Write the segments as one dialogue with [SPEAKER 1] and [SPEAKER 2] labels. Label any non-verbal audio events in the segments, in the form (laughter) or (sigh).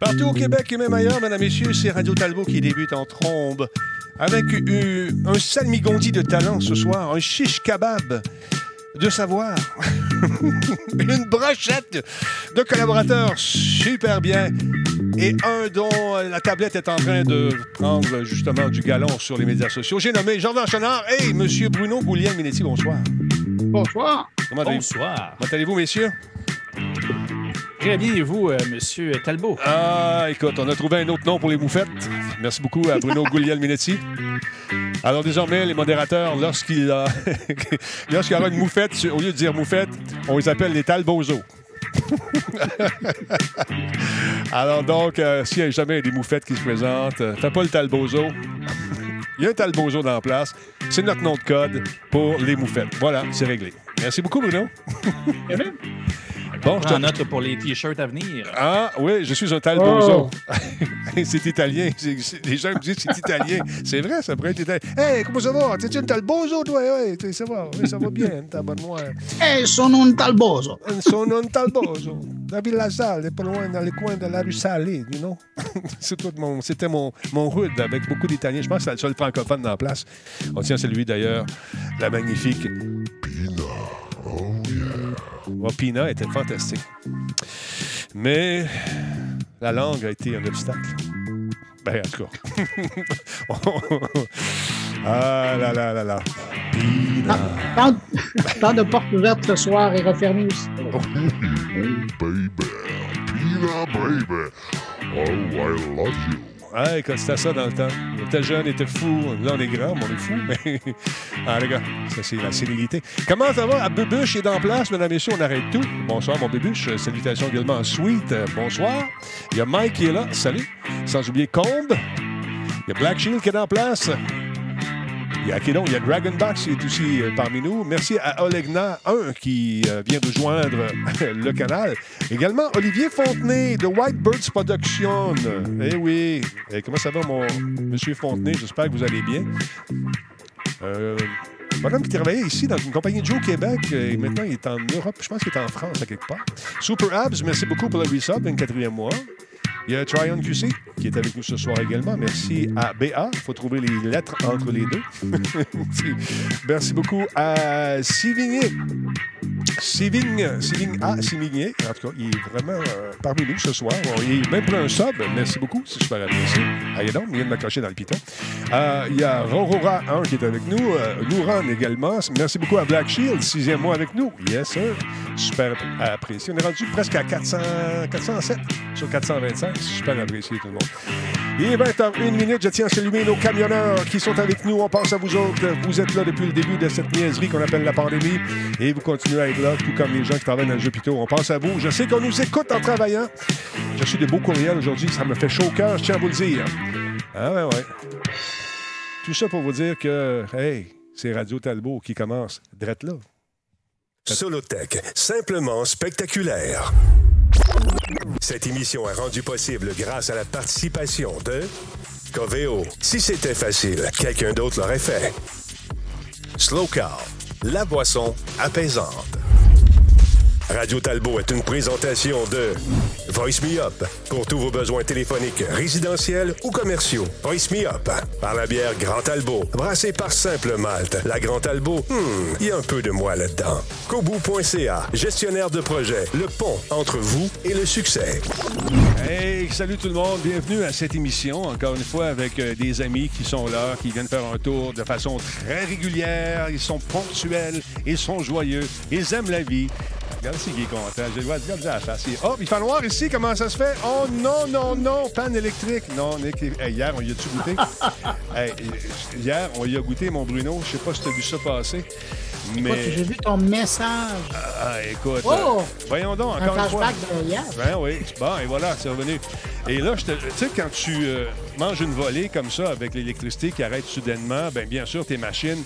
[SPEAKER 1] Partout au Québec et même ailleurs, mesdames, messieurs, c'est Radio Talbot qui débute en trombe avec euh, un salmigondi de talent ce soir, un shish kebab de savoir, (laughs) une brochette de collaborateurs super bien et un dont la tablette est en train de prendre justement du galon sur les médias sociaux. J'ai nommé Jean-Vincent Chenard et Monsieur Bruno Gouliel-Minetti. Bonsoir.
[SPEAKER 2] Bonsoir.
[SPEAKER 1] Comment
[SPEAKER 3] Bonsoir.
[SPEAKER 1] Comment allez-vous, messieurs?
[SPEAKER 3] Très bien, et vous, euh, Monsieur Talbot?
[SPEAKER 1] Ah, écoute, on a trouvé un autre nom pour les moufettes. Merci beaucoup à Bruno (laughs) Gouliel-Minetti. Alors désormais, les modérateurs, lorsqu'il a... (laughs) lorsqu'il y aura une moufette, au lieu de dire moufette, on les appelle les talbozos. (laughs) Alors donc, euh, s'il y a jamais des moufettes qui se présentent, euh, fais pas le talbozo. Il y a un talbozo dans la place. C'est notre nom de code pour les moufettes. Voilà, c'est réglé. Merci beaucoup, Bruno. Bon, je te
[SPEAKER 3] note pour les T-shirts à venir.
[SPEAKER 1] ah oui, je suis un talbozo. (laughs) c'est italien. C'est- c'est- les gens me disent c'est italien. C'est vrai, ça pourrait être italien. Hey, comment ça va? T'es un talbozo, toi? Tu- ça va, oui, ça va bien, moi.
[SPEAKER 2] Eh, sono un talboso.
[SPEAKER 1] Sono un talbozo. La Villa Salle, est pas loin, dans les coins de la rue Salée, you know? (laughs) C'est tout mon- C'était mon, mon hood avec beaucoup d'Italiens. Je pense que c'est le seul francophone dans la place. On tient à celui d'ailleurs, la magnifique Pina. Oh yeah. Oh, Pina était fantastique. Mais la langue a été un obstacle. Ben, en tout cas. (laughs) ah là là là là. Pina.
[SPEAKER 2] Tant, tant de portes ouvertes ce soir et refermées aussi.
[SPEAKER 4] baby. Pina, baby. Oh, I love you.
[SPEAKER 1] Ouais, quand c'était ça dans le temps. On était jeune, on fou. Là, on est grand, on est fou. Mais. (laughs) Ah, les gars, ça, c'est la sénilité. Comment ça va? À Bubuche est en place, mesdames et messieurs, on arrête tout. Bonsoir, mon Bubuche. Salutations également à Sweet. Euh, Bonsoir. Il y a Mike qui est là. Salut. Sans oublier Combe. Il y a Black Shield qui est en place. Il y a? Il y a Dragonbox qui est aussi euh, parmi nous. Merci à Olegna 1 qui euh, vient de joindre (laughs) le canal. Également Olivier Fontenay de White Birds Production. Eh oui. Eh, comment ça va, mon monsieur Fontenay? J'espère que vous allez bien. Euh, bonhomme qui travaillait ici dans une compagnie de Joe Québec euh, et maintenant il est en Europe. Je pense qu'il est en France à quelque part. Super Abs, merci beaucoup pour le resub, 24e mois. Il y a Tryon QC qui est avec nous ce soir également. Merci à BA. Il faut trouver les lettres entre les deux. (laughs) Merci beaucoup à Sivigné. Sivigne, Sivigne A, Sivigné. En tout cas, il est vraiment euh, parmi nous ce soir. Il est même pour un sub. Merci beaucoup. C'est super apprécié. Allez donc, il vient de m'accrocher dans le. Euh, il y a Rorora 1 qui est avec nous. Euh, Nouran également. Merci beaucoup à Black Shield, sixième mois avec nous. Yes, sir. Super apprécié. On est rendu presque à 400, 407 sur 425. Super apprécié, tout le monde. Il est 20h01 minute. Je tiens à saluer nos camionneurs qui sont avec nous. On pense à vous autres. Vous êtes là depuis le début de cette niaiserie qu'on appelle la pandémie. Et vous continuez à être là, tout comme les gens qui travaillent dans le jeu Pito. On pense à vous. Je sais qu'on nous écoute en travaillant. J'ai reçu des beaux courriels aujourd'hui. Ça me fait chaud au cœur. Je tiens à vous le dire. Ah ouais, ouais. Tout ça pour vous dire que, hey, c'est Radio Talbot qui commence. Drette là.
[SPEAKER 5] Solotech, simplement spectaculaire. Cette émission est rendue possible grâce à la participation de Coveo. Si c'était facile, quelqu'un d'autre l'aurait fait. Slow la boisson apaisante. Radio Talbot est une présentation de Voice Me Up pour tous vos besoins téléphoniques, résidentiels ou commerciaux. Voice Me Up par la bière Grand Talbot, brassée par Simple Malte. La Grand Talbot, hmm, il y a un peu de moi là-dedans. Kobu.ca, gestionnaire de projet, le pont entre vous et le succès.
[SPEAKER 1] Hey, salut tout le monde. Bienvenue à cette émission, encore une fois, avec euh, des amis qui sont là, qui viennent faire un tour de façon très régulière. Ils sont ponctuels, ils sont joyeux, ils aiment la vie. Regarde qui est content. Je le vois, regarde à la face. Il- Oh, il fait noir ici, comment ça se fait? Oh non, non, non, panne électrique. Non, Nick, hey, hier, on y a-tu goûté? (laughs) Hey, hier, on y a goûté, mon Bruno. Je sais pas si tu as vu ça passer. Mais.
[SPEAKER 2] Écoute, J'ai vu ton message.
[SPEAKER 1] Ah, écoute.
[SPEAKER 2] Oh!
[SPEAKER 1] euh, voyons donc,
[SPEAKER 2] Un
[SPEAKER 1] encore une fois.
[SPEAKER 2] de hier.
[SPEAKER 1] Ben oui. Bon, et voilà, c'est revenu. Et là, tu sais, quand tu euh, manges une volée comme ça avec l'électricité qui arrête soudainement, ben bien sûr, tes machines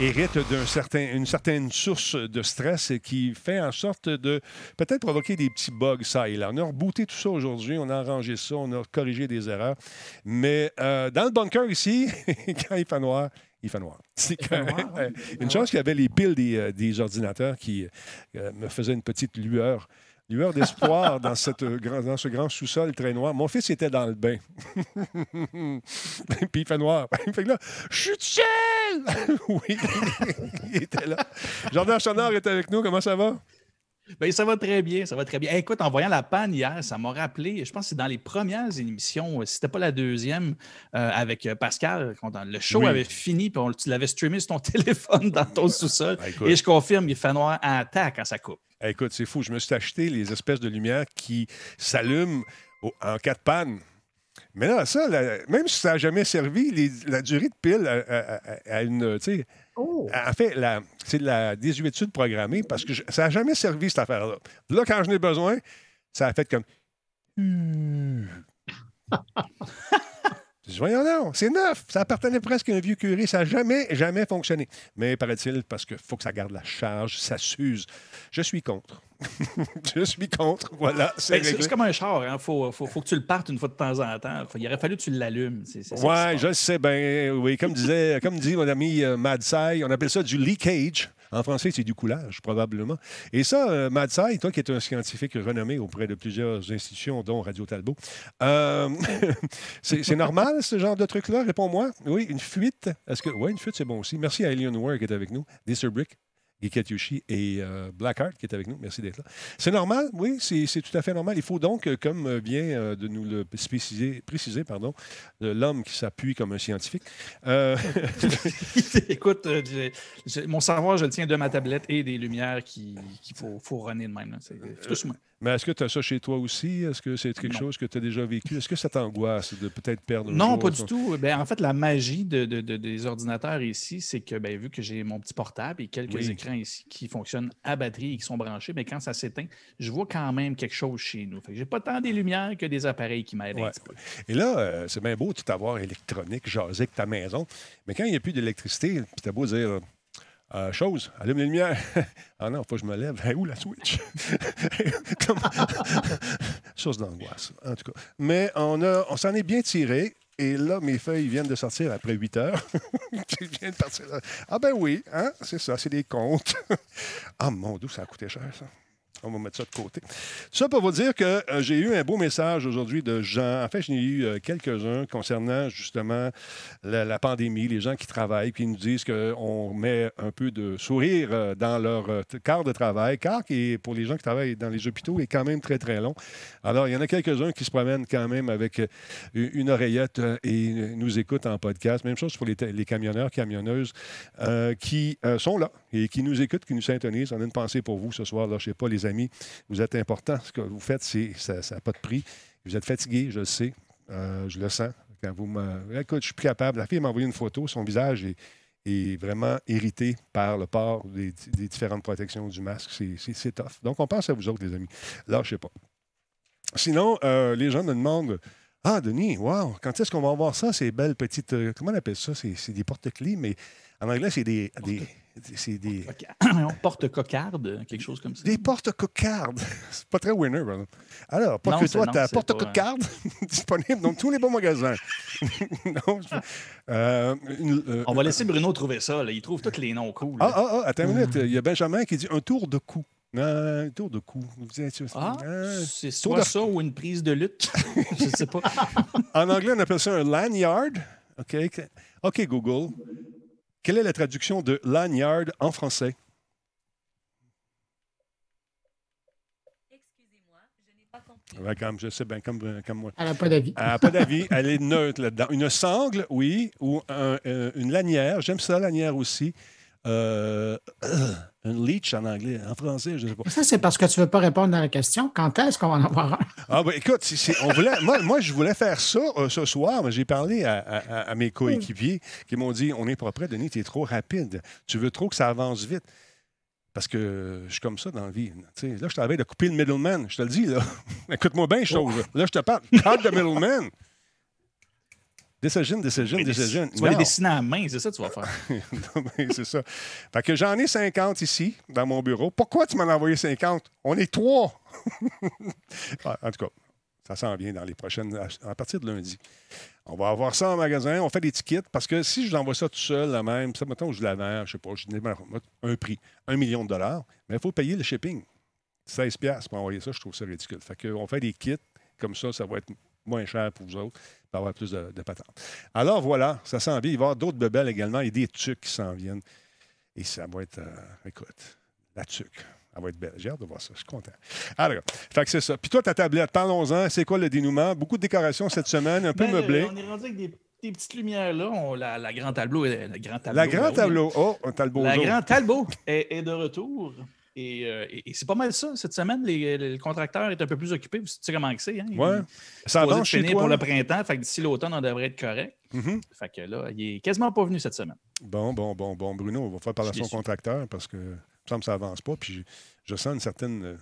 [SPEAKER 1] héritent d'une certain, une certaine source de stress qui fait en sorte de peut-être provoquer des petits bugs ça et là. On a rebooté tout ça aujourd'hui, on a arrangé ça, on a corrigé des erreurs. Mais euh, dans le bunker ici, (laughs) quand il fait noir, il fait noir. (laughs) C'est
[SPEAKER 2] ouais.
[SPEAKER 1] une chance qu'il y avait les piles des, euh, des ordinateurs qui euh, me faisaient une petite lueur lueur d'espoir (laughs) dans, cette, euh, dans ce grand sous-sol très noir. Mon fils était dans le bain. (laughs) Puis il fait noir. Il fait que là, je suis seul! oui, il était là. Jordan Chonard est avec nous. Comment ça va?
[SPEAKER 3] Ben, ça va très bien, ça va très bien. Hey, écoute, en voyant la panne hier, ça m'a rappelé, je pense que c'est dans les premières émissions, euh, si c'était pas la deuxième, euh, avec euh, Pascal, quand le show
[SPEAKER 1] Oui.
[SPEAKER 3] avait fini, puis on- tu l'avais streamé sur ton (laughs) téléphone dans ton sous-sol.
[SPEAKER 1] Écoute.
[SPEAKER 3] Et je confirme, il fait noir à attaque quand ça coupe.
[SPEAKER 1] Eh, Écoute, c'est fou. Je me suis acheté les espèces de lumières qui s'allument en cas de panne. Mais là, ça, même si ça n'a jamais servi, les- la durée de pile a, a- a- a une.
[SPEAKER 2] Oh!
[SPEAKER 1] En fait, c'est de la désuétude programmée parce que je- ça n'a jamais servi, cette affaire-là. Là, quand j'en ai besoin, ça a fait comme. Je dis, (laughs) Voyons donc, c'est neuf. Ça appartenait presque à un vieux curé. Ça n'a jamais, jamais fonctionné. Mais paraît-il, parce qu'il faut que ça garde la charge, ça s'use. Je suis contre. (laughs) je suis contre. Voilà, c'est
[SPEAKER 3] Ben, comme un char, il faut, faut, faut que tu le partes une fois de temps en temps. Faut- il aurait fallu que tu l'allumes. Se
[SPEAKER 1] je sais bien. Oui, comme disait, (laughs) comme dit mon ami euh, Mad Sai, on appelle ça du leakage. En français, c'est du coulage, probablement. Et ça, euh, Mad Sai, toi qui es un scientifique renommé auprès de plusieurs institutions, dont Radio Talbot, euh, (laughs) c'est normal, ce genre de truc-là? Réponds-moi. Oui, une fuite. Est-ce que. Oui, une fuite, c'est bon aussi. Merci à Alien Ware qui est avec nous, Brick. Guy Katushi et euh, Blackheart qui est avec nous. Merci d'être là. C'est normal, oui, c'est tout à fait normal. Il faut donc, euh, comme euh, vient de nous le préciser, pardon, l'homme qui s'appuie comme un scientifique, (laughs)
[SPEAKER 3] Écoute, mon savoir, je le tiens de ma tablette et des lumières qui- qu'il faut, faut runner de même. C'est tout.
[SPEAKER 1] Mais est-ce que tu as ça chez toi aussi? Est-ce que c'est quelque
[SPEAKER 3] Non.
[SPEAKER 1] chose que tu as déjà vécu? Est-ce que ça t'angoisse de peut-être perdre un
[SPEAKER 3] Non,
[SPEAKER 1] jour
[SPEAKER 3] pas du tout. Ben, en fait, la magie de, de- de- des ordinateurs ici, c'est que ben, vu que j'ai mon petit portable et quelques
[SPEAKER 1] Oui.
[SPEAKER 3] écrans ici qui fonctionnent à batterie et qui sont branchés, mais quand ça s'éteint, je vois quand même quelque chose chez nous. Fait que j'ai pas tant des lumières que des appareils qui m'aident
[SPEAKER 1] Ouais.
[SPEAKER 3] un petit peu.
[SPEAKER 1] Et là, euh, c'est bien beau tout avoir électronique, jaser avec ta maison, mais quand il n'y a plus d'électricité, puis t'as beau dire euh, chose, allume les lumières. (laughs) ah non, faut que je me lève. Hey, où la switch? (laughs) (laughs) Source d'angoisse, en tout cas. Mais on, on s'en est bien tiré. Et là, mes feuilles viennent de sortir après 8 heures. Partir. Ah ben oui, hein? c'est ça, c'est des comptes. ah mon Dieu, ça a coûté cher, ça. On va mettre ça de côté. Ça pour vous dire que euh, j'ai eu un beau message aujourd'hui de gens. En fait, j'en ai eu euh, quelques-uns concernant justement la, pandémie, les gens qui travaillent, qui nous disent qu'on met un peu de sourire euh, dans leur quart de travail, car qui, pour les gens qui travaillent dans les hôpitaux, est quand même très, très long. Alors, il y en a quelques-uns qui se promènent quand même avec une oreillette et nous écoutent en podcast. Même chose pour les, camionneurs, camionneuses qui sont là et qui nous écoutent, qui nous syntonisent. Une pensée pour vous ce soir. Pas, les amis, vous êtes importants. Ce que vous faites, c'est, ça n'a pas de prix. Vous êtes fatigués, je le sais. Euh, je le sens. Quand vous me... Écoute, je suis plus capable. La fille m'a envoyé une photo. Son visage est, vraiment irrité par le port des, différentes protections du masque. C'est, tough. Donc, on pense à vous autres, les amis. Là, je sais pas. Sinon, euh, les gens me demandent Ah, Denis, wow, quand est-ce qu'on va avoir ça, ces belles petites. euh, comment on appelle ça? C'est, des porte-clés, mais en anglais, c'est des c'est des, (coughs)
[SPEAKER 3] porte cocarde, quelque chose comme ça.
[SPEAKER 1] des porte-cocardes. (laughs) C'est pas très winner. Alors, pas
[SPEAKER 3] Non,
[SPEAKER 1] que toi, ta
[SPEAKER 3] c'est pas,
[SPEAKER 1] porte-cocarde (laughs) disponible dans tous les bons magasins. (laughs) non, je- euh, une- euh,
[SPEAKER 3] On va laisser Bruno trouver ça. là. Il trouve tous les noms cool.
[SPEAKER 1] Ah,
[SPEAKER 3] là.
[SPEAKER 1] ah, ah, attends une minute. Il y a Benjamin qui dit un tour de cou. Un tour de cou.
[SPEAKER 3] Ah, c'est soit
[SPEAKER 1] de-
[SPEAKER 3] ça ou une prise de lutte. Je sais pas.
[SPEAKER 1] En anglais, on appelle ça un lanyard. OK, OK, Google. Quelle est la traduction de lanyard en français?
[SPEAKER 6] Excusez-moi, je n'ai pas compris.
[SPEAKER 1] Ouais, comme, je sais bien, comme, euh, comme moi.
[SPEAKER 2] Elle n'a pas d'avis.
[SPEAKER 1] Elle n'a pas d'avis. (laughs) Elle est neutre là-dedans. Une sangle, oui, ou un- euh, une lanière. J'aime ça, lanière aussi. Euh, (coughs) un leech en anglais. En français, je ne sais pas.
[SPEAKER 2] Ça, c'est parce que tu ne veux pas répondre à la question. Quand est-ce qu'on va en avoir un?
[SPEAKER 1] Ah, ben, écoute, on voulait, moi, moi, je voulais faire ça euh, ce soir, mais j'ai parlé à, à- à mes coéquipiers qui m'ont dit On n'est pas prêt, Denis, tu es trop rapide. Tu veux trop que ça avance vite. Parce que je suis comme ça dans la vie. Là, je travaille de couper le middleman. Je te le dis, là. (laughs) Écoute-moi bien, chose. Là, je te parle. Cut the middleman.
[SPEAKER 3] Mais des-
[SPEAKER 1] decision.
[SPEAKER 3] Tu vas les dessiner à la main, c'est ça que tu vas faire. (laughs)
[SPEAKER 1] C'est ça. Fait que j'en ai 50 ici, dans mon bureau. Pourquoi tu m'en as envoyé 50? On est trois. (laughs) Ah, en tout cas, ça s'en vient dans les prochaines... À partir de lundi. On va avoir ça en magasin. On fait des tickets parce que si je l'envoie ça tout seul, là même, ça, mettons, je la vends, je sais pas, je dis un prix, un million de dollars, mais il faut payer le shipping. 16$ piastres pour envoyer ça, je trouve ça ridicule. Fait qu'on fait des kits, comme ça, ça va être moins cher pour vous autres, avoir plus de, de patentes. Alors voilà, ça s'en vient. Il va y avoir d'autres bebelles également. A des tucs qui s'en viennent. Et ça va être, euh, écoute, la tuque. Elle va être belle. J'ai hâte de voir ça. Je suis content. Alors, fait que c'est ça. Puis toi, ta tablette, parlons-en. C'est quoi le dénouement? Beaucoup de décorations cette semaine, un peu
[SPEAKER 3] Ben,
[SPEAKER 1] meublé.
[SPEAKER 3] euh, On est rendu avec des, des petites lumières là. On- la, la grand tableau, est- le grand tableau.
[SPEAKER 1] La
[SPEAKER 3] ben
[SPEAKER 1] grand tableau. Oh, un talbot.
[SPEAKER 3] La grand est, est de retour. Et, euh, et- et c'est pas mal ça. Cette semaine, les- le contracteur est un peu plus occupé. Tu sais comment c'est. Hein?
[SPEAKER 1] Ouais. Ça avance chez toi?
[SPEAKER 3] pour le printemps. Fait que d'ici l'automne, on devrait être correct.
[SPEAKER 1] Mhm.
[SPEAKER 3] Fait que là, il est quasiment pas venu cette semaine.
[SPEAKER 1] Bon, bon, bon, bon. Bruno, on va faire parler à son contracteur parce que, il me semble que ça avance pas. Puis je, je sens une certaine, euh,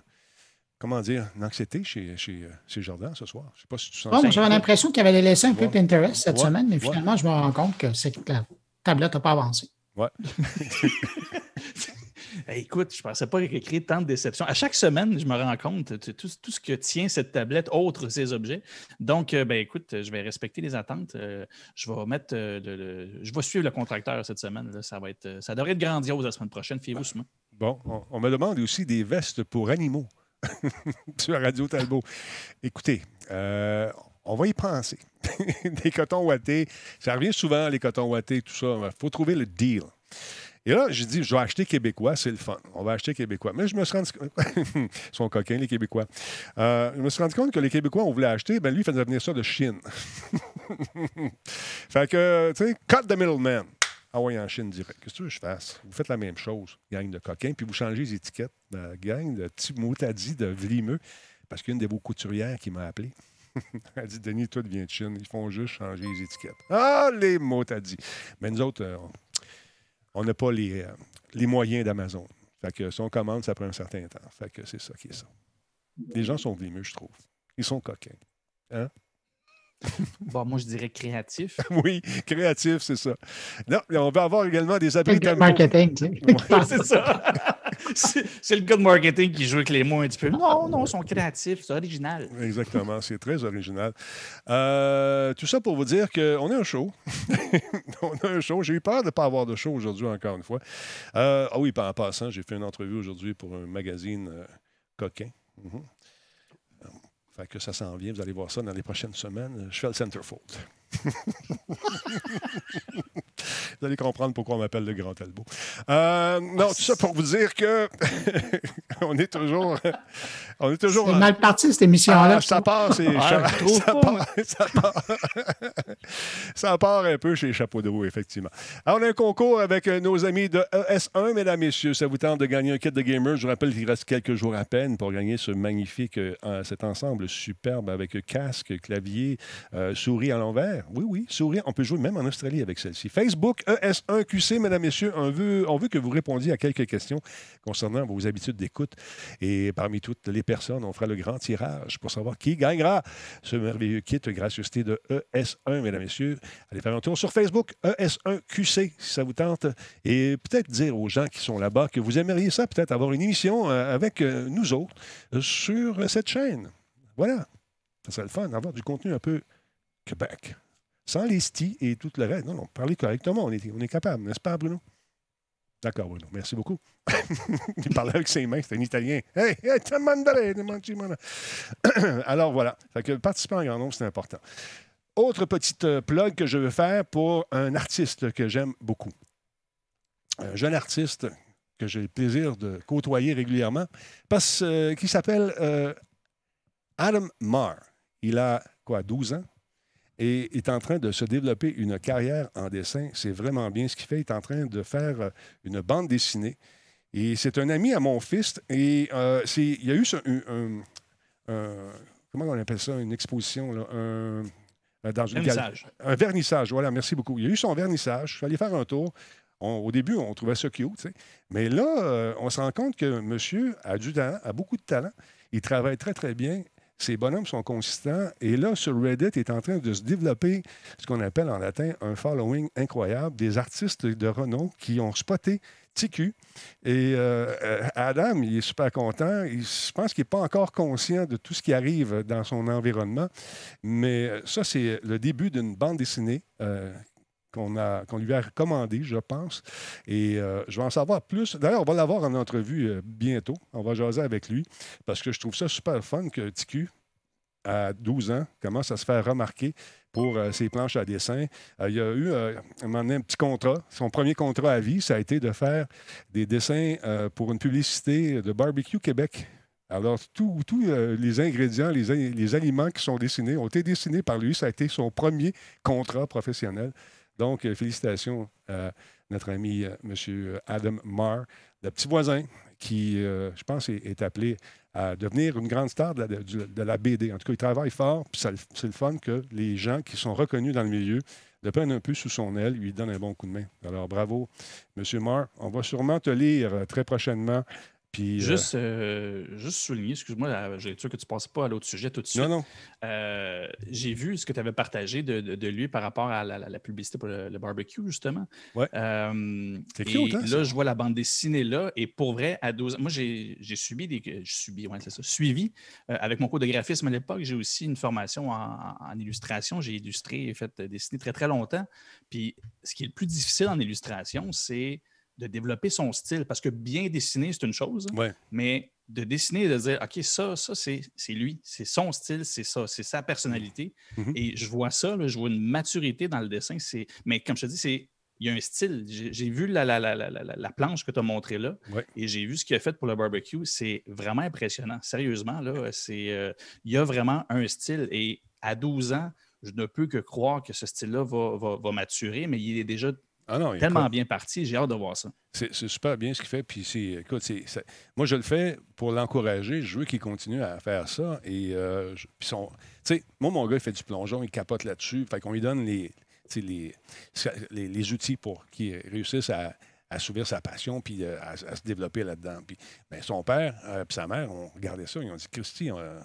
[SPEAKER 1] comment dire, une anxiété chez, chez, euh, chez Jordan ce soir. Je sais pas si tu sens
[SPEAKER 2] Bon,
[SPEAKER 1] ça.
[SPEAKER 2] J'avais l'impression qu'il avait laissé un peu
[SPEAKER 1] Ouais.
[SPEAKER 2] Pinterest cette
[SPEAKER 1] Ouais.
[SPEAKER 2] semaine, mais
[SPEAKER 1] Ouais.
[SPEAKER 2] finalement, je me rends compte que la tablette n'a pas avancé.
[SPEAKER 3] Hey, (laughs) (laughs) écoute, je pensais pas créer tant de déceptions. À chaque semaine, je me rends compte de tout, tout ce que tient cette tablette, autre ces objets. Donc, euh, ben écoute, je vais respecter les attentes. Euh, je vais mettre euh, le, le- je vais suivre le contracteur cette semaine. là. Ça va être, ça devrait être grandiose la semaine prochaine. Fiez-vous.
[SPEAKER 1] Bon, on, on me demande aussi des vestes pour animaux (laughs) sur Radio Talbot. Écoutez, euh, on va y penser. (laughs) des cotons ouatés, ça revient souvent, les cotons ouatés, tout ça. Il faut trouver le deal. Et là, j'ai dit, je vais acheter québécois, c'est le fun. On va acheter québécois. Mais je me suis rendu compte. (laughs) Ils sont coquins, les Québécois. Euh, je me suis rendu compte que les Québécois, on voulait acheter, ben lui, il faisait venir ça de Chine. (laughs) fait que, tu sais, cut the middleman. Ah oui, en Chine direct. Qu'est-ce que tu veux que je fasse? Vous faites la même chose, gang de coquins, puis vous changez les étiquettes. La gang de petits moutadis de vlimeux, parce qu'une des beaux couturières qui m'a appelé. (laughs) Elle dit Denis, toi, tu viens de Chine. Ils font juste changer les étiquettes. Ah, les moutadis. Mais nous autres, euh, on n'a pas les, euh, les moyens d'Amazon. Fait que si on commande, ça prend un certain temps. Fait que c'est ça qui est ça. Les gens sont vlimeux, je trouve. Ils sont coquins. (laughs)
[SPEAKER 3] Bon, moi, je dirais créatif. (laughs)
[SPEAKER 1] oui, créatif, c'est ça. Non, mais on va avoir également des
[SPEAKER 2] C'est
[SPEAKER 1] abris
[SPEAKER 2] marketing, tu sais. (laughs)
[SPEAKER 3] c'est ça. C'est le gars de marketing qui joue avec les mots un petit peu. Non, non, ils sont créatifs, c'est original.
[SPEAKER 1] Exactement, c'est très original. Euh, tout ça pour vous dire qu'on a un show. (laughs) on a un show. J'ai eu peur de ne pas avoir de show aujourd'hui, encore une fois. Euh, ah oui, en passant, j'ai fait une entrevue aujourd'hui pour un magazine euh, coquin. Mhm. Fait que ça s'en vient. Vous allez voir ça dans les prochaines semaines. Je fais le centerfold. (laughs) vous allez comprendre pourquoi on m'appelle le Grand Talbot. Euh, non, tout ça pour vous dire que (laughs) on est toujours, on est toujours.
[SPEAKER 2] C'est mal parti, cette émission-là.
[SPEAKER 1] Ah, ça part, c'est
[SPEAKER 3] Ah, (laughs)
[SPEAKER 1] ça, part, ça, part, ça part un peu chez les chapeaux de roue, effectivement. Alors, on a un concours avec euh, nos amis de ES1, mesdames, messieurs. Ça vous tente de gagner un kit de gamer. Je vous rappelle qu'il reste quelques jours à peine pour gagner ce magnifique, euh, cet ensemble superbe avec casque, clavier, euh, souris à l'envers. Oui, oui, souris. On peut jouer même en Australie avec celle-ci. Facebook ES1QC, mesdames, messieurs. On veut, que vous répondiez à quelques questions concernant vos habitudes d'écoute. Et parmi toutes les personnes, on fera le grand tirage pour savoir qui gagnera ce merveilleux kit gracieuseté de ES1, mesdames, messieurs. Allez faire un tour sur Facebook, ES1QC, si ça vous tente. Et peut-être dire aux gens qui sont là-bas que vous aimeriez ça, peut-être avoir une émission euh, avec euh, nous autres euh, sur cette chaîne. Voilà. Ça serait le fun d'avoir du contenu un peu Québec. Sans les stis et tout le reste. Non, non, parler correctement, on est, on est capable, n'est-ce pas, Bruno? D'accord, Bruno. Merci beaucoup. (laughs) Il parlait avec ses mains, c'était un Italien. Hey. (clears throat) Alors voilà. Fait que participer en grand nombre, c'est important. Autre petite euh, plug que je veux faire pour un artiste que j'aime beaucoup. Un jeune artiste que j'ai le plaisir de côtoyer régulièrement, parce euh, qui s'appelle euh, Adam Marr. Il a quoi, 12 ans? Et est en train de se développer une carrière en dessin. C'est vraiment bien ce qu'il fait. Il est en train de faire euh, une bande dessinée. Et c'est un ami à mon fils. Et euh, c'est- il y a eu un, un- un- comment on appelle ça, une exposition, là, un- euh, dans une.
[SPEAKER 3] Vernissage.
[SPEAKER 1] Un vernissage, voilà, merci beaucoup. Il y a eu son vernissage. Je suis allé faire un tour. On- au début, on trouvait ça cute, tu sais. Mais là, euh, on se rend compte que monsieur a du talent, a beaucoup de talent. Il travaille très, très bien. Ses bonhommes sont consistants. Et là, sur Reddit, est en train de se développer ce qu'on appelle en latin un following incroyable. Des artistes de renom qui ont spoté TQ. Et euh, euh, Adam, il est super content. Je pense qu'il n'est pas encore conscient de tout ce qui arrive dans son environnement. Mais euh, ça, c'est le début d'une bande dessinée qu'on lui a recommandé, je pense. Et euh, je vais en savoir plus. D'ailleurs, on va l'avoir en entrevue euh, bientôt. On va jaser avec lui parce que je trouve ça super fun que TQ, à 12 ans, commence à se faire remarquer pour euh, ses planches à dessin. Il y a eu un, petit contrat. Son premier contrat à vie, ça a été de faire des dessins pour une publicité de Barbecue Québec. Alors, tous les ingrédients, les aliments qui sont dessinés ont été dessinés par lui. Ça a été son premier contrat professionnel. Donc, euh, félicitations à notre ami euh, M. Adam Marr, le petit voisin qui, euh, je pense, est, appelé à devenir une grande star de la, BD. En tout cas, il travaille fort, puis c'est le fun que les gens qui sont reconnus dans le milieu le prennent un peu sous son aile, lui donnent un bon coup de main. Alors, bravo, M. Marr. On va sûrement te lire euh, très prochainement. Puis, euh,
[SPEAKER 3] Juste, euh, juste souligner, excuse-moi, j'ai sûr que tu ne passes pas à l'autre sujet tout de suite.
[SPEAKER 1] non, non.
[SPEAKER 3] Euh, j'ai vu ce que tu avais partagé de, de- de lui par rapport à la, la- la publicité pour le, le barbecue, justement.
[SPEAKER 1] Ouais. C'est
[SPEAKER 3] et
[SPEAKER 1] cute, hein?
[SPEAKER 3] Là, je vois la bande dessinée là, et pour vrai, à 12 ans, moi, j'ai j'ai subi des. Je subi, ouais, c'est ça. Suivi. avec mon cours de graphisme à l'époque, j'ai aussi une formation en, en- illustration. J'ai illustré et fait dessiner très, très longtemps. Puis, ce qui est le plus difficile en illustration, c'est de développer son style, parce que bien dessiner, c'est une chose,
[SPEAKER 1] Ouais.
[SPEAKER 3] mais de dessiner et de dire, OK, ça, ça, c'est lui, c'est son style, c'est ça, c'est sa personnalité.
[SPEAKER 1] Mhm.
[SPEAKER 3] Et je vois ça, là, je vois une maturité dans le dessin. Mais comme je te dis, c'est. Il y a un style. J'ai vu la, la, la, la, la- la planche que tu as montrée là
[SPEAKER 1] Ouais.
[SPEAKER 3] et j'ai vu ce qu'il a fait pour le barbecue. C'est vraiment impressionnant. Sérieusement, là, c'est, euh, il y a vraiment un style. Et à 12 ans, je ne peux que croire que ce style-là va, va, va maturer, mais il est déjà
[SPEAKER 1] Ah non,
[SPEAKER 3] tellement
[SPEAKER 1] écoute,
[SPEAKER 3] bien parti. J'ai hâte de voir ça.
[SPEAKER 1] C'est super bien ce qu'il fait. Puis, écoute, moi, je le fais pour l'encourager. Je veux qu'il continue à faire ça. Et, euh, je- puis son, tu sais, moi, mon gars, il fait du plongeon, il capote là-dessus. Fait qu'on lui donne les, les, les, les outils pour qu'il réussisse à à assouvir sa passion puis euh, à, à se développer là-dedans. Puis ben, son père et sa mère ont regardé ça. Ils ont dit Christy, on, euh,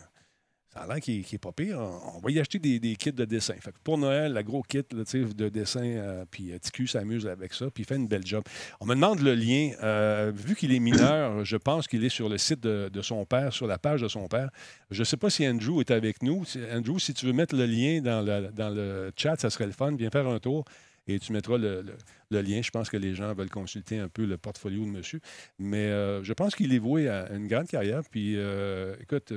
[SPEAKER 1] qu'il n'est pas pire. On, va y acheter des, kits de dessin. Fait pour Noël, la gros kit là, de dessin, euh, puis euh, TQ s'amuse avec ça, puis il fait une belle job. On me demande le lien. Euh, vu qu'il est mineur, je pense qu'il est sur le site de, son père, sur la page de son père. Je ne sais pas si Andrew est avec nous. Andrew, si tu veux mettre le lien dans le, dans le chat, ça serait le fun. Viens faire un tour et tu mettras le, lien. Je pense que les gens veulent consulter un peu le portfolio de monsieur. Mais je pense qu'il est voué à une grande carrière. Puis, écoute,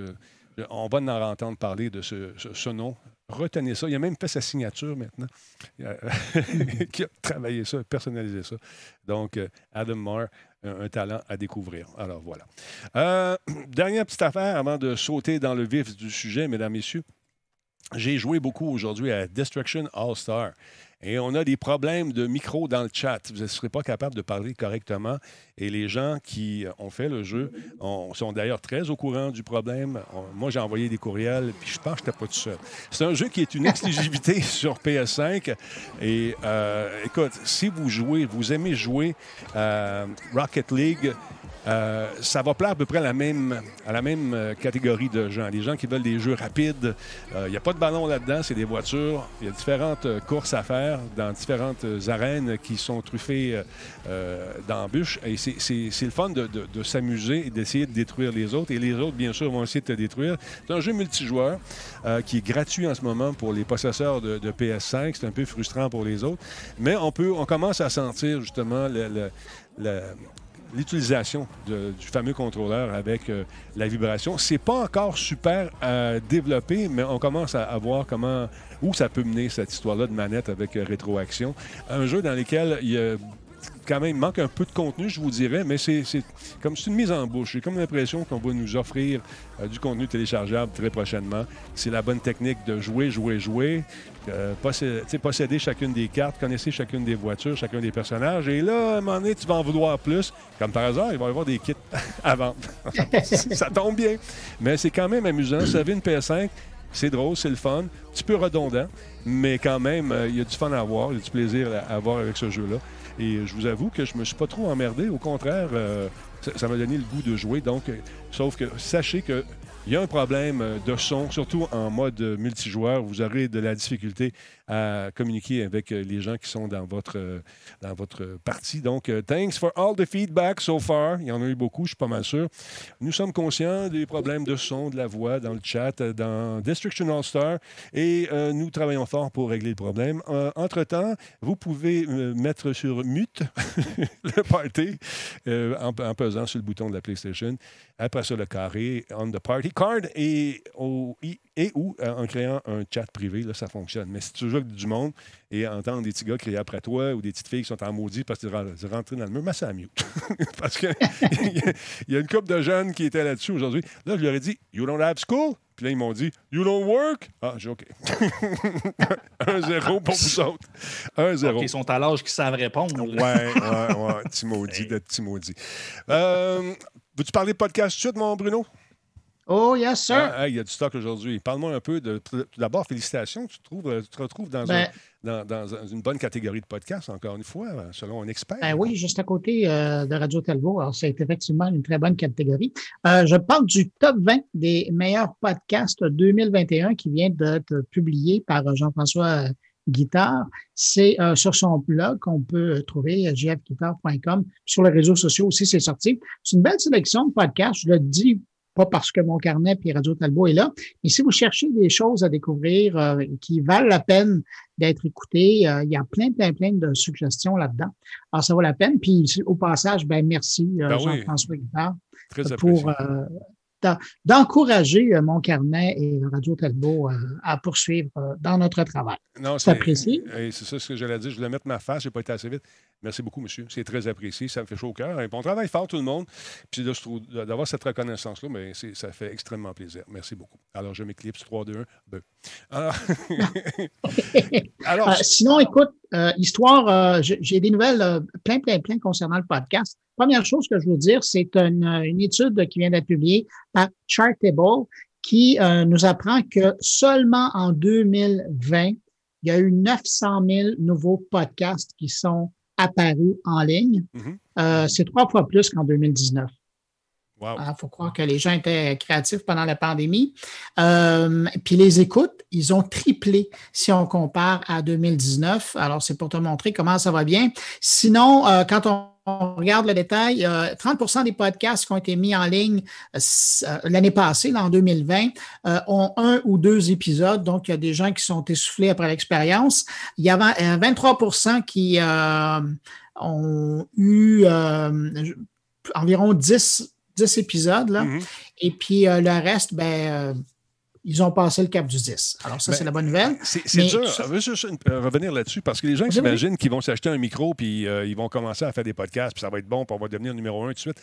[SPEAKER 1] on va en entendre parler de ce, nom. Retenez ça. Il a même fait sa signature maintenant. Qui (laughs) a travaillé ça, personnalisé ça. Donc, euh, Adam Marr, un, un talent à découvrir. Alors, voilà. Euh, (clears throat) dernière petite affaire avant de sauter dans le vif du sujet, mesdames, messieurs. J'ai joué beaucoup aujourd'hui à Destruction All-Star. Et on a des problèmes de micro dans le chat. Vous ne serez pas capable de parler correctement. Et les gens qui ont fait le jeu ont- sont d'ailleurs très au courant du problème. Moi, j'ai envoyé des courriels, puis je pense que je n'étais pas tout seul. C'est un jeu qui est une exclusivité (laughs) sur PS5. Et euh, écoute, si vous jouez, vous aimez jouer à Rocket League, euh, ça va plaire à peu près à la même, euh, catégorie de gens. Les gens qui veulent des jeux rapides. Euh, Il n'y a pas de ballon là-dedans, c'est des voitures. Il y a différentes euh, courses à faire dans différentes euh, arènes qui sont truffées euh, euh, d'embûches. Et c'est- le fun de, s'amuser et d'essayer de détruire les autres. Et les autres, bien sûr, vont essayer de te détruire. C'est un jeu multijoueur euh, qui est gratuit en ce moment pour les possesseurs de, de PS5. C'est un peu frustrant pour les autres. Mais on, peut, on commence à sentir justement le, l'utilisation du fameux contrôleur avec euh, la vibration. C'est pas encore super euh, développé, mais on commence à, à voir comment où ça peut mener cette histoire-là de manette avec euh, rétroaction. Un jeu dans lequel il y a quand même manque un peu de contenu, je vous dirais, mais c'est comme c'est une mise en bouche. J'ai comme l'impression qu'on va nous offrir euh, du contenu téléchargeable très prochainement. C'est la bonne technique de jouer, jouer, jouer, euh, posséder chacune des cartes, connaître chacune des voitures, chacun des personnages. Et là, à un moment donné, tu vas en vouloir plus. Comme par hasard, il va y avoir des kits (laughs) à vendre. (laughs) ça tombe bien. Mais c'est quand même amusant. Vous avez une PS5, c'est drôle, c'est le fun, un petit peu redondant, mais quand même, euh, il y a du fun à avoir, il y a du plaisir à avoir avec ce jeu-là. Et je vous avoue que je me suis pas trop emmerdé. Au contraire, euh, ça m'a donné le goût de jouer. Donc, euh, sauf que sachez que il y a un problème euh, de son, surtout en mode multijoueur. Vous aurez de la difficulté à communiquer avec euh, les gens qui sont dans votre, euh, dans votre partie. Donc, euh, thanks for all the feedback so far. Il y en a eu beaucoup, je suis pas mal sûr. Nous sommes conscients des problèmes de son, de la voix dans le chat, euh, dans Destruction All Star, et euh, nous travaillons fort pour régler le problème. Euh, Entre-temps, vous pouvez euh, mettre sur mute (laughs) le party euh, en, en pesant sur le bouton de la PlayStation. Après ça, le carré on the party card et, au- i- et ou euh, en créant un chat privé, là, ça fonctionne. Mais si tu joues avec du monde et entendre des petits gars crier après toi ou des petites filles qui sont en maudit parce que tu es rentré dans le mur, mais ça mute. (laughs) parce qu'il (laughs) y, a une couple de jeunes qui étaient là-dessus aujourd'hui. Là, je leur ai dit You don't have school? Puis là, ils m'ont dit You don't work? Ah, j'ai OK. (laughs) 1-0 pour vous autres. 1-0.
[SPEAKER 3] OK, ils sont à l'âge qu'ils savent répondre.
[SPEAKER 1] Ouais, ouais, ouais. Petit maudit, de petit maudit. Euh, Veux-tu parler de podcast tout de suite, mon Bruno?
[SPEAKER 2] Oh, yes, sir.
[SPEAKER 1] Ah, hey, il y a du stock aujourd'hui. Parle-moi un peu de. Tout d'abord, félicitations. Tu te, trouves, euh, tu te retrouves dans,
[SPEAKER 2] Ben-
[SPEAKER 1] un- dans- dans une bonne catégorie de podcast, encore une fois, selon un expert.
[SPEAKER 2] Ben oui, juste à côté euh, de Radio Talbot. Alors, c'est effectivement une très bonne catégorie. Euh, je parle du top 20 des meilleurs podcasts 2021 qui vient d'être publié par Jean-François euh, Guitard. C'est euh, sur son blog qu'on peut trouver, euh, jfguitard.com. Sur les réseaux sociaux aussi, c'est sorti. C'est une belle sélection de podcasts. Je le dis pas parce que mon carnet puis Radio Talbot est là, mais si vous cherchez des choses à découvrir euh, qui valent la peine d'être écoutées, euh, il y a plein, plein, plein de suggestions là-dedans. Alors, ça vaut la peine. Puis, au passage, ben merci, euh,
[SPEAKER 1] Ben oui.
[SPEAKER 2] Jean-François Guitard,
[SPEAKER 1] Très apprécié.
[SPEAKER 2] pour euh, d'encourager euh, mon carnet et Radio Talbot euh, à poursuivre euh, dans notre travail.
[SPEAKER 1] Non,
[SPEAKER 2] c'est apprécié.
[SPEAKER 1] C'est ça ce que j'allais dire. Je voulais mettre ma face. Je n'ai pas été assez vite. Merci beaucoup, monsieur. C'est très apprécié. Ça me fait chaud au cœur. Et On travaille fort, tout le monde. Puis d'avoir cette reconnaissance-là, mais ça fait extrêmement plaisir. Merci beaucoup. Alors, je m'éclipse. 3, 2, 1. Ben. Alors, (laughs) Alors
[SPEAKER 2] Euh, sinon, écoute, euh, histoire, euh, j'ai des nouvelles plein, plein, plein concernant le podcast. Première chose que je veux dire, c'est une, une étude qui vient d'être publiée par Chartable qui nous apprend que seulement en 2020, il y a eu 900 000 nouveaux podcasts qui sont apparus en ligne.
[SPEAKER 1] Mhm.
[SPEAKER 2] Euh, c'est trois fois plus qu'en 2019. Il faut croire que les gens étaient créatifs pendant la pandémie. Euh, puis les écoutes, ils ont triplé si on compare à 2019. Alors, c'est pour te montrer comment ça va bien. Sinon, euh, quand on, regarde le détail, euh, 30% des podcasts qui ont été mis en ligne euh, euh, l'année passée, là, en 2020, euh, ont un ou deux épisodes. Donc, il y a des gens qui sont essoufflés après l'expérience. Il y avait euh, 23% qui euh, ont eu euh, environ 10 10 épisodes, là.
[SPEAKER 1] Mhm.
[SPEAKER 2] Et puis euh, le reste, ben, euh, ils ont passé le cap du 10. Alors, ça,
[SPEAKER 1] Ben,
[SPEAKER 2] c'est la bonne nouvelle.
[SPEAKER 1] C'est dur.
[SPEAKER 2] ça-
[SPEAKER 1] Je veux juste euh, revenir là-dessus parce que les gens
[SPEAKER 2] Oui,
[SPEAKER 1] s'imaginent qu'ils vont s'acheter un micro puis euh, ils vont commencer à faire des podcasts puis ça va être bon puis on va devenir numéro un tout de suite.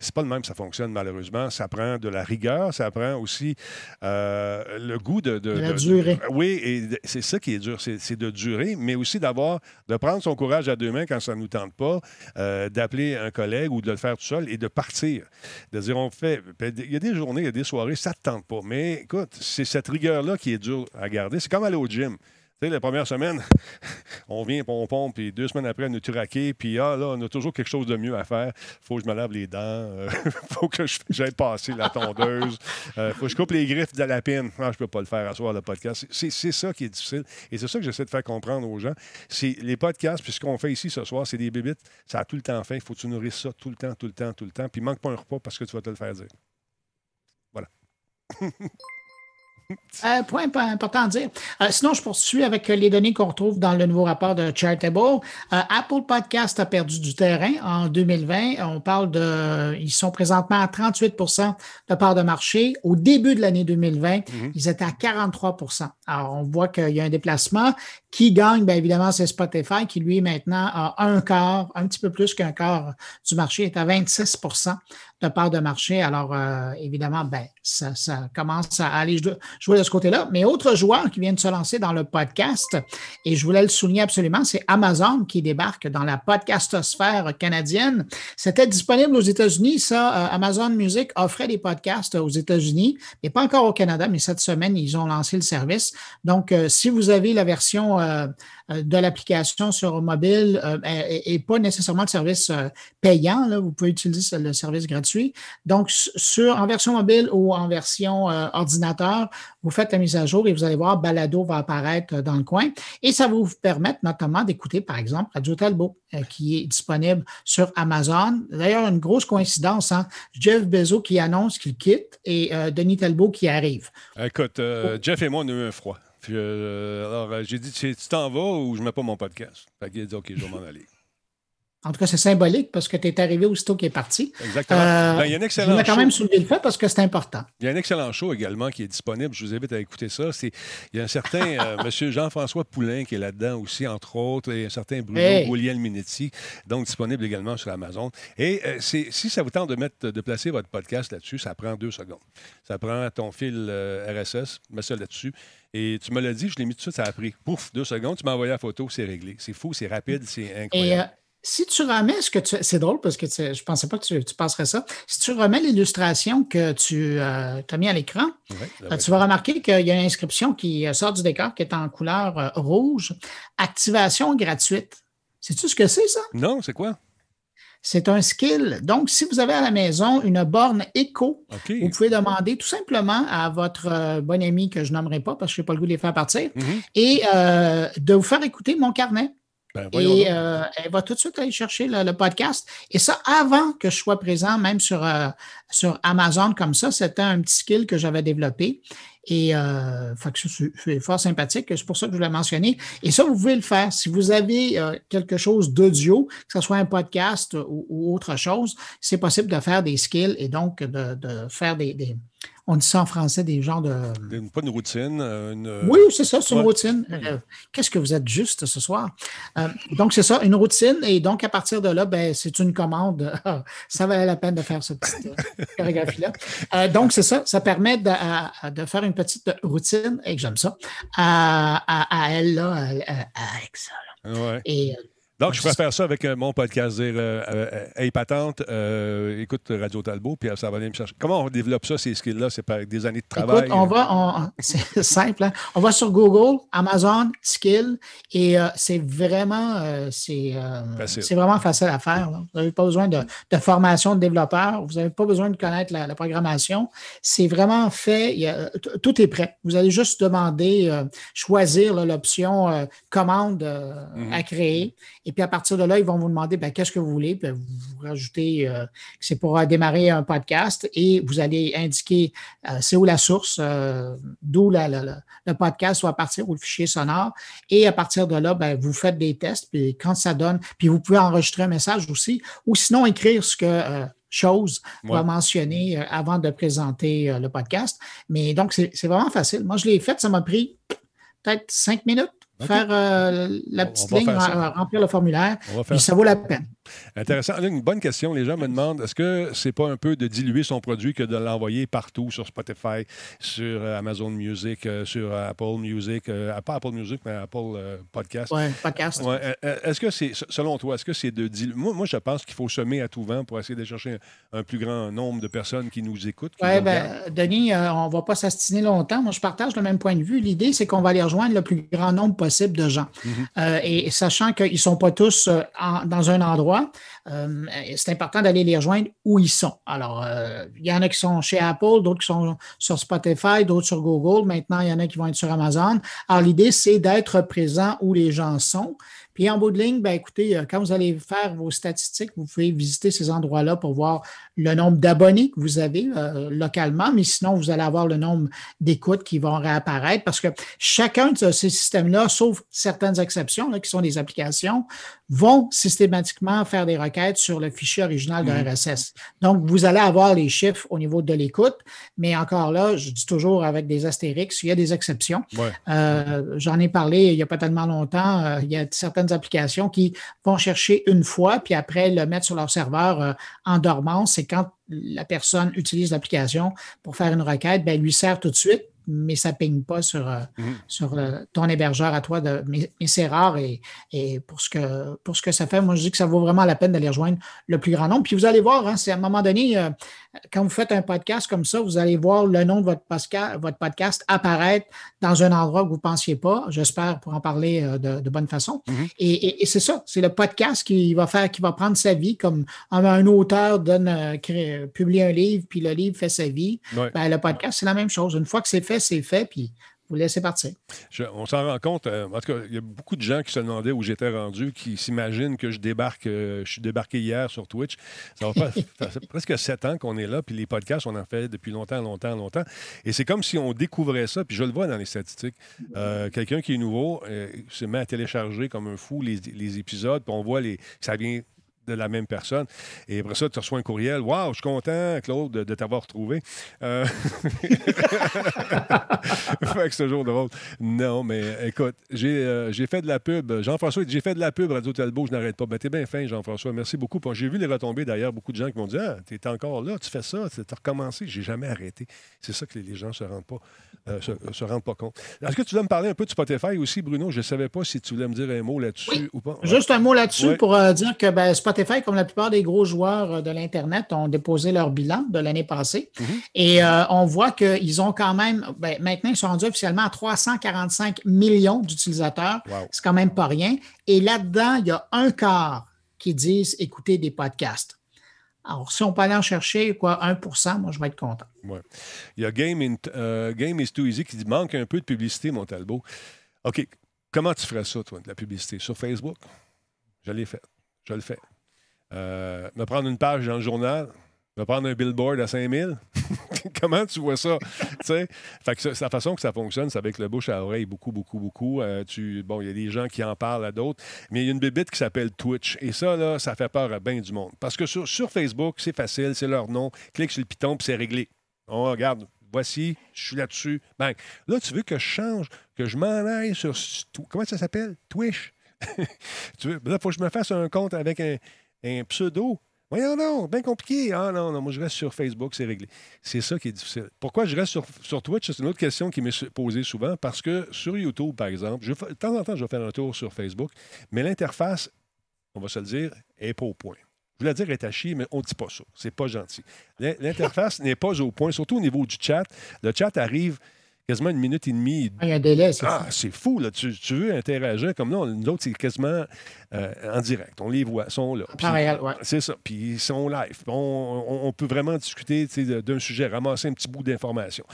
[SPEAKER 1] C'est pas le même que ça fonctionne malheureusement. Ça prend de la rigueur, ça prend aussi euh, le goût de, de-
[SPEAKER 2] De la
[SPEAKER 1] de-
[SPEAKER 2] durée.
[SPEAKER 1] oui, et c'est ça qui est dur, c'est de durer, mais aussi d'avoir de prendre son courage à deux mains quand ça ne nous tente pas, euh, d'appeler un collègue ou de le faire tout seul et de partir, de dire on fait. ben, Il y a des journées, il y a des soirées, ça ne te tente pas. Mais écoute, c'est cette rigueur-là qui est dure à garder. C'est comme aller au gym. Tu sais, la première semaine, (laughs) on vient, on pompe, puis deux semaines après, on est turaqué, puis ah, là, on a toujours quelque chose de mieux à faire. faut que je me lave les dents, il (laughs) faut que j'aille passer la tondeuse, il faut que je coupe les griffes de la lapine. Ah, je peux pas le faire à soir, le podcast. C'est ça qui est difficile. Et c'est ça que j'essaie de faire comprendre aux gens. C'est les podcasts, puis ce qu'on fait ici ce soir, c'est des bébites. Ça a tout le temps fait. Il faut que tu nourrisses ça tout le temps, tout le temps, tout le temps. Puis manque pas un repas parce que tu vas te le faire dire. (laughs) (laughs)
[SPEAKER 2] Euh, point important à dire. Euh, sinon, je poursuis avec euh, les données qu'on retrouve dans le nouveau rapport de Chartable. Euh, Apple Podcast a perdu du terrain en 2020. On parle de. Ils sont présentement à 38% de part de marché. Au début de l'année 2020, ils étaient à 43% Alors, on voit qu'il y a un déplacement. Qui gagne? Bien évidemment, c'est Spotify qui, lui, maintenant, a un quart, un petit peu plus qu'un quart du marché, est à 26 de part de marché. Alors, euh, évidemment, ben, ça, ça commence à aller jou- jouer de ce côté-là. Mais autre joueur qui vient de se lancer dans le podcast, et je voulais le souligner absolument, c'est Amazon qui débarque dans la podcastosphère canadienne. C'était disponible aux États-Unis, ça. Euh, Amazon Music offrait des podcasts aux États-Unis, mais pas encore au Canada, mais cette semaine, ils ont lancé le service. Donc, euh, si vous avez la version euh, de l'application sur mobile euh, et, pas nécessairement le service payant. Là. Vous pouvez utiliser le service gratuit. Donc, sur, en version mobile ou en version ordinateur, vous faites la mise à jour et vous allez voir, Balado va apparaître dans le coin. Et ça va vous permettre notamment d'écouter, par exemple, Radio Talbot, qui est disponible sur Amazon. D'ailleurs, une grosse coïncidence, hein? Jeff Bezos qui annonce qu'il quitte et Denis Talbot qui arrive.
[SPEAKER 1] Écoute, Jeff et moi, on a eu un froid. Puis, euh, alors, euh, j'ai dit, tu t'en vas ou je mets pas mon podcast? Fait qu'il a dit, OK, je vais m'en aller.
[SPEAKER 2] En tout cas, c'est symbolique parce que tu es arrivé aussitôt qu'il est parti.
[SPEAKER 1] Exactement. Euh, ben, il y a un excellent
[SPEAKER 2] je quand même soulevé le fait parce que c'est important.
[SPEAKER 1] Il y a un excellent show également qui est disponible. Je vous invite à écouter ça. il y a un certain euh, (laughs) M. Jean-François Poulain qui est là-dedans aussi, entre autres, et un certain Bruno hey. Minetti, donc disponible également sur Amazon. Et euh, si ça vous tente de, mettre, de placer votre podcast là-dessus, ça prend deux secondes. Ça prend ton fil RSS, mets ça là-dessus. Et tu me l'as dit, je l'ai mis tout de suite, ça a pris. Pouf, deux secondes, tu m'as envoyé la photo, c'est réglé. C'est fou, c'est rapide, c'est incroyable
[SPEAKER 2] si tu remets ce que tu. C'est drôle parce que je ne pensais pas que tu, passerais ça. Si tu remets l'illustration que tu euh, as mis à l'écran, euh, tu vas remarquer qu'il y a une inscription qui euh, sort du décor qui est en couleur rouge. Activation gratuite. Sais-tu ce que c'est, ça?
[SPEAKER 1] Non, c'est quoi?
[SPEAKER 2] C'est un skill. Donc, si vous avez à la maison une borne écho, vous pouvez demander tout simplement à votre bon ami que je nommerai pas parce que je n'ai pas le goût de les faire partir mm-hmm. et de vous faire écouter mon carnet. Ben, et euh, elle va tout de suite aller chercher le, podcast. Et ça, avant que je sois présent, même sur, euh, sur Amazon comme ça, c'était un petit skill que j'avais développé. Et euh, c'est fort sympathique. C'est pour ça que je voulais mentionner. Et ça, vous pouvez le faire. Si vous avez euh, quelque chose d'audio, que ce soit un podcast ou, autre chose, c'est possible de faire des skills et donc de, faire des on dit ça en français, des genres de.
[SPEAKER 1] Pas une routine. Euh, euh,
[SPEAKER 2] oui, c'est ça, c'est une routine. Euh, qu'est-ce que vous êtes juste ce soir? donc, c'est ça, une routine. Et donc, à partir de là, ben, c'est une commande. (laughs) ça valait la peine de faire cette petite chorégraphie-là. donc, c'est ça, ça permet de, faire une petite routine, et j'aime ça, à, elle, là, avec ça.
[SPEAKER 1] Et donc, je préfère ça avec euh, mon podcast, dire euh, euh, Hey Patente, écoute Radio Talbot, puis ça va aller me chercher. Comment on développe ça, ces skills-là? C'est par des années de travail?
[SPEAKER 2] Écoute, on va, (laughs) c'est simple, hein? on va sur Google, Amazon, Skill, et c'est vraiment, c'est vraiment facile à faire. Vous n'avez pas besoin de, formation de développeur, vous n'avez pas besoin de connaître la, programmation. C'est vraiment fait, tout est prêt. Vous allez juste demander, choisir l'option commande mm-hmm. à créer. Et puis à partir de là, ils vont vous demander ben, qu'est-ce que vous voulez? Puis vous rajoutez euh, que c'est pour démarrer un podcast et vous allez indiquer euh, c'est où la source, euh, d'où le podcast va partir ou le fichier sonore. Et à partir de là, ben, vous faites des tests. Puis quand ça donne, puis vous pouvez enregistrer un message aussi, ou sinon écrire ce que chose va mentionner avant de présenter le podcast. Mais donc, c'est vraiment facile. Moi, je l'ai fait, ça m'a pris peut-être cinq minutes faire euh, la petite ligne, remplir le formulaire. Puis ça vaut la peine.
[SPEAKER 1] Intéressant. une bonne question. Les gens me demandent est-ce que c'est pas un peu de diluer son produit que de l'envoyer partout sur Spotify, sur euh, Amazon Music, euh, sur Apple Music, pas Apple Music, mais Apple Podcast?
[SPEAKER 2] Oui, podcast.
[SPEAKER 1] est-ce que c'est, selon toi, est-ce que c'est de diluer moi, moi, je pense qu'il faut semer à tout vent pour essayer de chercher un, plus grand nombre de personnes qui nous écoutent.
[SPEAKER 2] Oui, bien, Denis, on ne va pas s'astiner longtemps. Moi, je partage le même point de vue. L'idée, c'est qu'on va aller rejoindre le plus grand nombre possible de gens. Mhm. Euh, et, sachant qu'ils ne sont pas tous euh, dans un endroit, euh, c'est important d'aller les rejoindre où ils sont. Alors, il y en a qui sont chez Apple, d'autres qui sont sur Spotify, d'autres sur Google. Maintenant, il y en a qui vont être sur Amazon. Alors, l'idée, c'est d'être présent où les gens sont. Puis en bout de ligne, ben, écoutez, quand vous allez faire vos statistiques, vous pouvez visiter ces endroits-là pour voir le nombre d'abonnés que vous avez localement, mais sinon, vous allez avoir le nombre d'écoutes qui vont réapparaître parce que chacun de ces systèmes-là, sauf certaines exceptions, qui sont des applications, vont systématiquement faire des requêtes sur le fichier original de mm-hmm. RSS. Donc, vous allez avoir les chiffres au niveau de l'écoute, mais encore là, je dis toujours avec des astérix, il y a des exceptions. Euh, j'en ai parlé il n'y a pas tellement longtemps. Euh, il y a certaines applications qui vont chercher une fois, puis après le mettre sur leur serveur euh, en dormance. C'est quand la personne utilise l'application pour faire une requête, ben, elle lui sert tout de suite mais ça ne ping pas sur, euh,
[SPEAKER 1] Mhm.
[SPEAKER 2] sur euh, ton hébergeur à toi. De, mais mais c'est rare et, et pour, ce que, pour ce que ça fait, moi, je dis que ça vaut vraiment la peine d'aller rejoindre le plus grand nombre. Puis vous allez voir, hein, c'est à un moment donné, euh, quand vous faites un podcast comme ça, vous allez voir le nom de votre podcast, votre podcast apparaître dans un endroit que vous ne pensiez pas. J'espère pour en parler euh, de, de bonne façon.
[SPEAKER 1] Mhm.
[SPEAKER 2] Et, et- et c'est ça, c'est le podcast qui va faire, qui va prendre sa vie comme un, auteur donne, euh, crée- publie un livre, puis le livre fait sa vie.
[SPEAKER 1] Ouais.
[SPEAKER 2] Ben, le podcast, c'est la même chose. Une fois que c'est fait, c'est fait, puis vous laissez partir.
[SPEAKER 1] Je- on s'en rend compte. euh, en tout cas, il y a beaucoup de gens qui se demandaient où j'étais rendu, qui s'imaginent que je débarque. euh, je suis débarqué hier sur Twitch. Ça va (laughs) fait presque sept ans qu'on est là, puis les podcasts, on en fait depuis longtemps, longtemps, longtemps. Et c'est comme si on découvrait ça, puis je le vois dans les statistiques. Euh, Quelqu'un qui est nouveau se met à télécharger comme un fou les, les épisodes, puis on voit les, ça vient de la même personne. Et après ça, tu reçois un courriel. Waouh, je suis content, Claude, de, de t'avoir retrouvé. Euh, (laughs) fait que c'est toujours drôle. Non, mais écoute, j'ai euh, j'ai fait de la pub. Jean-François, j'ai fait de la pub, Radio Talbot, je n'arrête pas. Ben, t'es bien fin, Jean-François. Merci beaucoup. J'ai vu les retombées d'ailleurs, beaucoup de gens qui m'ont dit Ah, t'es encore là, tu fais ça, tu as recommencé. J'ai jamais arrêté. C'est ça que les, gens se rendent pas, euh, se, se rendent pas compte. Est-ce que tu voulais me parler un peu de Spotify aussi, Bruno? Je ne savais pas si tu voulais me dire un mot là-dessus
[SPEAKER 2] Oui.
[SPEAKER 1] ou pas. Ouais.
[SPEAKER 2] Juste un mot là-dessus
[SPEAKER 1] Ouais.
[SPEAKER 2] pour euh, dire que ben, Spotify, comme la plupart des gros joueurs euh, de l'Internet, ont déposé leur bilan de l'année passée.
[SPEAKER 1] Mhm.
[SPEAKER 2] Et euh, on voit qu'ils ont quand même, ben, maintenant, ils sont rendus officiellement à 345 millions d'utilisateurs.
[SPEAKER 1] Wow.
[SPEAKER 2] C'est quand même pas rien. Et là-dedans, il y a un quart qui disent écouter des podcasts. Alors, si on peut aller en chercher quoi, 1% moi, je vais être content.
[SPEAKER 1] Il y a Game, in- euh, Game is Too Easy qui dit manque un peu de publicité, mon Talbot. OK. Comment tu ferais ça, toi, de la publicité? Sur Facebook? Je l'ai fait. Je le fais. Euh, me prendre une page dans le journal, me prendre un billboard à 5000. (laughs) Comment tu vois ça? Fait que ça- la façon que ça fonctionne, c'est avec le bouche à oreille, beaucoup, beaucoup, beaucoup. Euh, tu, bon, il y a des gens qui en parlent à d'autres, mais il y a une bébite qui s'appelle Twitch. Et ça, là, ça fait peur à bien du monde. Parce que sur, Facebook, c'est facile, c'est leur nom. Clique sur le piton, puis c'est réglé. On regarde, voici, je suis là-dessus. Bang. Là, tu veux que je change, que je m'en aille sur. Comment ça s'appelle? Twitch? (laughs) tu veux, là, il faut que je me fasse un compte avec un, un pseudo. Voyons non, bien compliqué. Ah non, non, moi je reste sur Facebook, c'est réglé. C'est ça qui est difficile. Pourquoi je reste sur, sur Twitch? C'est une autre question qui m'est posée souvent parce que sur YouTube, par exemple, de temps en temps, je vais faire un tour sur Facebook, mais l'interface, on va se le dire, est pas au point. Je voulais dire est à chier, mais on ne dit pas ça. C'est pas gentil. L'in- L'interface (laughs) n'est pas au point, surtout au niveau du chat. Le chat arrive quasiment une minute et demie,
[SPEAKER 2] Ah, Il y a un délai, c'est
[SPEAKER 1] ah,
[SPEAKER 2] fou.
[SPEAKER 1] c'est fou, là. Tu, tu veux interagir comme là. Nous autres, c'est quasiment euh, en direct. On les voit, ils sont là.
[SPEAKER 2] Ouais.
[SPEAKER 1] c'est ça. Puis ils sont live. On, on- on peut vraiment discuter d'un sujet, ramasser un petit bout d'information.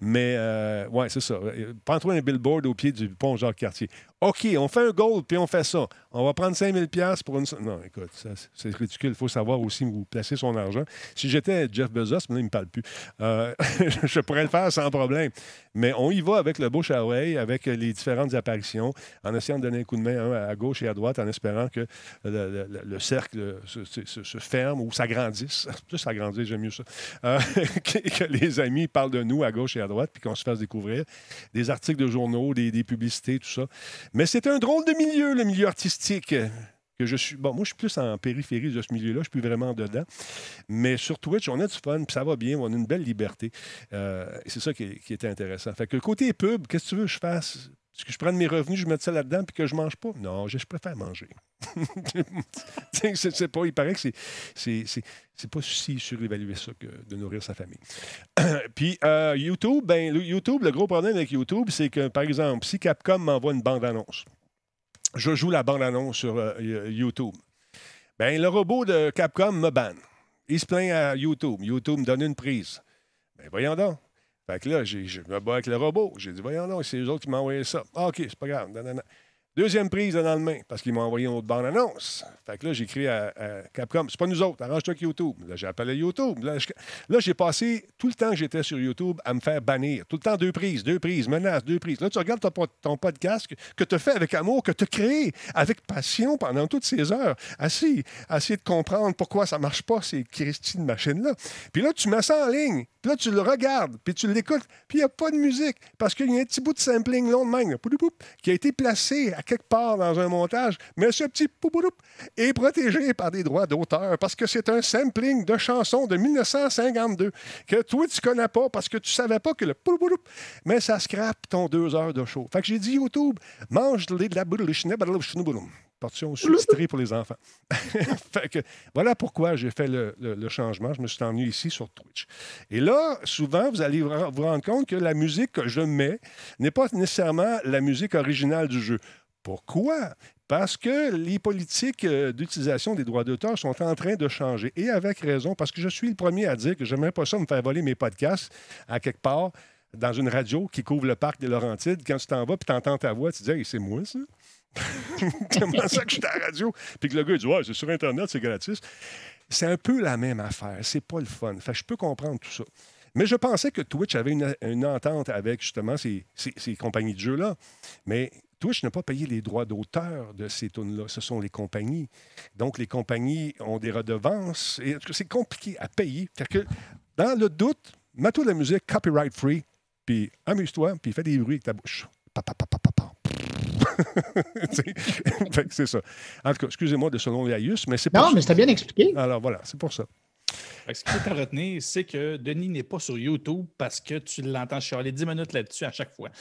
[SPEAKER 1] Mais, euh, ouais, c'est ça. Prends-toi un billboard au pied du pont Jacques-Cartier. OK, on fait un goal, puis on fait ça. On va prendre 5000 pièces pour une... Non, écoute, ça, c'est ridicule. Il faut savoir aussi où placer son argent. Si j'étais Jeff Bezos, maintenant, il ne me parle plus. Euh, (laughs) je pourrais le faire sans problème. Mais on y va avec le bouche à oreille, avec les différentes apparitions, en essayant de donner un coup de main à gauche et à droite, en espérant que le, le- le cercle se, ferme ou s'agrandisse. (laughs) Plus s'agrandisse, j'aime mieux ça. Euh, (laughs) que, que les amis parlent de nous à gauche et à droite, puis qu'on se fasse découvrir des articles de journaux, des, des publicités, tout ça. Mais c'est un drôle de milieu, le milieu artistique. Que je suis. Bon, moi, je suis plus en périphérie de ce milieu-là. Je suis plus vraiment dedans. Mais sur Twitch, on a du fun, puis ça va bien. On a une belle liberté. Euh, c'est ça qui, qui était intéressant. Fait que le côté pub, qu'est-ce que tu veux que je fasse? Est-ce que je prenne mes revenus, je mette ça là-dedans, puis que je mange pas? Non, je, préfère manger. (laughs) C'est pas, il paraît que c'est, c'est, pas si surévaluer ça que de nourrir sa famille. (clears throat) puis euh, YouTube, ben, YouTube, le gros problème avec YouTube, c'est que, par exemple, si Capcom m'envoie une bande-annonce, je joue la bande-annonce sur euh, YouTube. Ben, le robot de Capcom me banne. Il se plaint à YouTube. YouTube me donne une prise. Ben, voyons donc. Fait que là, je me bats avec le robot. J'ai dit, voyons donc, c'est eux autres qui m'ont envoyé ça. Ah, OK, c'est pas grave. Deuxième prise le lendemain, parce qu'ils m'ont envoyé une autre bande-annonce. Fait que là, j'ai écrit à, Capcom, c'est pas nous autres, arrange-toi avec YouTube. Là, j'ai appelé YouTube. Là, j'ai passé tout le temps que j'étais sur YouTube à me faire bannir. Tout le temps deux prises, deux prises, menaces, deux prises. Là, tu regardes ton, ton podcast que, tu as fait avec amour, que tu créé avec passion pendant toutes ces heures. Assis, à essayer de comprendre pourquoi ça marche pas, ces Christine machines-là. Puis là, tu mets ça en ligne. Puis là, tu le regardes, puis tu l'écoutes, puis il n'y a pas de musique, parce qu'il y a un petit bout de sampling long de même, qui a été placé à quelque part dans un montage, mais ce petit pouloup est protégé par des droits d'auteur, parce que c'est un sampling de chansons de 1952 que toi, tu connais pas, parce que tu savais pas que le pouloup, mais ça scrape ton deux heures de show. Fait que j'ai dit, YouTube, mange de la boule, Portion sous-titrée pour les enfants. (laughs) Voilà pourquoi j'ai fait le, changement. Je me suis emmené ici sur Twitch. Et là, souvent, vous allez vous rendre compte que la musique que je mets n'est pas nécessairement la musique originale du jeu. Pourquoi? Parce que les politiques euh, d'utilisation des droits d'auteur sont en train de changer. Et avec raison, parce que je suis le premier à dire que je n'aimerais pas ça me faire voler mes podcasts à quelque part dans une radio qui couvre le parc des Laurentides. Quand tu t'en vas puis tu entends ta voix, tu dis Hey, c'est moi, ça? (laughs) Comment ça que je suis à la radio? Puis que le gars il dit Ouais, c'est sur Internet, c'est gratis. C'est un peu la même affaire. C'est pas le fun. Fait que je peux comprendre tout ça. Mais je pensais que Twitch avait une, entente avec justement ces, ces- compagnies de jeux-là. Mais Twitch n'a pas payé les droits d'auteur de ces tunes-là. Ce sont les compagnies. Donc, les compagnies ont des redevances. Et c'est compliqué à payer. Fait que, dans le doute, mets-toi la musique copyright free, puis amuse-toi, puis fais des bruits avec ta bouche. Pa, pa, pa, (laughs) (laughs) Fait que c'est ça. En tout cas, excusez-moi de ce long laïus, mais c'est pour
[SPEAKER 2] Non,
[SPEAKER 1] ça.
[SPEAKER 2] mais c'était bien expliqué.
[SPEAKER 1] Alors voilà, c'est pour ça.
[SPEAKER 3] Fait que ce qu'il faut à retenir, c'est que Denis n'est pas sur YouTube parce que tu l'entends chialer 10 minutes là-dessus à chaque fois. (laughs)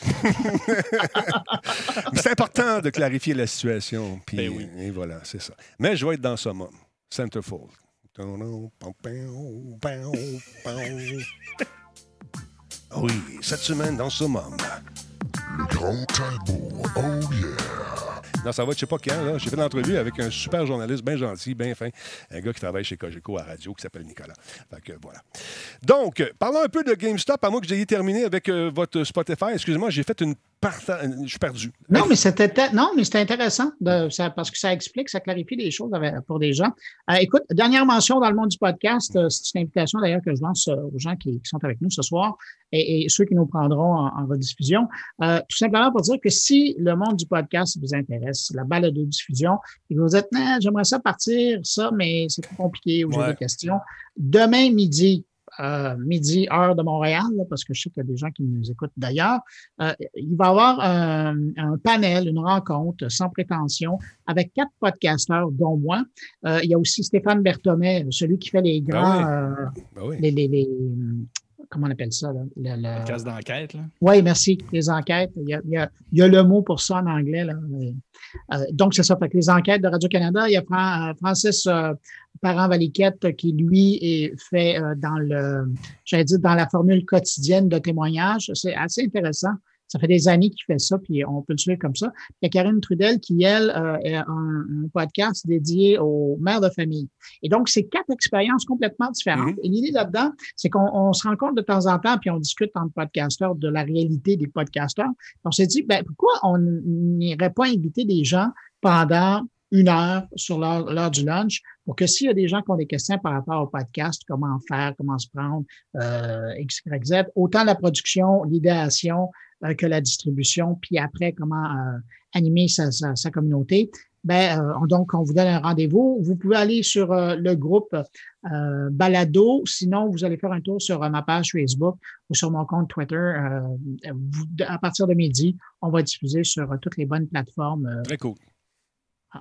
[SPEAKER 1] C'est important de clarifier la situation. Puis,
[SPEAKER 3] Ben oui.
[SPEAKER 1] Et voilà, c'est ça. Mais je vais être dans Summum. Centerfold. Oui, cette semaine dans Summum.
[SPEAKER 4] Le grand tabou. Oh yeah.
[SPEAKER 1] Non, ça va, je sais pas quand. là. J'ai fait l'entrevue avec un super journaliste bien gentil, bien fin. Un gars qui travaille chez Cogeco à radio qui s'appelle Nicolas. Donc, euh, parlons un peu de GameStop, à moins que ayez terminé avec euh, votre Spotify. Excusez-moi, j'ai fait une parta... Je suis perdu.
[SPEAKER 2] Non, mais c'était non, mais c'était intéressant de, ça, parce que ça explique, ça clarifie les choses pour des gens. Euh, écoute, dernière mention dans le monde du podcast, euh, c'est une invitation d'ailleurs que je lance euh, aux gens qui, qui sont avec nous ce soir et, et ceux qui nous prendront en, en rediffusion. Euh, tout simplement pour dire que si le monde du podcast vous intéresse, la balle de diffusion, et que vous êtes, non, j'aimerais ça partir, ça, mais c'est trop compliqué ou j'ai
[SPEAKER 1] Ouais.
[SPEAKER 2] des questions. Demain midi, euh, midi, heure de Montréal, là, parce que je sais qu'il y a des gens qui nous écoutent d'ailleurs. Euh, il va y avoir un, un panel, une rencontre sans prétention avec quatre podcasteurs, dont moi. Euh, il y a aussi Stéphane Berthommet, celui qui fait les grands, euh,
[SPEAKER 1] Ben oui.
[SPEAKER 2] les, les, les- comment on appelle ça? Là? Le- le-
[SPEAKER 3] Case d'enquête,
[SPEAKER 2] oui, merci. Les enquêtes. Il y, a, il y a- il y a le mot pour ça en anglais. Là. Euh, donc, c'est ça. Fait que les enquêtes de Radio-Canada, il y a euh, Francis euh, Parent-Valiquette qui, lui, est fait dans le, j'allais dire, dans la formule quotidienne de témoignage. C'est assez intéressant. Ça fait des années qu'il fait ça, puis on peut le suivre comme ça. Il y a Karine Trudel qui, elle, euh, a un, un podcast dédié aux mères de famille. Et donc, c'est quatre expériences complètement différentes.
[SPEAKER 1] Mhm.
[SPEAKER 2] Et l'idée là-dedans, c'est qu'on on se rencontre de temps en temps, puis on discute entre podcasteurs de la réalité des podcasteurs. On s'est dit, ben, pourquoi on n'irait pas inviter des gens pendant une heure sur l'heure du lunch pour que s'il y a des gens qui ont des questions par rapport au podcast, comment faire, comment se prendre, euh, X, Y, Z, autant la production, l'idéation que la distribution, puis après, comment euh, animer sa, sa, sa communauté, ben, euh, donc, on vous donne un rendez-vous. Vous pouvez aller sur euh, le groupe euh, Balado. Sinon, vous allez faire un tour sur euh, ma page Facebook ou sur mon compte Twitter. Euh, vous- à partir de midi, on va diffuser sur euh, toutes les bonnes plateformes euh,
[SPEAKER 1] Très cool.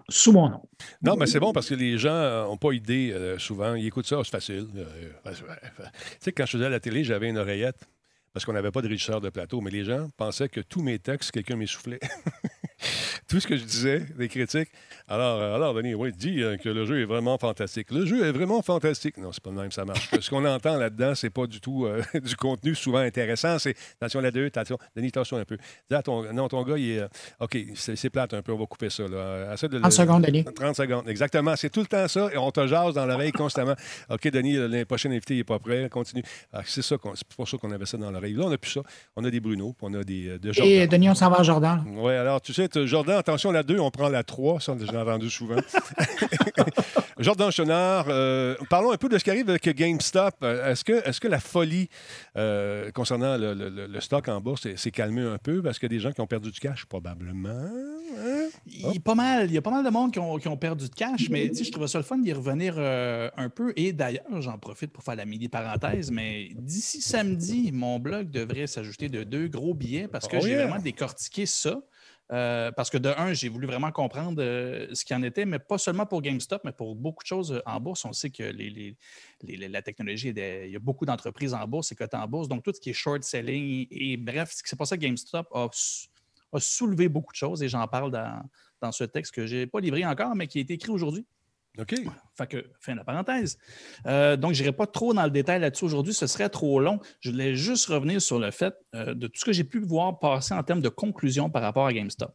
[SPEAKER 2] sous mon nom.
[SPEAKER 1] Non, mais c'est bon parce que les gens n'ont pas idée euh, souvent. Ils écoutent ça, c'est facile. Euh, euh, tu sais, quand je faisais à la télé, j'avais une oreillette parce qu'on n'avait pas de régisseur de plateau, mais les gens pensaient que tous mes textes, quelqu'un m'essoufflait. (laughs) (laughs) Tout ce que je disais, des critiques. Alors, euh, alors Denis, oui, dis euh, que le jeu est vraiment fantastique. Le jeu est vraiment fantastique. Non, c'est pas le même, ça marche. Ce qu'on entend là-dedans, c'est pas du tout euh, (laughs) du contenu souvent intéressant. C'est attention là deux, attention, Denis, attention un peu. Dis à ton, non, ton gars, il est. euh, OK, c'est plate un peu, on va couper ça. Là. Euh, essaie de,
[SPEAKER 2] 30 secondes, Denis.
[SPEAKER 1] 30 secondes, exactement. C'est tout le temps ça et on te jase dans l'oreille constamment. (laughs) OK, Denis, le prochain invité n'est pas prêt, continue. Ah, c'est ça, c'est pour ça qu'on avait ça dans l'oreille. Là, on n'a plus ça. On a des Bruno, puis on a des, de
[SPEAKER 2] Et
[SPEAKER 1] Jordan.
[SPEAKER 2] Denis, on s'en va à Jordan.
[SPEAKER 1] Oui, alors, tu sais, Jordan, attention, la 2, on prend la 3, ça, j'ai entendu souvent. (laughs) Jordan Chenard, euh, parlons un peu de ce qui arrive avec GameStop. Euh, Est-ce que, est que la folie euh, concernant le, le- le- le stock en bourse s'est calmée un peu? Parce qu'il y a des gens qui ont perdu du cash? Probablement. hein?
[SPEAKER 3] Il, y a pas mal, il y a pas mal de monde qui ont, qui ont perdu de cash, mais je trouvais ça le fun d'y revenir euh, un peu. Et d'ailleurs, j'en profite pour faire la mini parenthèse, mais d'ici samedi, mon blog devrait s'ajouter de deux gros billets parce que
[SPEAKER 1] Oh
[SPEAKER 3] j'ai
[SPEAKER 1] yeah.
[SPEAKER 3] vraiment décortiqué ça. Euh, parce que de un, j'ai voulu vraiment comprendre euh, ce qu'il en était, mais pas seulement pour GameStop, mais pour beaucoup de choses euh, en bourse. On sait que la technologie, il y a beaucoup d'entreprises en bourse et cotées en bourse. Donc, tout ce qui est short selling et bref, ce qui s'est passé à GameStop a soulevé beaucoup de choses et j'en parle dans, dans ce texte que je n'ai pas livré encore, mais qui a été écrit aujourd'hui.
[SPEAKER 1] OK.
[SPEAKER 3] Fin de la parenthèse. Euh, donc, je n'irai pas trop dans le détail là-dessus aujourd'hui, ce serait trop long. Je voulais juste revenir sur le fait euh, de tout ce que j'ai pu voir passer en termes de conclusion par rapport à GameStop.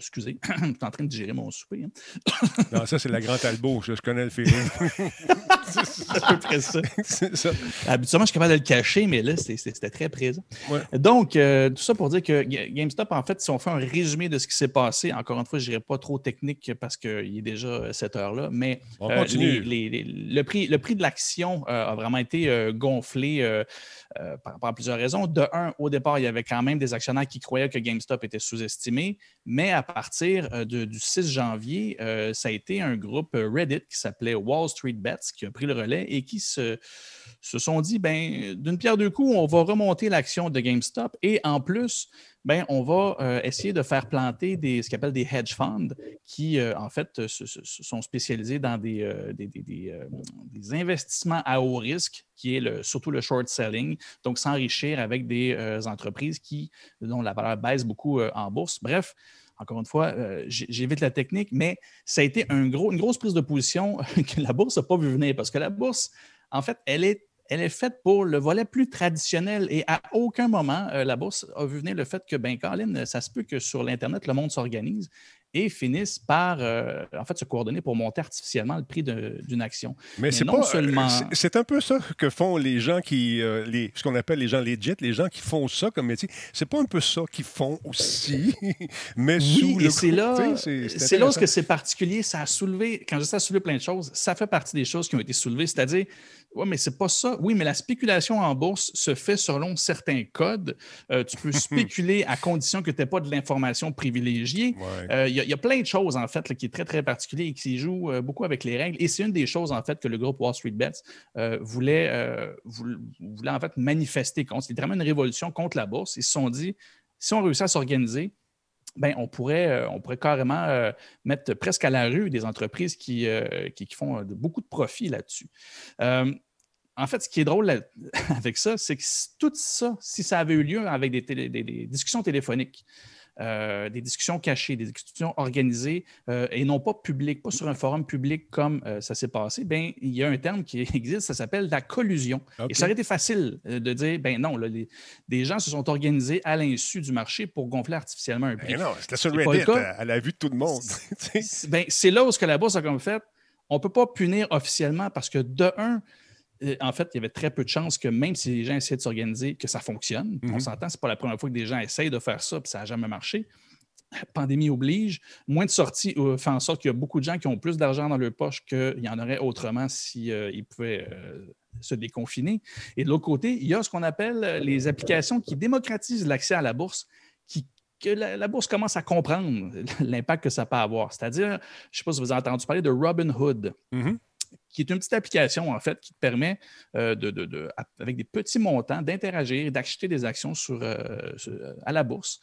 [SPEAKER 3] Excusez, (clears throat) je suis en train de digérer mon souper. hein.
[SPEAKER 1] Non, ça, c'est la grande Albo. Je, je connais le feeling. (laughs)
[SPEAKER 3] C'est à peu près ça. Habituellement, je suis capable de le cacher, mais là, c'était très présent.
[SPEAKER 1] Ouais.
[SPEAKER 3] Donc, euh, tout ça pour dire que Ga- GameStop, en fait, si on fait un résumé de ce qui s'est passé, encore une fois, je n'irai pas trop technique parce qu'il est déjà cette heure-là, mais
[SPEAKER 1] On
[SPEAKER 3] euh,
[SPEAKER 1] continue.
[SPEAKER 3] les- les- les- le, prix, le prix de l'action euh, a vraiment été euh, gonflé euh, par, plusieurs raisons. De un, au départ, il y avait quand même des actionnaires qui croyaient que GameStop était sous-estimé, mais à partir euh, du 6 janvier, euh, ça a été un groupe Reddit qui s'appelait Wall Street Bets qui a pris le relais et qui se, se sont dit, ben, d'une pierre deux coups, on va remonter l'action de GameStop et en plus, ben, on va euh, essayer de faire planter des, ce qu'on appelle des hedge funds qui, euh, en fait, se- se- sont spécialisés dans des, euh, des, des- euh, investissements à haut risque, qui est le- surtout le short selling, donc s'enrichir avec des euh, entreprises qui, dont la valeur baisse beaucoup euh, en bourse. Bref, encore une fois, euh, j'évite la technique, mais ça a été une grosse prise de position (laughs) que la bourse n'a pas vu venir parce que la bourse, en fait, elle est, elle est faite pour le volet plus traditionnel et à aucun moment, euh, la bourse a vu venir le fait que, ben, Colin, ça se peut que sur l'Internet, le monde s'organise et finisse par, euh, en fait, se coordonner pour monter artificiellement le prix d'une action.
[SPEAKER 1] Mais, c'est
[SPEAKER 3] non
[SPEAKER 1] pas.
[SPEAKER 3] seulement-
[SPEAKER 1] c'est- C'est un peu ça que font les gens qui. euh, les, ce qu'on appelle les gens legit, les gens qui font ça comme métier. C'est pas un peu ça qu'ils font aussi, (laughs) mais sous
[SPEAKER 3] Oui,
[SPEAKER 1] le
[SPEAKER 3] et c'est là,
[SPEAKER 1] c'est- c'est
[SPEAKER 3] c'est là
[SPEAKER 1] intéressant.
[SPEAKER 3] que c'est particulier. Ça a soulevé, quand je dis ça a soulevé plein de choses, ça fait partie des choses qui ont été soulevées. C'est-à-dire, oui, mais c'est pas ça. Oui, mais la spéculation en bourse se fait selon certains codes. Euh, tu peux (laughs) spéculer à condition que tu n'aies pas de l'information privilégiée.
[SPEAKER 1] Ouais.
[SPEAKER 3] Euh, Il y, a- il y a plein de choses, en fait, là, qui est très, très particulier et qui joue euh, beaucoup avec les règles. Et c'est une des choses, en fait, que le groupe Wall Street Bets voulait, voulait, en fait, manifester contre. C'était vraiment une révolution contre la bourse. Ils se sont dit, si on réussit à s'organiser, ben, on, pourrait, euh, on pourrait carrément euh, mettre presque à la rue des entreprises qui, euh, qui, font beaucoup de profits là-dessus. En fait, ce qui est drôle (laughs) avec ça, c'est que tout ça, si ça avait eu lieu avec des discussions téléphoniques, euh, des discussions cachées, des discussions organisées euh, et non pas publiques, pas sur un forum public comme euh, ça s'est passé, ben, il y a un terme qui (laughs) existe, ça s'appelle la collusion. Et ça aurait été facile de dire, ben non, là, les- des gens se sont organisés à l'insu du marché pour gonfler artificiellement un prix.
[SPEAKER 1] Ben non, c'était sur
[SPEAKER 3] le
[SPEAKER 1] Reddit,
[SPEAKER 3] cas.
[SPEAKER 1] à, à la vue de tout le monde. (laughs)
[SPEAKER 3] C'est- ben, c'est là où ce que la bourse a comme fait. On ne peut pas punir officiellement parce que de un, en fait, il y avait très peu de chances que même si les gens essaient de s'organiser, que ça fonctionne. On
[SPEAKER 1] Mhm.
[SPEAKER 3] s'entend, c'est pas la première fois que des gens essayent de faire ça, puis ça n'a jamais marché. Pandémie oblige, moins de sorties euh, fait en sorte qu'il y a beaucoup de gens qui ont plus d'argent dans leur poche qu'il y en aurait autrement s'ils pouvaient euh, se déconfiner. Et de l'autre côté, il y a ce qu'on appelle euh, les applications qui démocratisent l'accès à la bourse, qui que la, la bourse commence à comprendre (laughs) l'impact que ça peut avoir. C'est-à-dire, je ne sais pas si vous avez entendu parler de Robinhood,
[SPEAKER 1] Mhm.
[SPEAKER 3] Qui est une petite application, en fait, qui te permet, euh, de, avec des petits montants, d'interagir et d'acheter des actions sur, euh, euh, à la bourse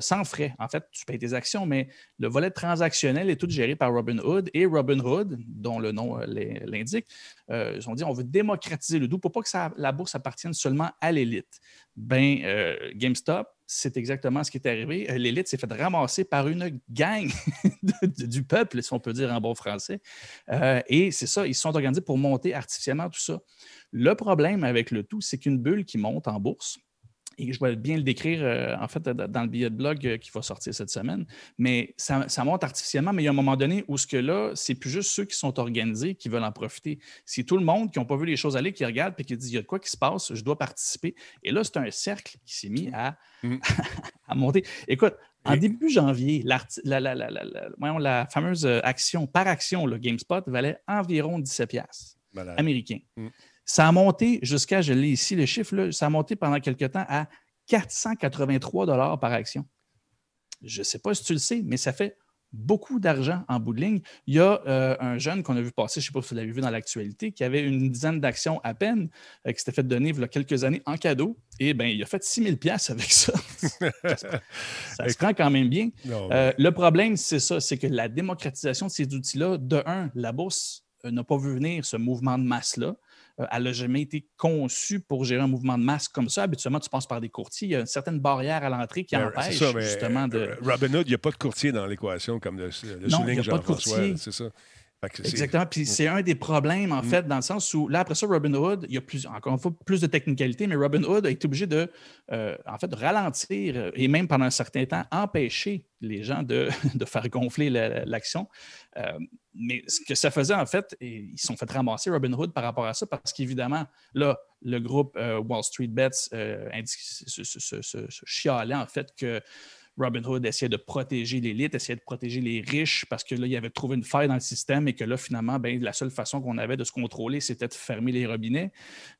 [SPEAKER 3] sans frais. En fait, tu payes tes actions, mais le volet transactionnel est tout géré par Robinhood. Et Robinhood, dont le nom l'in- l'indique, ils ont dit on veut démocratiser le doux pour pas que la bourse appartienne seulement à l'élite. Ben, GameStop, c'est exactement ce qui est arrivé. Euh, L'élite s'est fait ramasser par une gang (laughs) du peuple, si on peut dire en bon français. Euh, et c'est ça, ils se sont organisés pour monter artificiellement tout ça. Le problème avec le tout, c'est qu'une bulle qui monte en bourse, et je vais bien le décrire euh, en fait dans le billet de blog euh, qui va sortir cette semaine, mais ça, ça monte artificiellement, mais il y a un moment donné où ce que là, c'est plus juste ceux qui sont organisés qui veulent en profiter. C'est tout le monde qui n'a pas vu les choses aller, qui regarde et qui dit il y a de quoi qui se passe, je dois participer. Et là, c'est un cercle qui s'est mis à,
[SPEAKER 1] Mhm. (laughs)
[SPEAKER 3] à monter. Écoute, en début janvier, la, la- fameuse euh, action par action, le GameSpot, valait environ 17 piastres
[SPEAKER 1] Malade.
[SPEAKER 3] américain.
[SPEAKER 1] Mm.
[SPEAKER 3] Ça a monté jusqu'à, je l'ai ici, le chiffre, là, ça a monté pendant quelque temps à 483 dollars par action. je ne sais pas si tu le sais, mais ça fait beaucoup d'argent en bout de ligne. Il y a euh, un jeune qu'on a vu passer, je ne sais pas si vous l'avez vu dans l'actualité, qui avait une dizaine d'actions à peine, euh, qui s'était fait donner il y a quelques années en cadeau. Et ben, il a fait 6 000 avec ça. (laughs) ça, se prend quand même bien. Euh, le problème, c'est ça, c'est que la démocratisation de ces outils-là, de un, la bourse n'a pas vu venir ce mouvement de masse-là. Euh, elle n'a jamais été conçue pour gérer un mouvement de masse comme ça. Habituellement, tu passes par des courtiers. Il y a une certaine barrière à l'entrée qui empêche justement de.
[SPEAKER 1] Euh, Robin Hood, il n'y a pas de courtier dans l'équation comme le, le non, souligne Jean-François. C'est ça.
[SPEAKER 3] Exactement. Puis c'est un des problèmes, en mm. fait, dans le sens où, là, après ça, Robin Hood, il y a plus, encore une fois, plus de technicalité, mais Robin Hood a été obligé de, euh, en fait, ralentir et même pendant un certain temps empêcher les gens de, (laughs) de faire gonfler l'action. Euh, mais ce que ça faisait, en fait, ils se sont fait ramasser Robin Hood par rapport à ça, parce qu'évidemment, là, le groupe euh, Wall Street Bets se, se, chialait, en fait, que Robin Hood essayait de protéger l'élite, essayait de protéger les riches parce que là, il avait trouvé une faille dans le système et que là, finalement, ben, la seule façon qu'on avait de se contrôler, c'était de fermer les robinets.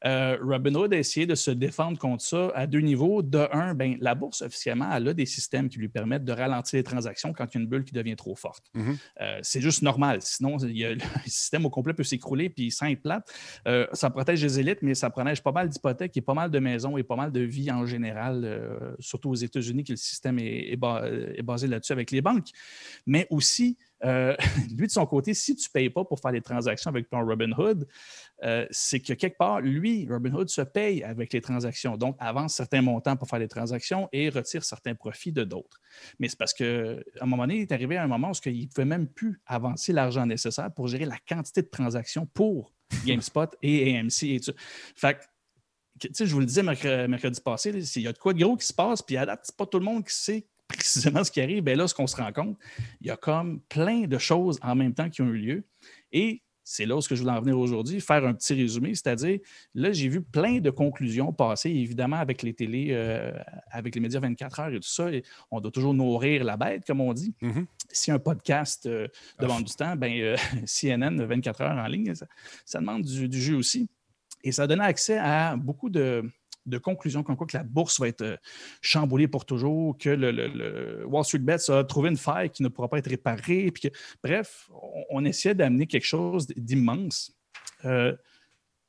[SPEAKER 3] Euh, Robin Hood a essayé de se défendre contre ça à deux niveaux. De un, ben, la bourse, officiellement, elle a des systèmes qui lui permettent de ralentir les transactions quand il y a une bulle qui devient trop forte. Mm-hmm. Euh, c'est juste normal. Sinon, le (laughs) système au complet peut s'écrouler puis sans être plate. Euh, ça protège les élites, mais ça protège pas mal d'hypothèques et pas mal de maisons et pas mal de vie en général, surtout aux États-Unis, que le système est est, basé là-dessus avec les banques. Mais aussi, euh, (laughs) lui, de son côté, si tu ne payes pas pour faire des transactions avec ton Robinhood, euh, c'est que quelque part, lui, Robinhood se paye avec les transactions. Donc, avance certains montants pour faire des transactions et retire certains profits de d'autres. Mais c'est parce qu'à un moment donné, il est arrivé à un moment où il ne pouvait même plus avancer l'argent nécessaire pour gérer la quantité de transactions pour GameSpot et AMC. Et tout. Fait que, je vous le disais mercredi, passé, il y a de quoi de gros qui se passe, puis à date, c'est pas tout le monde qui sait précisément ce qui arrive, bien là, ce qu'on se rend compte, il y a comme plein de choses en même temps qui ont eu lieu. Et c'est là où je voulais en venir aujourd'hui, faire un petit résumé, c'est-à-dire, là, j'ai vu plein de conclusions passer, évidemment, avec les télés, euh, avec les médias 24 heures et tout ça. Et on doit toujours nourrir la bête, comme on dit. Mm-hmm. Si un podcast euh, demande du temps, ben, euh, (laughs) CNN 24 heures en ligne, ça, demande du, du, jeu aussi. Et ça donne accès à beaucoup de, de conclusion comme quoi que la bourse va être euh, chamboulée pour toujours, que le, Wall Street Bets a trouvé une faille qui ne pourra pas être réparée. Puis que, bref, on, essaie d'amener quelque chose d'immense. Euh,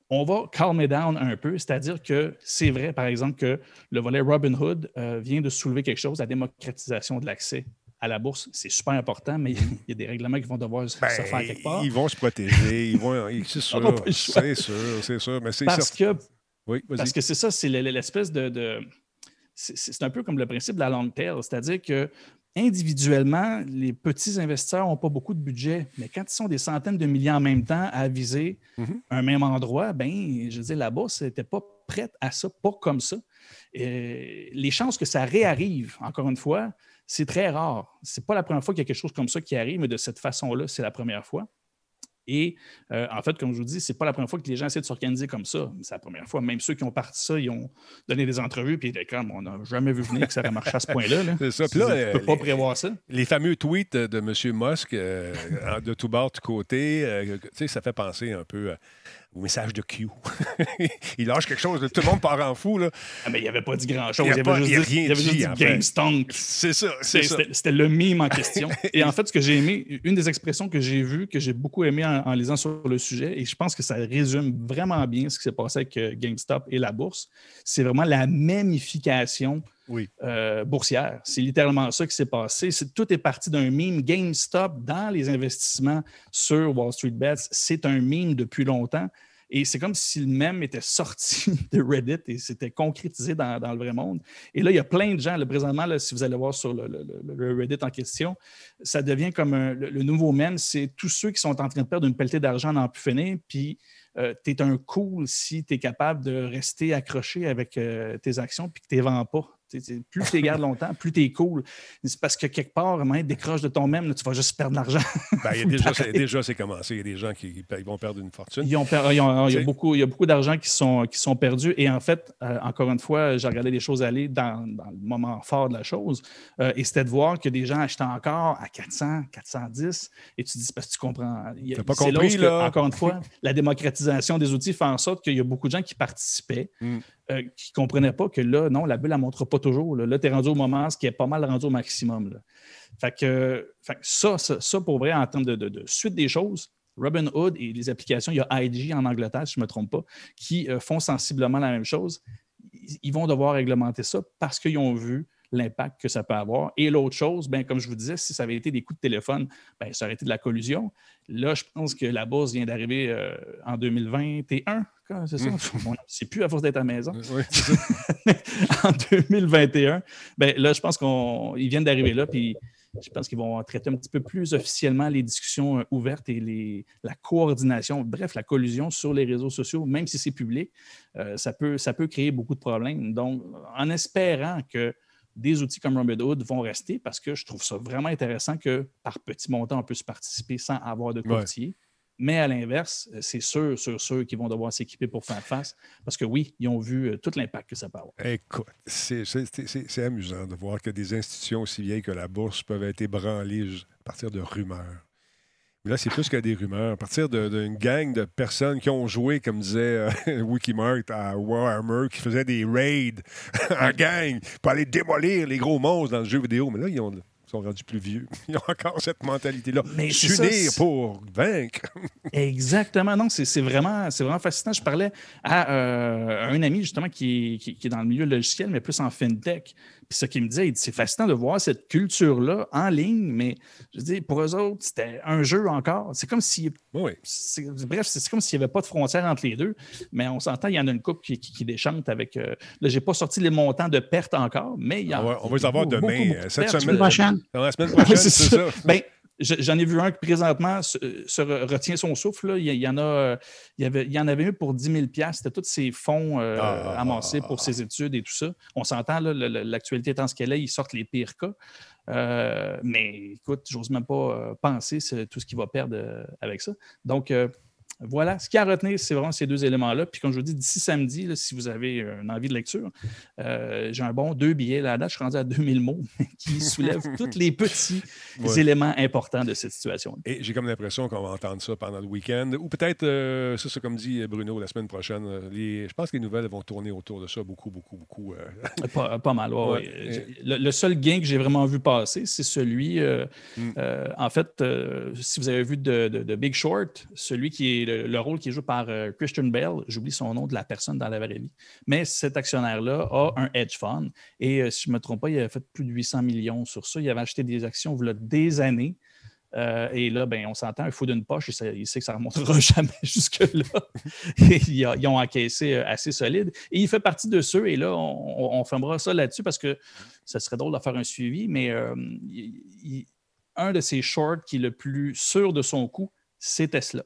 [SPEAKER 3] on va calmer down un peu, c'est-à-dire que c'est vrai, par exemple, que le volet Robinhood euh, vient de soulever quelque chose, la démocratisation de l'accès à la bourse, c'est super important, mais il y a des règlements qui vont devoir se ben, faire quelque part.
[SPEAKER 1] Ils vont se protéger, ils vont, c'est (laughs) sûr, c'est sûr, c'est sûr, mais c'est
[SPEAKER 3] Parce que parce que c'est ça, c'est l'espèce de. c'est un peu comme le principe de la long tail, c'est-à-dire que individuellement, les petits investisseurs n'ont pas beaucoup de budget, mais quand ils sont des centaines de milliers en même temps à viser mm-hmm. un même endroit, ben, je veux dire, la bourse n'était pas prête à ça, pas comme ça. Et les chances que ça réarrive, encore une fois, c'est très rare. Ce n'est pas la première fois qu'il y a quelque chose comme ça qui arrive, mais de cette façon-là, c'est la première fois. Et euh, en fait, comme je vous dis, ce n'est pas la première fois que les gens essaient de s'organiser comme ça. C'est la première fois. Même ceux qui ont parti ça, ils ont donné des entrevues, puis comme, on n'a jamais vu venir que ça aurait marché à ce point-là. (laughs)
[SPEAKER 1] C'est ça. Puis là,
[SPEAKER 3] ne peux pas prévoir ça.
[SPEAKER 1] Les fameux tweets de M. Musk, euh, de tout bord, de tout côté, euh, ça fait penser un peu au message de Q. (laughs) il lâche quelque chose, tout le monde part en fou. Là.
[SPEAKER 3] Ah, mais il avait pas dit grand-chose. Il, avait juste dit, il avait juste dit Game Stunk.
[SPEAKER 1] C'est ça.
[SPEAKER 3] C'était le mime en (laughs) question. et en fait, ce que j'ai aimé, une des expressions que j'ai vues, que j'ai beaucoup aimé en, lisant sur le sujet, et je pense que ça résume vraiment bien ce qui s'est passé avec euh, GameStop et la bourse, c'est vraiment la mémification euh, boursière. C'est littéralement ça qui s'est passé. tout est parti d'un meme. GameStop dans les investissements sur Wall Street Bets, c'est un meme depuis longtemps. Et c'est comme si le même était sorti (laughs) de Reddit et s'était concrétisé dans, le vrai monde. Et là, il y a plein de gens, là, présentement, là, si vous allez voir sur le, Reddit en question, ça devient comme le, nouveau mème. C'est tous ceux qui sont en train de perdre une pelletée d'argent dans plus finir, puis euh, tu es un cool si tu es capable de rester accroché avec euh, tes actions puis que tu ne vends pas plus tu les gardes longtemps, plus tu es cool. C'est parce que quelque part, un décroche de ton même, tu vas juste perdre de l'argent.
[SPEAKER 1] Ben, (laughs) déjà, c'est commencé. Il y a des gens qui, vont perdre une fortune.
[SPEAKER 3] il, y a beaucoup, d'argent qui sont, qui sont perdus. Et en fait, euh, encore une fois, j'ai regardé les choses aller dans, le moment fort de la chose. Euh, et c'était de voir que des gens achetaient encore à 400, 410. Et tu dis, parce que tu comprends.
[SPEAKER 1] Tu n'as pas compris, là.
[SPEAKER 3] encore une fois, la démocratisation des outils fait en sorte qu'il y a beaucoup de gens qui participaient. Mm. Euh, qui ne comprenaient pas que là, non, la bulle, ne montre pas toujours. Là, tu es rendu au moment, ce qui est pas mal rendu au maximum. Fait que, ça, ça, pour vrai, en termes de, suite des choses, Robinhood et les applications, il y a IG en Angleterre, si je ne me trompe pas, qui euh, font sensiblement la même chose. Ils vont devoir réglementer ça parce qu'ils ont vu l'impact que ça peut avoir. Et l'autre chose, ben, comme je vous disais, si ça avait été des coups de téléphone, ben, ça aurait été de la collusion. Là, je pense que la bourse vient d'arriver euh, en 2021. quoi, C'est ça? C'est plus à force d'être à la maison.
[SPEAKER 1] Oui, ça. (laughs)
[SPEAKER 3] en 2021, ben, là, je pense qu'ils viennent d'arriver là, puis je pense qu'ils vont traiter un petit peu plus officiellement les discussions euh, ouvertes et les, la coordination, bref, la collusion sur les réseaux sociaux, même si c'est public, euh, ça, peut, ça peut créer beaucoup de problèmes. Donc, en espérant que des outils comme Robinhood vont rester, parce que je trouve ça vraiment intéressant que par petit montant, on puisse participer sans avoir de
[SPEAKER 1] Ouais.
[SPEAKER 3] courtier. Mais à l'inverse, euh, c'est sûr, sûr, sûr qu'ils vont devoir s'équiper pour faire face, parce que oui, ils ont vu euh, tout l'impact que ça peut avoir.
[SPEAKER 1] Écoute, c'est- c'est c'est- c'est amusant de voir que des institutions aussi vieilles que la bourse peuvent être ébranlées à partir de rumeurs. Mais là, c'est plus que des rumeurs. À partir d'une gang de personnes qui ont joué, comme disait euh, (laughs) Wikimart, à Warhammer, qui faisaient des raids (laughs) en gang pour aller démolir les gros monstres dans le jeu vidéo. Mais là, ils, ont- sont rendus plus vieux. (laughs) Ils ont encore cette mentalité-là. S'unir pour vaincre.
[SPEAKER 3] Exactement. Non, c'est vraiment, c'est vraiment fascinant. Je parlais à euh, un ami justement qui, est- qui- qui est dans le milieu logiciel, mais plus en fintech. Puis ce qu'il me dit, c'est fascinant de voir cette culture-là en ligne, mais je dis, pour eux autres, c'était un jeu encore. C'est comme si
[SPEAKER 1] Oui,
[SPEAKER 3] c'est- bref, c'est comme s'il n'y avait pas de frontière entre les deux, mais on s'entend, il y en a une coupe qui, qui, qui déchante avec. euh, là, je n'ai pas sorti les montants de perte encore, mais il y en
[SPEAKER 1] On va- on va les avoir demain,
[SPEAKER 3] beaucoup
[SPEAKER 1] euh, cette
[SPEAKER 3] pertes.
[SPEAKER 1] semaine.
[SPEAKER 2] La prochaine.
[SPEAKER 1] dans la semaine (laughs) prochaine, c'est ça.
[SPEAKER 3] Ben, J'en ai vu un qui présentement se, se re- retient son souffle. là. Il, y a- il y en a, euh, il, y avait, il y en avait un pour 10 000 C'était tous ses fonds euh,
[SPEAKER 1] Ah.
[SPEAKER 3] amassés pour ses études et tout ça. On s'entend, l'actualité étant ce qu'elle est, ils sortent les pires cas. Euh, mais écoute, j'ose même pas penser c'est tout ce qu'il va perdre avec ça. Donc, voilà, ce qu'il y a à retenir, c'est vraiment ces deux éléments-là. Puis, comme je vous dis, d'ici samedi, là, si vous avez euh, une envie de lecture, euh, j'ai un bon deux billets. Là, à date, je suis rendu à 2000 mots (laughs) qui soulèvent (laughs) tous les petits
[SPEAKER 1] Ouais.
[SPEAKER 3] éléments importants de cette situation.
[SPEAKER 1] Et j'ai comme l'impression qu'on va entendre ça pendant le week-end. Ou peut-être, euh, ça, c'est comme dit Bruno, la semaine prochaine. euh, les- je pense que les nouvelles vont tourner autour de ça beaucoup, beaucoup, beaucoup. euh.
[SPEAKER 3] Pas, pas mal. ouais,
[SPEAKER 1] Ouais.
[SPEAKER 3] ouais. Le, le seul gain que j'ai vraiment vu passer, c'est celui, euh,
[SPEAKER 1] Mm.
[SPEAKER 3] euh, en fait, si vous avez vu de, de- de Big Short, celui qui est le, le rôle qui est joué par euh, Christian Bell, j'oublie son nom de la personne dans la vraie mais cet actionnaire-là a un hedge fund et euh, si je ne me trompe pas, il avait fait plus de 800 millions sur ça. Il avait acheté des actions il des années. Euh, et là, ben, on s'entend, un fou d'une poche, et il sait que ça ne remontera (laughs) jamais jusque-là. (laughs) Ils, ont encaissé assez solide. Et il fait partie de ceux, et là, on, fermera ça là-dessus parce que ça serait drôle de faire un suivi, mais il- il- un de ses shorts qui est le plus sûr de son coup, c'est Tesla.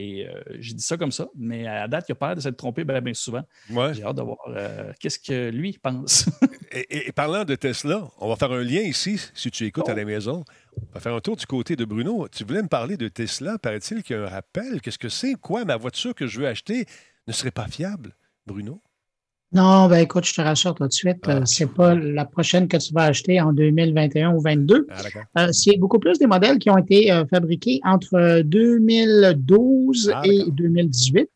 [SPEAKER 3] Et euh, j'ai dit ça comme ça, mais à date, il a pas l'air de s'être trompé bien, bien souvent.
[SPEAKER 1] Ouais.
[SPEAKER 3] J'ai hâte de voir euh, qu'est-ce que lui pense. (laughs)
[SPEAKER 1] Et, et- et parlant de Tesla, on va faire un lien ici, si tu écoutes à la maison. On va faire un tour du côté de Bruno. Tu voulais me parler de Tesla. Paraît-il qu'il y a un rappel. Qu'est-ce que c'est? Quoi? Ma voiture que je veux acheter ne serait pas fiable, Bruno?
[SPEAKER 2] Non, ben écoute, je te rassure tout de suite,
[SPEAKER 1] Ah.
[SPEAKER 2] euh, c'est pas la prochaine que tu vas acheter en 2021 ou 2022.
[SPEAKER 1] Ah.
[SPEAKER 2] Euh, c'est beaucoup plus des modèles qui ont été euh, fabriqués entre 2012
[SPEAKER 1] Ah,
[SPEAKER 2] et
[SPEAKER 1] d'accord.
[SPEAKER 2] 2018.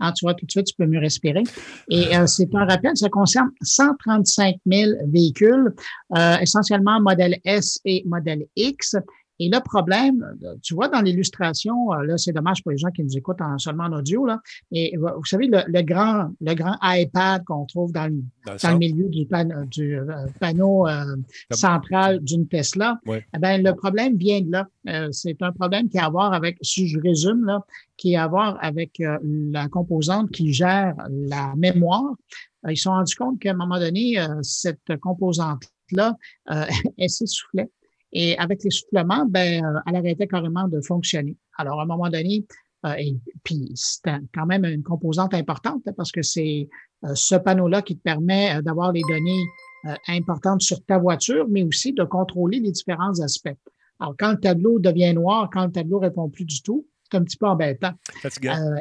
[SPEAKER 2] Ah, tu vois, tout de suite, tu peux mieux respirer. Et euh, c'est un rappel, ça concerne 135 000 véhicules, euh, essentiellement modèle S et modèle X. Et le problème, euh, tu vois, dans l'illustration, euh, là, c'est dommage pour les gens qui nous écoutent en, seulement en audio, là. Et euh, vous savez, le, le grand, le grand iPad qu'on trouve dans le,
[SPEAKER 1] Dans le
[SPEAKER 2] dans le
[SPEAKER 1] centre?
[SPEAKER 2] milieu du, pan- du panneau euh, central d'une Tesla,
[SPEAKER 1] Ouais.
[SPEAKER 2] eh ben, le problème vient de là. Euh, c'est un problème qui a à voir avec, si je résume, là, qui a à voir avec euh, la composante qui gère la mémoire. Ils se sont rendus compte qu'à un moment donné, cette composante-là, (laughs) elle s'essoufflait. Et avec l'essoufflement, ben, euh, elle arrêtait carrément de fonctionner. Alors, à un moment donné, euh, et puis c'est quand même une composante importante là, parce que c'est euh, ce panneau-là qui te permet euh, d'avoir les données euh, importantes sur ta voiture, mais aussi de contrôler les différents aspects. Alors, quand le tableau devient noir, quand le tableau répond plus du tout, c'est un petit peu embêtant.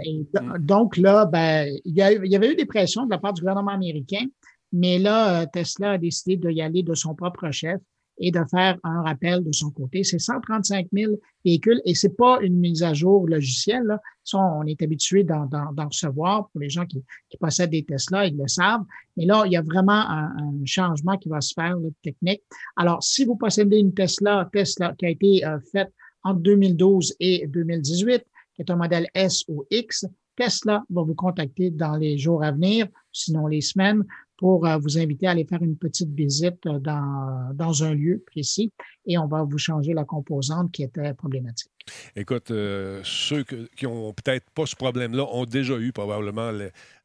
[SPEAKER 2] Et do- donc là, ben, il y, a- il y avait eu des pressions de la part du gouvernement américain, mais là, Tesla a décidé d'y aller de son propre chef et de faire un rappel de son côté. C'est 135 000 véhicules et c'est pas une mise à jour logicielle. Là. Ça, on est habitué d'en, recevoir pour les gens qui, possèdent des Tesla, ils le savent. Mais là, il y a vraiment un, changement qui va se faire, là, technique. Alors, si vous possédez une Tesla, Tesla qui a été euh, faite entre 2012 et 2018, qui est un modèle S ou X, Tesla va vous contacter dans les jours à venir, sinon les semaines, pour euh, vous inviter à aller faire une petite visite euh, dans, dans un lieu précis et on va vous changer la composante qui était problématique.
[SPEAKER 1] Écoute, euh, ceux qui ont peut-être pas ce problème-là ont déjà eu probablement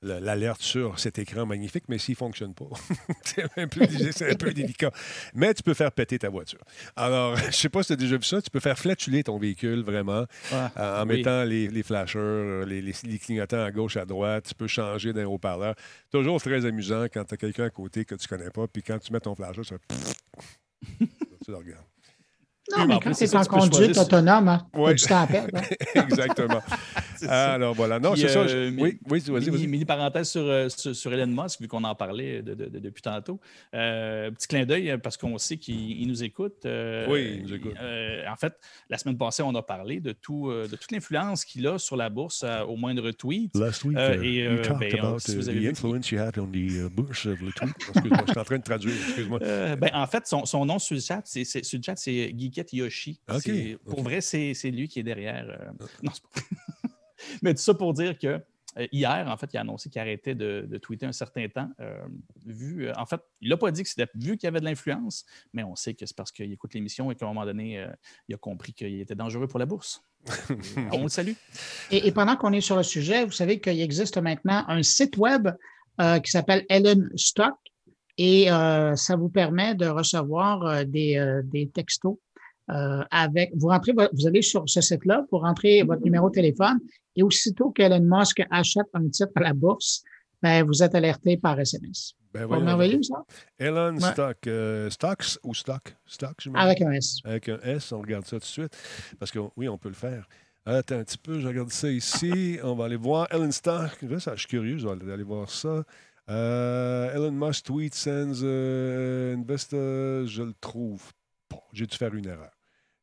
[SPEAKER 1] l'alerte sur cet écran magnifique, mais s'il ne fonctionne pas, (laughs) c'est un, peu (laughs) délicat. Mais tu peux faire péter ta voiture. Alors, (laughs) je ne sais pas si tu as déjà vu ça, tu peux faire flatuler ton véhicule vraiment en mettant les, les flashers, les, les, clignotants à gauche, à droite. Tu peux changer d'un haut-parleur. Toujours très amusant quand tu as quelqu'un à côté que tu connais pas, puis quand tu mets ton flasher, ça... tu (laughs) le regardes.
[SPEAKER 2] Non, mais quand c'est en conduite autonome, hein,
[SPEAKER 1] ouais.
[SPEAKER 2] du temps à perdre. Hein. (laughs)
[SPEAKER 1] Exactement. (laughs) Alors voilà. Non, c'est ça.
[SPEAKER 3] Euh,
[SPEAKER 1] oui, oui, vas-y, vas-y.
[SPEAKER 3] Mini parenthèse sur, euh, sur, sur, Elon Musk, vu qu'on en parlait de, de, depuis tantôt. Euh, petit clin d'œil, parce qu'on sait qu'il nous écoute.
[SPEAKER 1] oui, il nous écoute.
[SPEAKER 3] en fait, la semaine passée, on a parlé de, tout, de toute l'influence qu'il a sur la bourse au moindre tweet.
[SPEAKER 1] Last week, et, you talked ben, about si the influence you had on the bourse of the tweet. (laughs) Excuse-moi, je suis en train de traduire. Excuse-moi.
[SPEAKER 3] ben, en fait, son, son nom sur le chat, c'est, sur le chat, c'est Yoshi. Pour vrai, c'est lui qui est derrière. Euh, non, c'est pas (laughs) Mais tout ça pour dire que euh, hier, en fait, il a annoncé qu'il arrêtait de, tweeter un certain temps. Euh, vu, en fait, il n'a pas dit que c'était vu qu'il y avait de l'influence, mais on sait que c'est parce qu'il écoute l'émission et qu'à un moment donné, il a compris qu'il était dangereux pour la bourse. (laughs) on le salue.
[SPEAKER 2] Et, et pendant qu'on est sur le sujet, vous savez qu'il existe maintenant un site web qui s'appelle Ellen Stock et ça vous permet de recevoir des, des textos euh, avec, vous rentrez, vous allez sur ce site-là pour rentrer votre numéro de téléphone et aussitôt qu'Elon Musk achète un titre à la bourse, ben, vous êtes alerté par SMS.
[SPEAKER 1] Ben, merveilleux, ça? Elon Stock, euh, Stocks ou Stock? Stock, je
[SPEAKER 2] Avec un S.
[SPEAKER 1] Avec un S, on regarde ça tout de suite. Parce que oui, on peut le faire. Attends un petit peu, je regarde ça ici. On va aller voir Elon Stock. je suis curieux, je vais aller voir ça. Euh, Elon Musk tweet sends investor, je le trouve pas. J'ai dû faire une erreur.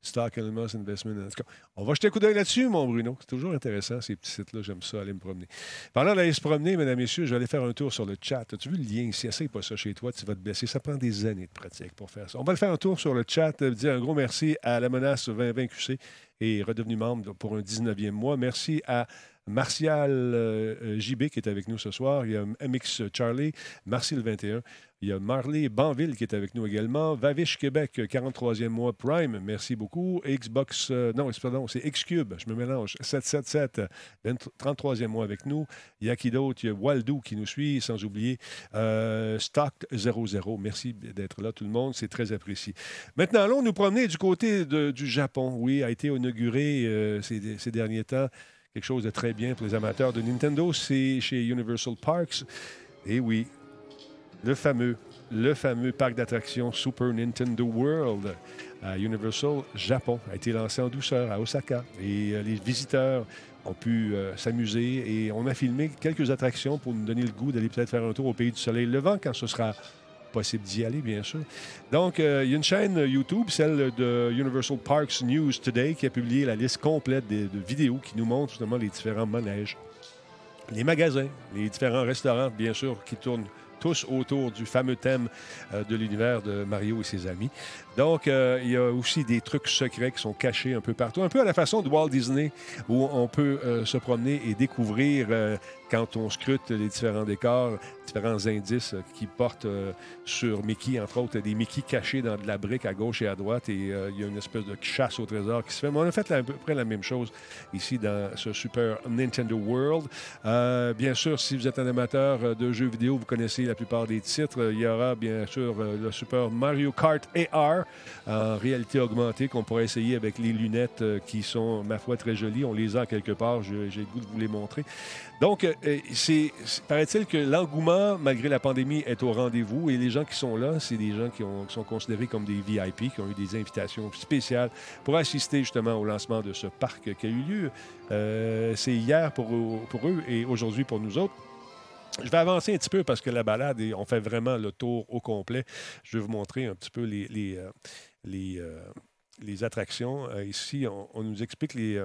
[SPEAKER 1] Stock Animals Investment. On va jeter un coup d'œil là-dessus, mon Bruno. C'est toujours intéressant, ces petits sites-là. J'aime ça, aller me promener. Parlant d'aller se promener, mesdames, messieurs, je vais aller faire un tour sur le chat. As-tu vu le lien ici? Essaye pas ça chez toi, tu vas te blesser. Ça prend des années de pratique pour faire ça. On va le faire un tour sur le chat. Euh, dire un gros merci à la menace 2020 QC et redevenu membre pour un 19e mois. Merci à Martial euh, euh, JB qui est avec nous ce soir. Il y a MX Charlie, Marcel 21. Il y a Marley Banville qui est avec nous également. Vavish Québec, 43e mois Prime, merci beaucoup. Xbox, euh, non, pardon, c'est Xcube, je me mélange. 777, 33e mois avec nous. Il y a qui d'autre? Il y a Waldo qui nous suit, sans oublier euh, Stock 00. Merci d'être là, tout le monde, c'est très apprécié. Maintenant, allons nous promener du côté du Japon. Oui, a été inauguré ces derniers temps quelque chose de très bien pour les amateurs de Nintendo, c'est chez Universal Parks. Et oui, le fameux, le fameux parc d'attractions Super Nintendo World à Universal Japon a été lancé en douceur à Osaka. Et euh, les visiteurs ont pu euh, s'amuser et on a filmé quelques attractions pour nous donner le goût d'aller peut-être faire un tour au Pays du Soleil Levant quand ce sera possible d'y aller, bien sûr. Donc, euh, il y a une chaîne YouTube, celle de Universal Parks News Today, qui a publié la liste complète de, vidéos qui nous montrent justement les différents manèges, les magasins, les différents restaurants, bien sûr, qui tournent tous autour du fameux thème euh, de l'univers de Mario et ses amis. Donc, euh, il y a aussi des trucs secrets qui sont cachés un peu partout, un peu à la façon de Walt Disney, où on peut euh, se promener et découvrir quand on scrute les différents décors, différents indices qui portent sur Mickey, entre autres, des Mickey cachés dans de la brique à gauche et à droite, et il y a une espèce de chasse au trésor qui se fait. Mais on a fait à peu près la même chose ici dans ce Super Nintendo World. bien sûr, si vous êtes un amateur de jeux vidéo, vous connaissez la plupart des titres. Il y aura bien sûr le Super Mario Kart AR en réalité augmentée qu'on pourrait essayer avec les lunettes qui sont, ma foi, très jolies. On les a quelque part. J'ai le goût de vous les montrer. Donc, euh, c'est, paraît-il que l'engouement, malgré la pandémie, est au rendez-vous et les gens qui sont là, c'est des gens qui, sont considérés comme des VIP, qui ont eu des invitations spéciales pour assister justement au lancement de ce parc qui a eu lieu. Euh, c'est hier pour eux et aujourd'hui pour nous autres. Je vais avancer un petit peu parce que la balade, on fait vraiment le tour au complet. Je vais vous montrer un petit peu les, euh, euh, attractions. Euh, ici, on, nous explique les,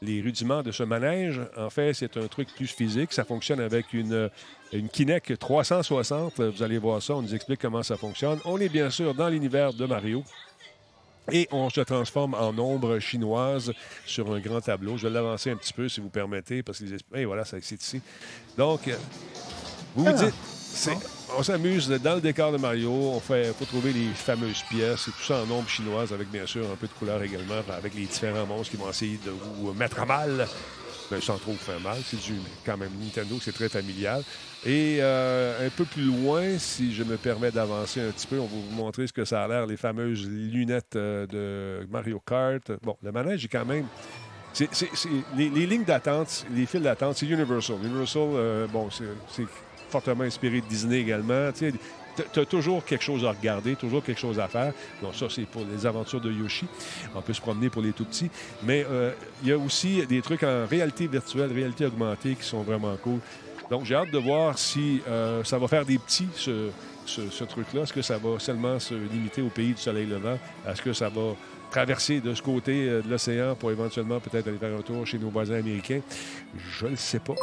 [SPEAKER 1] les rudiments de ce manège. En fait, c'est un truc plus physique. Ça fonctionne avec une, une Kinect 360. Vous allez voir ça. On nous explique comment ça fonctionne. On est bien sûr dans l'univers de Mario. Et on se transforme en ombre chinoise sur un grand tableau. Je vais l'avancer un petit peu, si vous permettez, parce que les esprits... Et voilà, ça c'est ici. Donc, euh, vous vous
[SPEAKER 2] Ah.
[SPEAKER 1] dites, c'est- on s'amuse dans le décor de Mario. On fait, faut trouver les fameuses pièces. Et tout ça en ombre chinoise, avec bien sûr un peu de couleur également, avec les différents monstres qui vont essayer de vous mettre à mal. Ben, sans trop faire mal. C'est du quand même Nintendo, c'est très familial. Et euh, un peu plus loin, si je me permets d'avancer un petit peu, on va vous montrer ce que ça a l'air, les fameuses lunettes euh, de Mario Kart. Bon, le manège est quand même. les, lignes d'attente, les files d'attente, c'est Universal. Universal, euh, bon, c'est fortement inspiré de Disney également. As toujours quelque chose à regarder, toujours quelque chose à faire. Donc, ça, c'est pour les aventures de Yoshi. On peut se promener pour les tout petits. Mais euh, il y a aussi des trucs en réalité virtuelle, réalité augmentée qui sont vraiment cool. Donc, j'ai hâte de voir si euh, ça va faire des petits, ce- ce truc-là. Est-ce que ça va seulement se limiter au pays du soleil levant? Est-ce que ça va traverser de ce côté euh, de l'océan pour éventuellement peut-être aller faire un tour chez nos voisins américains? Je ne le sais pas.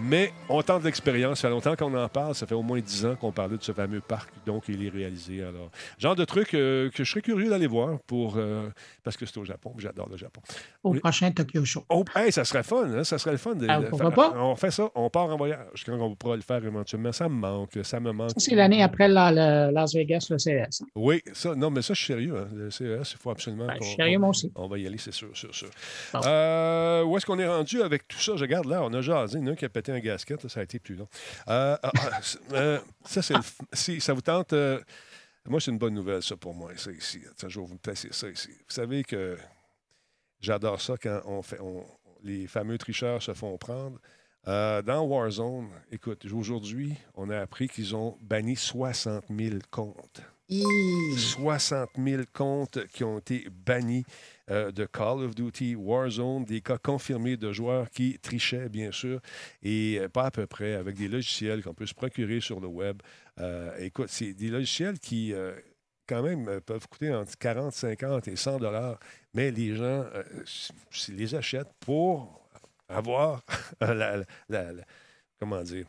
[SPEAKER 1] Mais on tente l'expérience. Ça fait longtemps qu'on en parle. Ça fait au moins 10 ans qu'on parlait de ce fameux parc. Donc, il est réalisé. Alors, genre de truc euh, que je serais curieux d'aller voir pour, euh, parce que c'est au Japon. J'adore le Japon.
[SPEAKER 2] Au
[SPEAKER 1] Oui.
[SPEAKER 2] prochain Tokyo Show.
[SPEAKER 1] Oh, hey, ça serait fun, hein? Ça serait le fun. De,
[SPEAKER 2] Ah, pourquoi pas?
[SPEAKER 1] On fait ça, on part en voyage. Quand on pourra le faire éventuellement, ça me manque, ça me manque.
[SPEAKER 2] C'est l'année après la- Las Vegas, le CES.
[SPEAKER 1] Oui, ça, non, mais ça, je suis sérieux. hein. Le CES, il faut absolument
[SPEAKER 2] Ben, je
[SPEAKER 1] qu'on-
[SPEAKER 2] suis sérieux, moi aussi.
[SPEAKER 1] On va y aller, c'est sûr, sûr, sûr.
[SPEAKER 2] Bon.
[SPEAKER 1] Euh, où est-ce qu'on est rendu avec tout ça? Je regarde là, on a jasé. Il y en a qui a pété un gasket, là, ça a été plus long. Euh, ah, ah, euh, ça, c'est si ça vous tente, moi, c'est une bonne nouvelle, ça, pour moi, ça ici. Tiens, je vais vous placer ça ici. Vous savez que j'adore ça quand on fait, on- les fameux tricheurs se font prendre. Euh, dans Warzone, écoute, aujourd'hui, on a appris qu'ils ont banni 60 000 comptes. 60 000 comptes qui ont été bannis euh, de Call of Duty Warzone, des cas confirmés de joueurs qui trichaient, bien sûr, et euh, pas à peu près, avec des logiciels qu'on peut se procurer sur le web. Euh, écoute, c'est des logiciels qui, quand même, peuvent coûter entre 40, 50 et 100 dollars, mais les gens les achètent pour avoir (laughs) la- comment dire,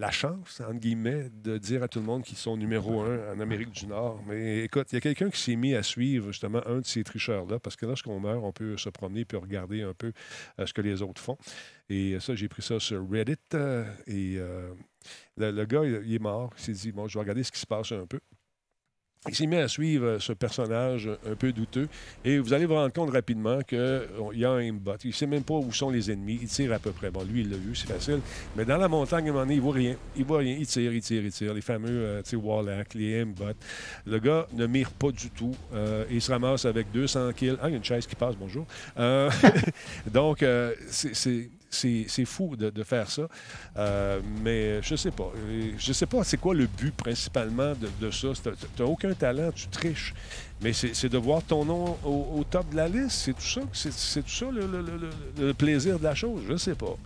[SPEAKER 1] la chance, entre guillemets, de dire à tout le monde qu'ils sont numéro un en Amérique du Nord. Mais écoute, il y a quelqu'un qui s'est mis à suivre justement un de ces tricheurs-là, parce que lorsqu'on meurt, on peut se promener puis regarder un peu euh, ce que les autres font. Et ça, j'ai pris ça sur Reddit. euh, et euh, le, gars, il est mort. Il s'est dit, bon, je vais regarder ce qui se passe un peu. Il s'est mis à suivre euh, ce personnage un peu douteux. Et vous allez vous rendre compte rapidement qu'il y a un aimbot. Il ne sait même pas où sont les ennemis. Il tire à peu près. Bon, lui, il l'a vu, c'est facile. Mais dans la montagne, à un moment donné, il voit rien. Il voit rien. Il tire, il tire, il tire. Les fameux euh, Warlock, les aimbots. Le gars ne mire pas du tout. Euh, il se ramasse avec 200 kills. Ah, il y a une chaise qui passe, bonjour. Euh, (laughs) donc, euh, c'est- c'est. Fou de, faire ça. Euh, mais je sais pas. Je sais pas c'est quoi le but principalement de, ça. Tu n'as aucun talent, tu triches. Mais c'est de voir ton nom au, top de la liste. C'est tout ça. C'est tout ça le, plaisir de la chose. Je sais pas.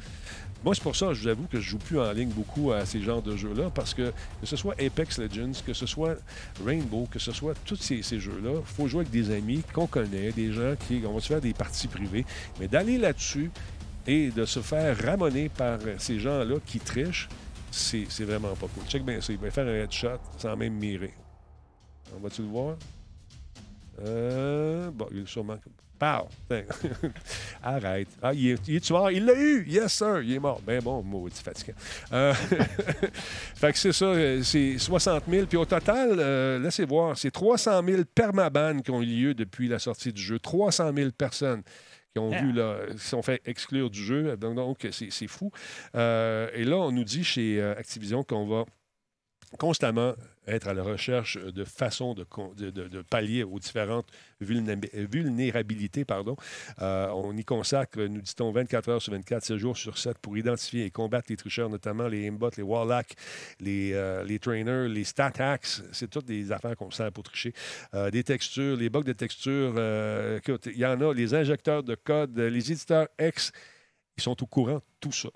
[SPEAKER 1] Moi, c'est pour ça, je vous avoue que je joue plus en ligne beaucoup à ces genres de jeux-là, parce que que ce soit Apex Legends, que ce soit Rainbow, que ce soit tous ces, ces jeux-là, il faut jouer avec des amis qu'on connaît, des gens qui. On va se faire des parties privées. Mais d'aller là-dessus et de se faire ramoner par ces gens-là qui trichent, c'est vraiment pas cool. Check bien ça. Il va faire un headshot sans même mirer. On va-tu le voir? Euh, bon, il est sûrement. Pow! (laughs) Arrête. Ah, il est, mort? Il l'a eu! Yes, sir! Il est mort. Ben bon, maudit fatigant. Euh, (laughs) fait que c'est ça, euh, c'est 60 000. Puis au total, euh, laissez voir, c'est 300 000 permaban qui ont eu lieu depuis la sortie du jeu. 300 000 personnes qui ont
[SPEAKER 3] Ah.
[SPEAKER 1] vu, là, qui se sont fait exclure du jeu. Donc, c'est fou. Euh, et là, on nous dit chez euh, Activision qu'on va constamment être à la recherche de façons de, pallier aux différentes vulnéra- vulnérabilités. Pardon. Euh, on y consacre, nous dit-on, 24 heures sur 24, 7 jours sur 7 pour identifier et combattre les tricheurs, notamment les aimbots, les warlocks, les, euh, les trainers, les stat hacks. C'est toutes des affaires qu'on sert pour tricher. Euh, des textures, les bugs de textures. il y en a, les injecteurs de code, les éditeurs X, ils sont au courant de tout ça.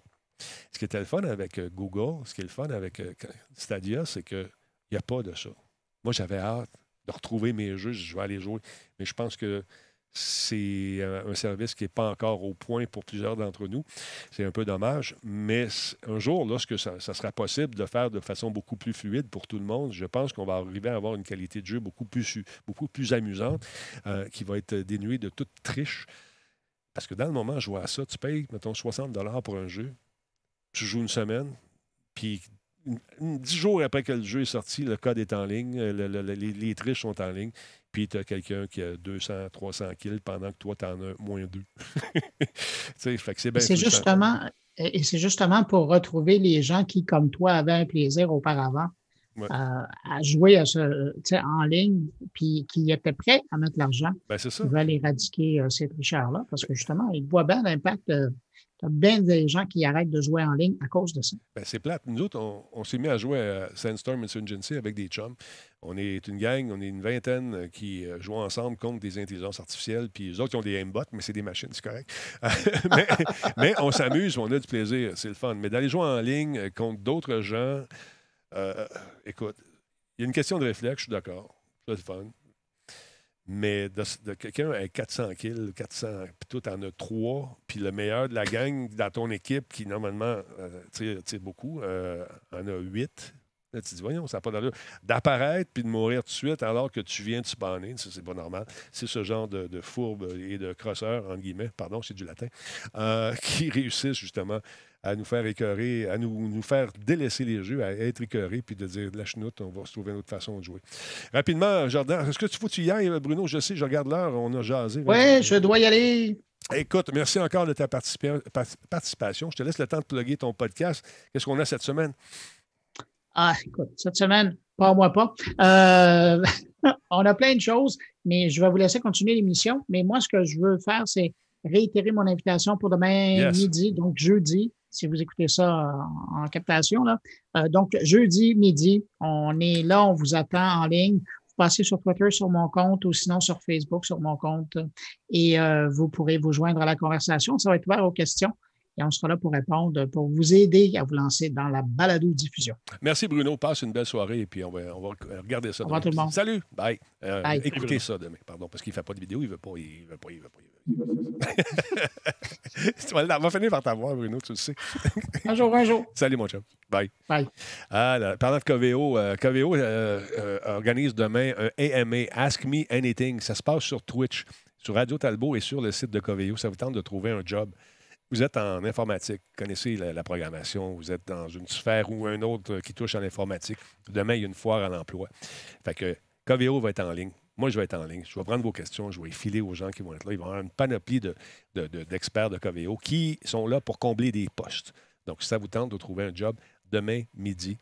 [SPEAKER 1] Ce qui était le fun avec euh, Google, ce qui est le fun avec euh, Stadia, c'est qu'il n'y a pas de ça. Moi, j'avais hâte de retrouver mes jeux, je vais aller jouer. Mais je pense que c'est euh, un service qui n'est pas encore au point pour plusieurs d'entre nous. C'est un peu dommage, mais un jour, lorsque ça, ça sera possible de faire de façon beaucoup plus fluide pour tout le monde, je pense qu'on va arriver à avoir une qualité de jeu beaucoup plus, beaucoup plus amusante, qui va être dénuée de toute triche. Parce que dans le moment, je vois ça, tu payes, mettons, 60 pour un jeu, tu joues une semaine, puis dix jours après que le jeu est sorti, le code est en ligne, euh, le- le- le- les, les triches sont en ligne, puis tu as quelqu'un qui a 200, 300 kills pendant que toi, tu en as moins deux. (laughs) c'est bien
[SPEAKER 2] C'est
[SPEAKER 1] frustrant.
[SPEAKER 2] justement, et c'est justement pour retrouver les gens qui, comme toi, avaient un plaisir auparavant
[SPEAKER 1] Ouais.
[SPEAKER 2] euh, à jouer à ce, en ligne, puis qui étaient prêts à mettre l'argent.
[SPEAKER 1] Ben, c'est ça.
[SPEAKER 2] Ils veulent éradiquer euh, ces tricheurs-là parce que justement, ils voient bien l'impact. De T'as bien des gens qui arrêtent de jouer en ligne à cause de ça.
[SPEAKER 1] Ben, c'est plate. Nous autres, on, s'est mis à jouer à Sandstorm Insurgency avec des chums. On est une gang, on est une vingtaine euh, qui euh, jouent ensemble contre des intelligences artificielles. Puis les autres, ils ont des aimbots, mais c'est des machines, c'est correct. (laughs) mais, on s'amuse, on a du plaisir, c'est le fun. Mais d'aller jouer en ligne euh, contre d'autres gens, écoute, il y a une question de réflexe, je suis d'accord. C'est le fun. Mais de, quelqu'un avec 400 kills, 400, puis toi, t'en as trois, puis le meilleur de la gang dans ton équipe, qui normalement euh, tire, beaucoup, euh, en a huit. Là, tu te dis, voyons, ça n'a pas d'allure. D'apparaître puis de mourir tout de suite alors que tu viens de spawner, ça, c'est pas normal. C'est ce genre de, de fourbe et de crosseurs, entre guillemets, pardon, c'est du latin, euh, (laughs) qui réussissent justement à nous faire écœurer, à nous, nous faire délaisser les jeux, à être écœurés, puis de dire de la chenoute, on va se trouver une autre façon de jouer. Rapidement, Jordan, est-ce que tu faut tu y ailles, Bruno? Je sais, je regarde l'heure, on a jasé.
[SPEAKER 2] Oui, je dois y aller.
[SPEAKER 1] Écoute, merci encore de ta participa- par- participation. Je te laisse le temps de plugger ton podcast. Qu'est-ce qu'on a cette semaine?
[SPEAKER 2] Ah, écoute, cette semaine, pas moi pas. Euh, (laughs) on a plein de choses, mais je vais vous laisser continuer l'émission. Mais moi, ce que je veux faire, c'est réitérer mon invitation pour demain
[SPEAKER 1] Yes.
[SPEAKER 2] midi, donc jeudi, si vous écoutez ça en, en captation. Là. Euh, donc, jeudi midi, on est là, on vous attend en ligne. Vous passez sur Twitter sur mon compte ou sinon sur Facebook sur mon compte et euh, vous pourrez vous joindre à la conversation. Ça va être ouvert aux questions et on sera là pour répondre, pour vous aider à vous lancer dans la balado-diffusion.
[SPEAKER 1] Merci, Bruno. Passe une belle soirée et puis on va, on va regarder ça
[SPEAKER 2] Au revoir tout le monde.
[SPEAKER 1] Salut. Bye. Euh,
[SPEAKER 2] Bye.
[SPEAKER 1] Écoutez ça demain. Pardon, parce qu'il ne fait pas de vidéo. Il ne veut pas. Il veut pas. Il veut pas. Il veut pas. (laughs) Tu vas- on va finir par t'avoir, Bruno, tu le sais.
[SPEAKER 2] Un jour, un jour.
[SPEAKER 1] Salut, mon chum. Bye.
[SPEAKER 2] Bye.
[SPEAKER 1] Ah, parlant de Coveo, euh, Coveo euh, euh, organise demain un AMA, Ask Me Anything. Ça se passe sur Twitch, sur Radio Talbot et sur le site de Coveo. Ça vous tente de trouver un job? Vous êtes en informatique, connaissez la, programmation, vous êtes dans une sphère ou un autre qui touche à l'informatique. Demain, il y a une foire à l'emploi. Fait que Coveo va être en ligne. Moi, je vais être en ligne. Je vais prendre vos questions, je vais filer aux gens qui vont être là. Il va y avoir une panoplie de- de- de- d'experts de, Coveo qui sont là pour combler des postes. Donc, si ça vous tente de trouver un job, demain midi,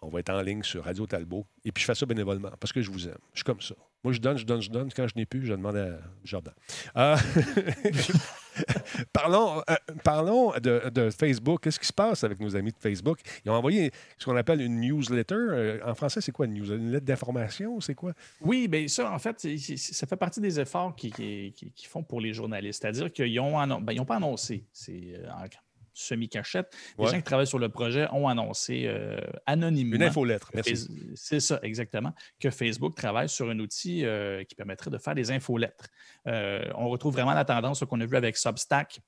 [SPEAKER 1] on va être en ligne sur Radio Talbot. Et puis, je fais ça bénévolement parce que je vous aime. Je suis comme ça. Moi, je donne, je donne, je donne. Quand je n'ai plus, je demande à Jordan. Euh, (laughs) parlons euh, parlons de, Facebook. Qu'est-ce qui se passe avec nos amis de Facebook? Ils ont envoyé ce qu'on appelle une newsletter. Euh, en français, c'est quoi une newsletter? Une lettre d'information? C'est quoi?
[SPEAKER 3] Oui, bien ça, en fait, ça fait partie des efforts qu'ils qui, qui- qui font pour les journalistes. C'est-à-dire qu'ils n'ont pas annoncé, c'est semi-cachette. Les
[SPEAKER 1] Ouais.
[SPEAKER 3] gens qui travaillent sur le projet ont annoncé euh, anonymement.
[SPEAKER 1] Une infolettre. Merci.
[SPEAKER 3] C'est ça, exactement. Que Facebook travaille sur un outil euh, qui permettrait de faire des infolettres. Euh, on retrouve vraiment la tendance qu'on a vu avec Substack.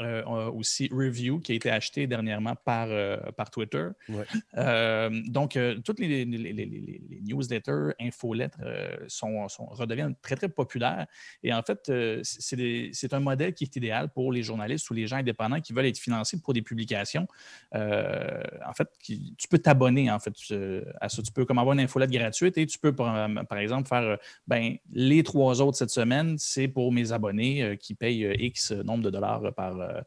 [SPEAKER 3] Euh, a aussi Review qui a été acheté dernièrement par, euh, par Twitter.
[SPEAKER 1] Ouais.
[SPEAKER 3] Euh, donc, euh, toutes les, les- les- les- les- les newsletters, infolettres euh, sont, sont- redeviennent très, très populaires. Et en fait, euh, c'est un modèle qui est idéal pour les journalistes ou les gens indépendants qui veulent être financés pour des publications. Euh, en fait, qui- tu peux t'abonner en fait euh, à ça. Tu peux comme avoir une infolette gratuite et tu peux, par, par exemple, faire euh, ben, les trois autres cette semaine, c'est pour mes abonnés euh, qui payent euh, X nombre de dollars par, euh,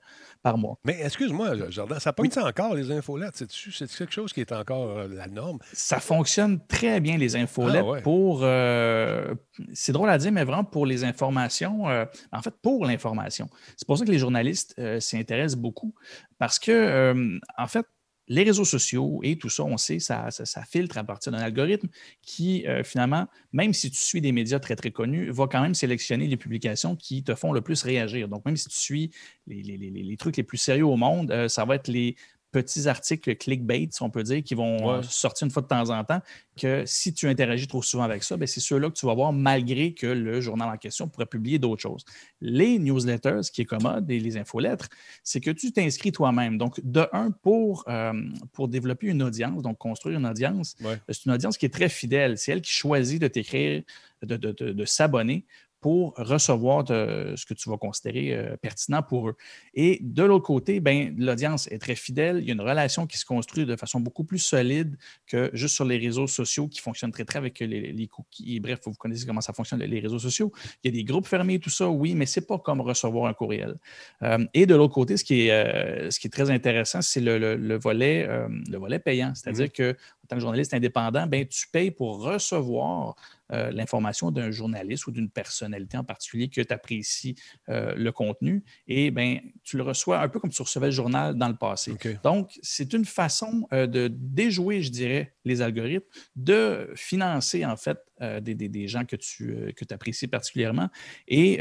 [SPEAKER 3] par mois.
[SPEAKER 1] Mais excuse-moi, Jordan, ça pogne ça encore, les infolettes? C'est-tu- C'est quelque chose qui est encore euh, la norme?
[SPEAKER 3] Ça fonctionne très bien, les infolettes,
[SPEAKER 1] Ah ouais.
[SPEAKER 3] pour. euh, c'est drôle à dire, mais vraiment pour les informations. en fait, pour l'information. C'est pour ça que les journalistes s'y intéressent beaucoup. Parce que, en fait, les réseaux sociaux et tout ça, on sait, ça, filtre à partir d'un algorithme qui, euh, finalement, même si tu suis des médias très, très connus, va quand même sélectionner les publications qui te font le plus réagir. Donc, même si tu suis les trucs les plus sérieux au monde, euh, ça va être les petits articles clickbait, si on peut dire, qui vont
[SPEAKER 1] Ouais.
[SPEAKER 3] euh, sortir une fois de temps en temps, que si tu interagis trop souvent avec ça, ben, c'est ceux-là que tu vas voir malgré que le journal en question pourrait publier d'autres choses. Les newsletters, ce qui est commode, et les infolettres, c'est que tu t'inscris toi-même. Donc, de un, pour, euh, pour développer une audience, donc construire une audience,
[SPEAKER 1] Ouais.
[SPEAKER 3] c'est une audience qui est très fidèle. C'est elle qui choisit de t'écrire, de, de- de- de s'abonner pour recevoir de- ce que tu vas considérer euh, pertinent pour eux. Et de l'autre côté, ben, l'audience est très fidèle. Il y a une relation qui se construit de façon beaucoup plus solide que juste sur les réseaux sociaux qui fonctionnent très, très avec les, les cookies. Bref, vous connaissez comment ça fonctionne, les réseaux sociaux. Il y a des groupes fermés, tout ça, oui, mais ce n'est pas comme recevoir un courriel. Euh, et de l'autre côté, ce qui est, euh, ce qui est très intéressant, c'est le, le- le volet, le volet payant. C'est-à-dire que en tant que journaliste indépendant, ben, tu payes pour recevoir euh, l'information d'un journaliste ou d'une personnalité en particulier que tu apprécies euh, le contenu. Et ben, tu le reçois un peu comme tu recevais le journal dans le passé. Donc, c'est une façon euh, de déjouer, je dirais, les algorithmes, de financer, en fait, des, des- des gens que tu que apprécies particulièrement. Et,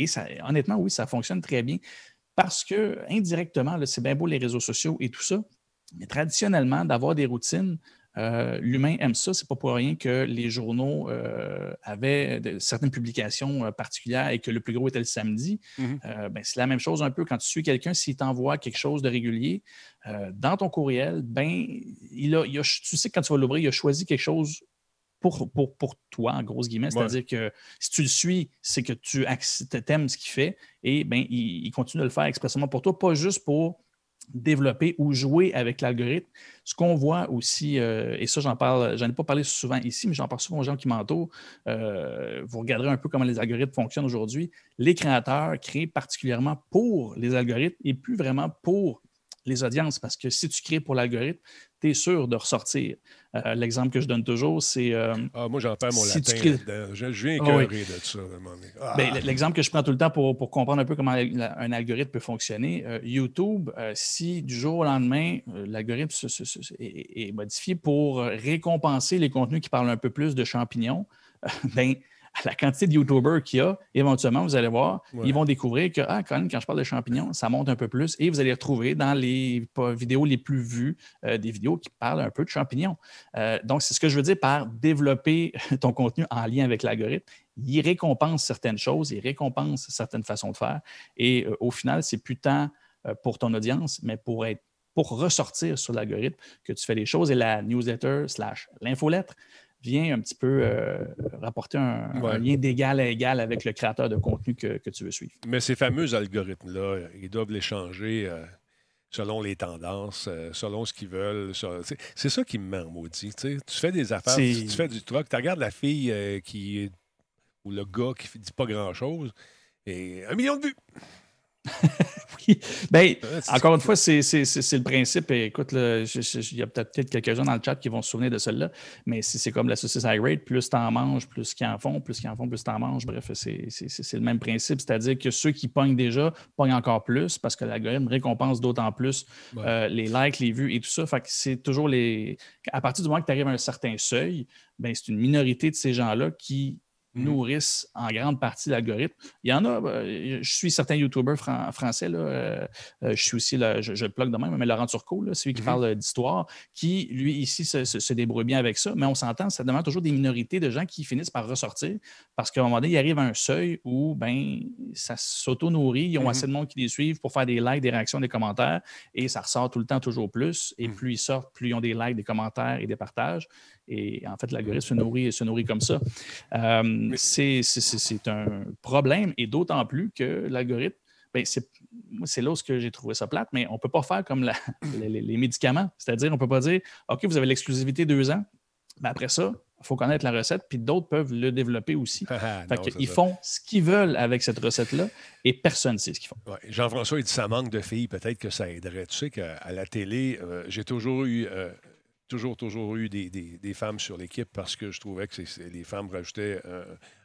[SPEAKER 3] et ça, honnêtement, oui, ça fonctionne très bien parce que, indirectement, c'est bien beau les réseaux sociaux et tout ça, mais traditionnellement, d'avoir des routines, euh, l'humain aime ça. C'est pas pour rien que les journaux euh, avaient de- certaines publications euh, particulières et que le plus gros était le samedi.
[SPEAKER 1] Mhm.
[SPEAKER 3] Ben, c'est la même chose un peu quand tu suis quelqu'un, s'il t'envoie quelque chose de régulier dans ton courriel, ben, il a, il a- tu sais que quand tu vas l'ouvrir, il a choisi quelque chose pour, pour, pour toi, en grosses guillemets. C'est-à-dire que si tu le suis, c'est que tu aimes ce qu'il fait et ben, il, il continue de le faire expressément pour toi, pas juste pour développer ou jouer avec l'algorithme. Ce qu'on voit aussi, euh, et ça, j'en parle, j'en ai pas parlé souvent ici, mais j'en parle souvent aux gens qui m'entourent. euh, vous regarderez un peu comment les algorithmes fonctionnent aujourd'hui. Les créateurs créent particulièrement pour les algorithmes et plus vraiment pour les audiences, parce que si tu crées pour l'algorithme, tu es sûr de ressortir. Euh, L'exemple que je donne toujours, c'est euh,
[SPEAKER 1] Ah, moi, j'en perds mon
[SPEAKER 3] Si tu
[SPEAKER 1] latin là-dedans. Je, je viens
[SPEAKER 3] Ah oui.
[SPEAKER 1] écœurer de ça. donné. Ah.
[SPEAKER 3] Ben, L'exemple que je prends tout le temps pour, pour comprendre un peu comment la- un algorithme peut fonctionner, euh, YouTube, si du jour au lendemain, l'algorithme est, est modifié pour récompenser les contenus qui parlent un peu plus de champignons, (laughs) ben, la quantité de YouTubers qu'il y a, éventuellement, vous allez voir,
[SPEAKER 1] Ouais.
[SPEAKER 3] ils vont découvrir que, ah, quand, même, quand je parle de champignons, ça monte un peu plus et vous allez retrouver dans les vidéos les plus vues euh, des vidéos qui parlent un peu de champignons. Euh, donc, c'est ce que je veux dire par développer (laughs) ton contenu en lien avec l'algorithme. Il récompense certaines choses, il récompense certaines façons de faire. Et euh, au final, c'est plus tant pour ton audience, mais pour être pour ressortir sur l'algorithme que tu fais les choses. Et la newsletter slash l'infolettre vient un petit peu euh, rapporter un, lien d'égal à égal avec le créateur de contenu que, que tu veux suivre.
[SPEAKER 1] Mais ces fameux algorithmes-là, ils doivent les changer euh, selon les tendances, euh, selon ce qu'ils veulent. c'est- ça qui me ment, maudit. tu fais des affaires, tu, tu fais du truc, tu regardes la fille qui ou le gars qui ne dit pas grand-chose, et un million de vues. (laughs)
[SPEAKER 3] Oui. Ben,
[SPEAKER 1] Euh,
[SPEAKER 3] encore une fois, c'est le principe. Et écoute, il y a peut-être quelques-uns dans le chat qui vont se souvenir de celle-là, mais c'est comme la saucisse high rate. Plus tu en manges, plus qu'ils en font, plus qu'ils en font, plus tu en manges. Bref, c'est le même principe. C'est-à-dire que ceux qui pognent déjà pognent encore plus parce que l'algorithme récompense d'autant plus
[SPEAKER 1] Ouais.
[SPEAKER 3] euh, les likes, les vues et tout ça. Fait que c'est toujours les. À partir du moment que tu arrives à un certain seuil, ben, c'est une minorité de ces gens-là qui. Nourrissent en grande partie l'algorithme. Il y en a, euh, je suis certains YouTubers fran- français, là, euh, euh, je suis aussi, là, je, je le plug de même, mais Laurent Turcot, là, celui qui
[SPEAKER 1] Mhm.
[SPEAKER 3] parle d'histoire, qui, lui, ici, se, se- se débrouille bien avec ça, mais on s'entend, ça demande toujours des minorités de gens qui finissent par ressortir parce qu'à un moment donné, il arrive à un seuil où ben, ça s'auto-nourrit, ils ont
[SPEAKER 1] Mhm.
[SPEAKER 3] assez de monde qui les suivent pour faire des likes, des réactions, des commentaires, et ça ressort tout le temps toujours plus. Et
[SPEAKER 1] Mhm.
[SPEAKER 3] plus ils sortent, plus ils ont des likes, des commentaires et des partages. Et en fait, l'algorithme se nourrit, se nourrit comme ça. Euh, c'est- un problème, et d'autant plus que l'algorithme, ben, c'est là où j'ai trouvé ça plate, mais on ne peut pas faire comme la- (coughs) les, médicaments. C'est-à-dire, on ne peut pas dire OK, vous avez l'exclusivité deux ans, mais après ça, il faut connaître la recette, puis d'autres peuvent le développer aussi. (laughs)
[SPEAKER 1] Ah,
[SPEAKER 3] Fait
[SPEAKER 1] non,
[SPEAKER 3] qu'ils
[SPEAKER 1] c'est ça.
[SPEAKER 3] font ce qu'ils veulent avec cette recette-là et personne ne sait ce qu'ils font.
[SPEAKER 1] Ouais, Jean-François, il dit ça manque de filles, peut-être que ça aiderait. Tu sais qu'à la télé, euh, j'ai toujours eu, euh, toujours, toujours eu des, des- femmes sur l'équipe parce que je trouvais que les femmes rajoutaient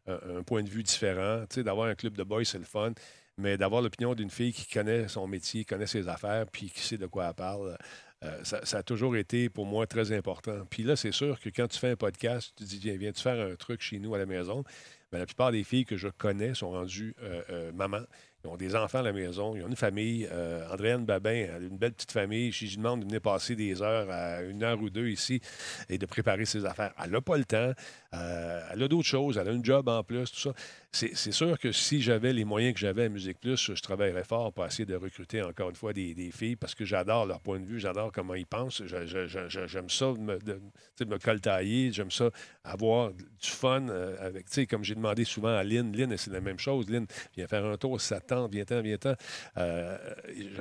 [SPEAKER 1] un, point de vue différent. Tu sais, d'avoir un club de boys, c'est le fun, mais d'avoir l'opinion d'une fille qui connaît son métier, connaît ses affaires, puis qui sait de quoi elle parle, euh, ça, a toujours été pour moi très important. Puis là, c'est sûr que quand tu fais un podcast, tu dis, viens, viens-tu faire un truc chez nous à la maison? Ben, la plupart des filles que je connais sont rendues euh, euh, mamans Ils ont des enfants à la maison, ils ont une famille. Euh, Andréane Babin une belle petite famille. Si je lui demande de venir passer des heures, une heure ou deux ici et de préparer ses affaires, elle n'a pas le temps. Euh, elle a d'autres choses, elle a un job en plus, tout ça. C'est sûr que si j'avais les moyens que j'avais à Musique Plus, je travaillerais fort pour essayer de recruter encore une fois des, filles parce que j'adore leur point de vue, j'adore comment ils pensent. J'aime ça me, de, sais, me coltailler, j'aime ça avoir du fun euh, avec, tu sais, comme j'ai demandé souvent à Lynn. Lynn, c'est la même chose. Lynn, viens faire un tour, ça te tente, viens-t'en, viens-t'en. Euh,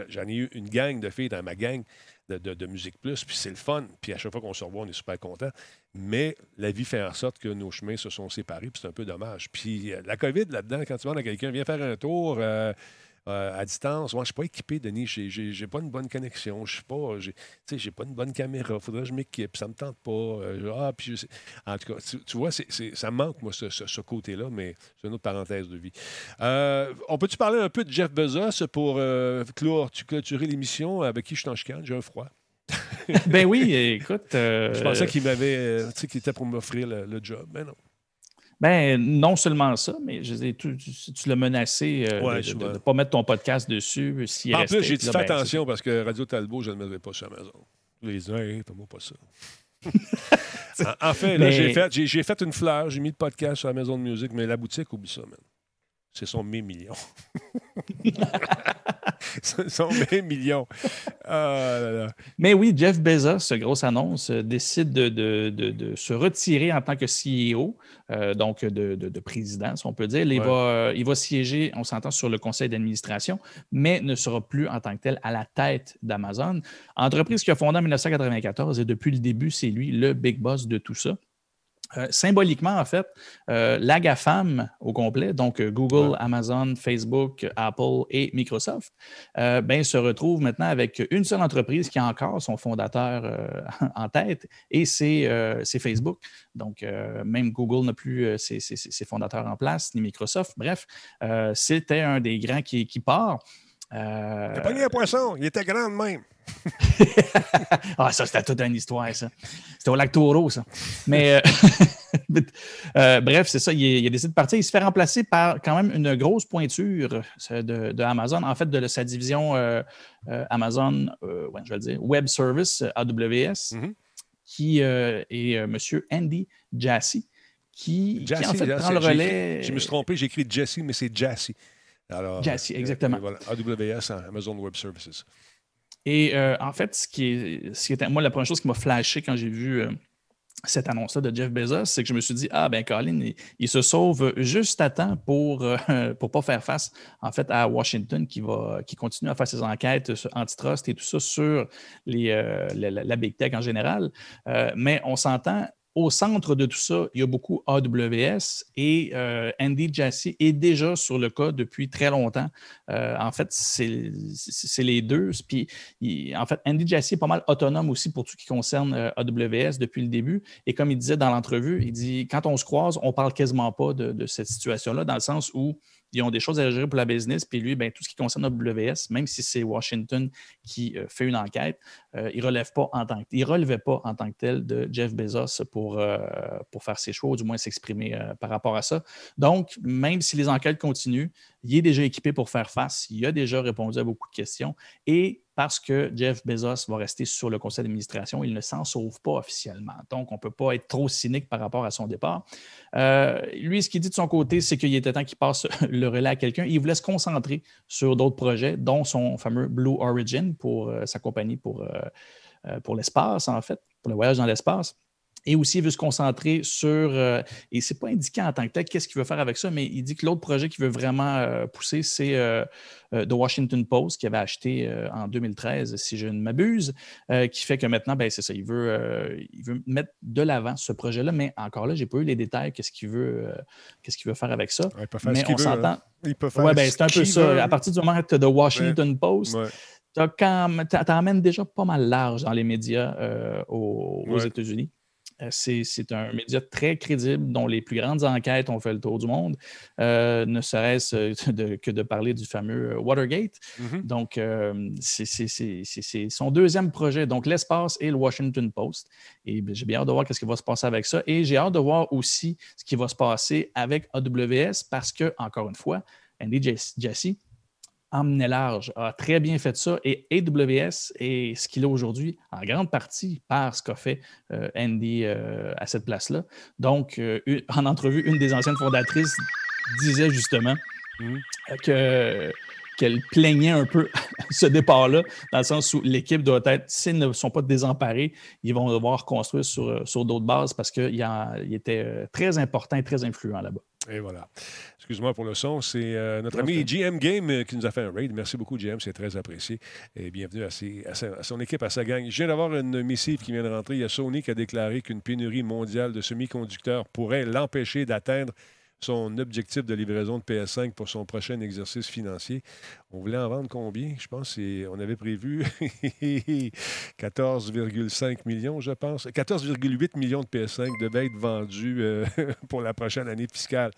[SPEAKER 1] J'en ai eu une gang de filles dans ma gang de, de- de Musique Plus, puis c'est le fun. Puis à chaque fois qu'on se revoit, on est super content. Mais la vie fait en sorte que nos chemins se sont séparés, puis c'est un peu dommage. Puis euh, la COVID, là-dedans, quand tu demandes à quelqu'un, viens faire un tour euh, euh, à distance, moi, je ne suis pas équipé, Denis. J'ai j'ai pas une bonne connexion. Je suis pas. pas une bonne caméra. Faudrait que je m'équipe. Ça me tente pas. Je- ah, puis je En tout cas, tu, vois, ça manque, moi, ce, côté-là, mais c'est une autre parenthèse de vie. On peut-tu parler un peu de Jeff Bezos pour clôturer l'émission? Avec qui je suis en chicane? J'ai un froid. (laughs)
[SPEAKER 3] ben oui, écoute. euh,
[SPEAKER 1] Je pensais qu'il m'avait, euh, tu sais, qu'il était pour m'offrir le, le job, mais non.
[SPEAKER 3] Ben, non seulement ça, mais je dire, tu, tu- tu l'as menacé euh,
[SPEAKER 1] Ouais,
[SPEAKER 3] de- ne pas mettre ton podcast dessus.
[SPEAKER 1] En
[SPEAKER 3] restait.
[SPEAKER 1] plus, j'ai dit fais
[SPEAKER 3] ben,
[SPEAKER 1] attention parce que Radio Talbot, je ne le mettrai pas sur Amazon. Les gens, hey, fais-moi pas ça. (laughs) en, en fait, là,
[SPEAKER 3] Mais-
[SPEAKER 1] j'ai fait, j'ai, fait une fleur, j'ai mis le podcast sur la maison de musique, mais la boutique, oublie ça, man. Ce sont mes millions. (laughs) Ce sont mes millions. Ah là là.
[SPEAKER 3] Mais oui, Jeff Bezos, grosse annonce, euh, décide de, de- de- de se retirer en tant que CEO, euh, donc de, de- de président, si on peut dire. Il,
[SPEAKER 1] Ouais.
[SPEAKER 3] va, euh, il va siéger, on s'entend, sur le conseil d'administration, mais ne sera plus en tant que tel à la tête d'Amazon. Entreprise qu'il a fondée en 1994 et depuis le début, c'est lui le big boss de tout ça. Euh, symboliquement, en fait, euh, la GAFAM au complet, donc euh, Google,
[SPEAKER 1] Ouais.
[SPEAKER 3] Amazon, Facebook, Apple et Microsoft, euh, ben, se retrouve maintenant avec une seule entreprise qui a encore son fondateur (laughs) en tête, et c'est c'est Facebook. Donc, même Google n'a plus ses, ses- ses fondateurs en place, ni Microsoft. Bref, c'était un des grands qui, qui part. Euh,
[SPEAKER 1] T'as pogné un poisson, il était grand de même. (laughs)
[SPEAKER 3] ah, ça, c'était toute une histoire, ça. C'était au lac Taureau, ça. Mais, euh, (laughs) euh, bref, c'est ça. Il, il a décidé de partir. Il se fait remplacer par quand même une grosse pointure de, de Amazon, en fait, de sa division euh, Amazon, ouais, je vais le dire, Web Service, AWS,
[SPEAKER 1] Mhm.
[SPEAKER 3] qui est euh, M. Andy Jassy, qui, qui,
[SPEAKER 1] Jassy,
[SPEAKER 3] en fait prend le relais.
[SPEAKER 1] Je me suis trompé, j'ai écrit Jesse, mais c'est Jassy. Alors, euh,
[SPEAKER 3] exactement.
[SPEAKER 1] voilà, AWS, Amazon Web Services.
[SPEAKER 3] Et euh, en fait, ce qui est, ce qui était, moi, la première chose qui m'a flashé quand j'ai vu euh, cette annonce-là de Jeff Bezos, c'est que je me suis dit, ah ben Colin, il, il se sauve juste à temps pour (laughs) ne pas faire face, en fait, à Washington qui, va, qui continue à faire ses enquêtes sur antitrust et tout ça sur les, la, la- la Big Tech en général. Mais on s'entend, au centre de tout ça, il y a beaucoup AWS et euh, Andy Jassy est déjà sur le cas depuis très longtemps. Euh, en fait, c'est les deux. Puis, en fait, Andy Jassy est pas mal autonome aussi pour tout ce qui concerne euh, AWS depuis le début. Et comme il disait dans l'entrevue, il dit quand on se croise, on parle quasiment pas de cette situation-là, dans le sens où ils ont des choses à gérer pour la business, puis lui, ben, tout ce qui concerne AWS, même si c'est Washington qui euh, fait une enquête, euh, il relève pas en tant que, il relevait pas en tant que tel de Jeff Bezos pour, euh, pour faire ses choix, ou du moins s'exprimer par rapport à ça. Donc, même si les enquêtes continuent, il est déjà équipé pour faire face. Il a déjà répondu à beaucoup de questions. Et parce que Jeff Bezos va rester sur le conseil d'administration, il ne s'en sauve pas officiellement. Donc, on ne peut pas être trop cynique par rapport à son départ. Euh, lui, ce qu'il dit de son côté, c'est qu'il était temps qu'il passe (laughs) le relais à quelqu'un. Il voulait se concentrer sur d'autres projets, dont son fameux Blue Origin pour euh, sa compagnie pour, euh, pour l'espace, en fait, pour le voyage dans l'espace. Et aussi, il veut se concentrer sur, euh, et c'est pas indiqué en tant que tel qu'est-ce qu'il veut faire avec ça, mais il dit que l'autre projet qu'il veut vraiment euh, pousser, c'est euh, euh, The Washington Post qu'il avait acheté en 2013, si je ne m'abuse, qui fait que maintenant, ben, c'est ça, il veut, il veut mettre de l'avant ce projet-là, mais encore là, j'ai pas eu les détails, qu'est-ce qu'il veut, qu'est-ce qu'il veut faire avec ça.
[SPEAKER 1] Ouais, il peut faire
[SPEAKER 3] Mais
[SPEAKER 1] ce
[SPEAKER 3] on
[SPEAKER 1] veut,
[SPEAKER 3] s'entend.
[SPEAKER 1] hein.
[SPEAKER 3] Ouais, ben,
[SPEAKER 1] ce
[SPEAKER 3] c'est un peu ça.
[SPEAKER 1] veut.
[SPEAKER 3] À partir du moment que tu as The Washington Post,
[SPEAKER 1] Ouais.
[SPEAKER 3] t'a- t'emmènes déjà pas mal large dans les médias aux. États-Unis. Euh, C'est un média très crédible dont les plus grandes enquêtes ont fait le tour du monde, euh, ne serait-ce euh, que de parler du fameux Watergate.
[SPEAKER 1] Mhm.
[SPEAKER 3] Donc, euh, c'est son deuxième projet, donc l'espace et le Washington Post. Et ben, j'ai bien hâte de voir ce qui va se passer avec ça. Et j'ai hâte de voir aussi ce qui va se passer avec AWS parce que, encore une fois, Andy Jas- Jassy emmené large, a très bien fait ça. Et AWS est ce qu'il est aujourd'hui, en grande partie par ce qu'a fait euh, Andy euh, à cette place-là. Donc, euh, en entrevue, une des anciennes fondatrices disait justement euh, que qu'elle plaignait un peu (laughs) ce départ-là, dans le sens où l'équipe doit être, s'ils ne sont pas désemparés, ils vont devoir construire sur, sur d'autres bases parce qu'il il était très important et très influent là-bas.
[SPEAKER 1] Et voilà. Excuse-moi pour le son. C'est euh, notre ami GM Game euh, qui nous a fait un raid. Merci beaucoup, GM. C'est très apprécié. Et bienvenue à, ses- à sa- à son équipe, à sa gang. Je viens d'avoir une missive qui vient de rentrer. Il y a Sony qui a déclaré qu'une pénurie mondiale de semi-conducteurs pourrait l'empêcher d'atteindre son objectif de livraison de PS5 pour son prochain exercice financier. On voulait en vendre combien? Je pense qu'on avait prévu (laughs) 14,5 millions, je pense. 14,8 millions de PS5 devaient être vendus euh, (laughs) pour la prochaine année fiscale.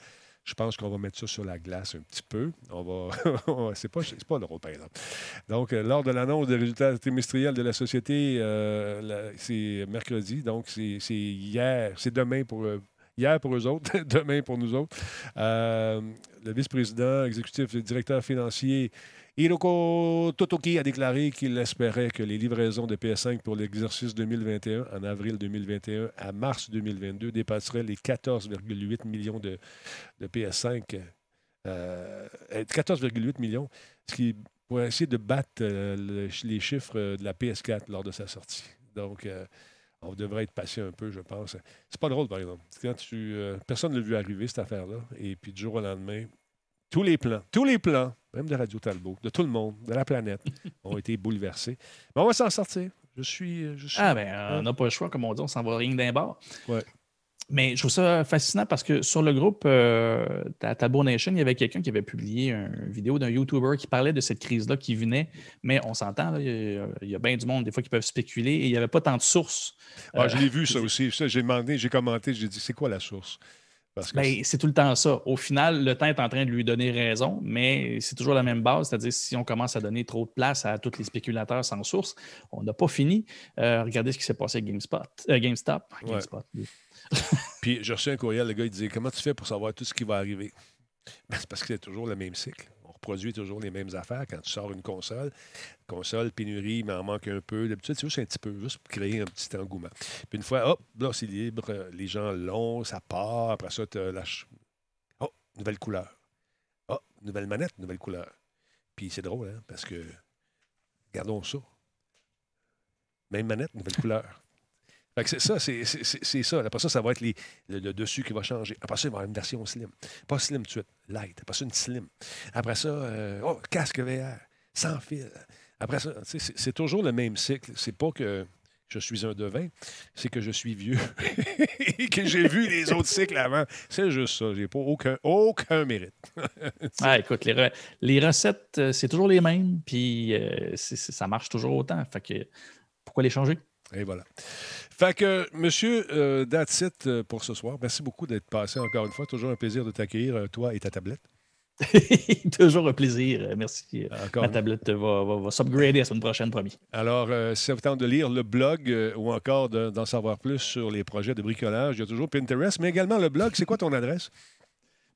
[SPEAKER 1] Je pense qu'on va mettre ça sur la glace un petit peu. On va. (laughs) c'est pas, pas drôle, par exemple. Donc, euh, lors de l'annonce des résultats trimestriels de la société, euh, c'est mercredi. Donc, c'est hier. C'est demain pour. euh, Hier pour eux autres, (laughs) demain pour nous autres. Le vice-président exécutif directeur financier Hiroko Totoki a déclaré qu'il espérait que les livraisons de PS5 pour l'exercice 2021, en avril 2021 à mars 2022, dépasseraient les 14,8 millions de, de PS5. Euh, 14,8 millions, ce qui pourrait essayer de battre euh, le- les chiffres euh, de la PS4 lors de sa sortie. Donc, euh, on devrait être patient un peu, je pense. C'est pas drôle, par exemple. Euh, personne ne l'a vu arriver, cette affaire-là. Et puis, du jour au lendemain, tous les plans, tous les plans, même de Radio Talbot, de tout le monde, de la planète, (laughs) ont été bouleversés. Mais on va s'en sortir. Je suis. euh, Je suis
[SPEAKER 3] Ah, ben, on n'a pas le choix, comme on dit, on s'en va rien d'un bord.
[SPEAKER 1] Ouais.
[SPEAKER 3] Mais je trouve ça fascinant parce que sur le groupe euh, à Talbot Nation, il y avait quelqu'un qui avait publié une vidéo d'un YouTuber qui parlait de cette crise-là qui venait. Mais on s'entend, il y a, il y a bien du monde, des fois, qui peuvent spéculer et il n'y avait pas tant de sources.
[SPEAKER 1] Ah,
[SPEAKER 3] Euh,
[SPEAKER 1] je l'ai vu, ça (laughs) aussi. J'ai demandé, j'ai commenté, j'ai dit, c'est quoi la source?
[SPEAKER 3] Ben, c'est tout le temps ça. Au final, le temps est en train de lui donner raison, mais c'est toujours la même base. C'est-à-dire, si on commence à donner trop de place à tous les spéculateurs sans source, on n'a pas fini. Euh, regardez ce qui s'est passé avec GameSpot, euh, GameStop.
[SPEAKER 1] Ouais.
[SPEAKER 3] GameSpot. (laughs)
[SPEAKER 1] Puis j'ai reçu un courriel, le gars, il disait Comment tu fais pour savoir tout ce qui va arriver Ben, C'est parce que c'est toujours le même cycle. Reproduit toujours les mêmes affaires. Quand tu sors une console, console, pénurie, mais en manque un peu. D'habitude, c'est juste un petit peu, juste pour créer un petit engouement. Puis une fois, hop, là, c'est libre, euh, les gens l'ont, ça part. Après ça, tu lâches. Oh, nouvelle couleur. Oh, nouvelle manette, nouvelle couleur. Puis c'est drôle, hein, parce que, regardons ça. Même manette, nouvelle couleur. Fait que c'est ça, c'est, ça. Après ça, ça va être le, dessus qui va changer. Après ça, il va y avoir une version slim. Pas slim tout de suite, light. Après ça, une slim. Après ça, euh, oh, casque VR, sans fil. Après ça, c'est, toujours le même cycle. C'est pas que je suis un devin, c'est que je suis vieux (laughs) et que j'ai vu les autres cycles avant. C'est juste ça. J'ai pas aucun, aucun mérite. (laughs)
[SPEAKER 3] Ah, écoute, les, les recettes, euh, c'est toujours les mêmes, puis euh, ça marche toujours autant. Fait que pourquoi les changer?
[SPEAKER 1] Et voilà. Fait que, monsieur, euh, that's it euh, pour ce soir. Merci beaucoup d'être passé encore une fois. Toujours un plaisir de t'accueillir, euh, toi et ta tablette. (laughs)
[SPEAKER 3] toujours un plaisir. Euh, Merci.
[SPEAKER 1] Encore
[SPEAKER 3] Ma tablette va, va, va s'upgrader la semaine prochaine, promis.
[SPEAKER 1] Alors, euh, si ça vous tente de lire le blog euh, ou encore de- d'en savoir plus sur les projets de bricolage, il y a toujours Pinterest, mais également le blog. C'est quoi ton adresse?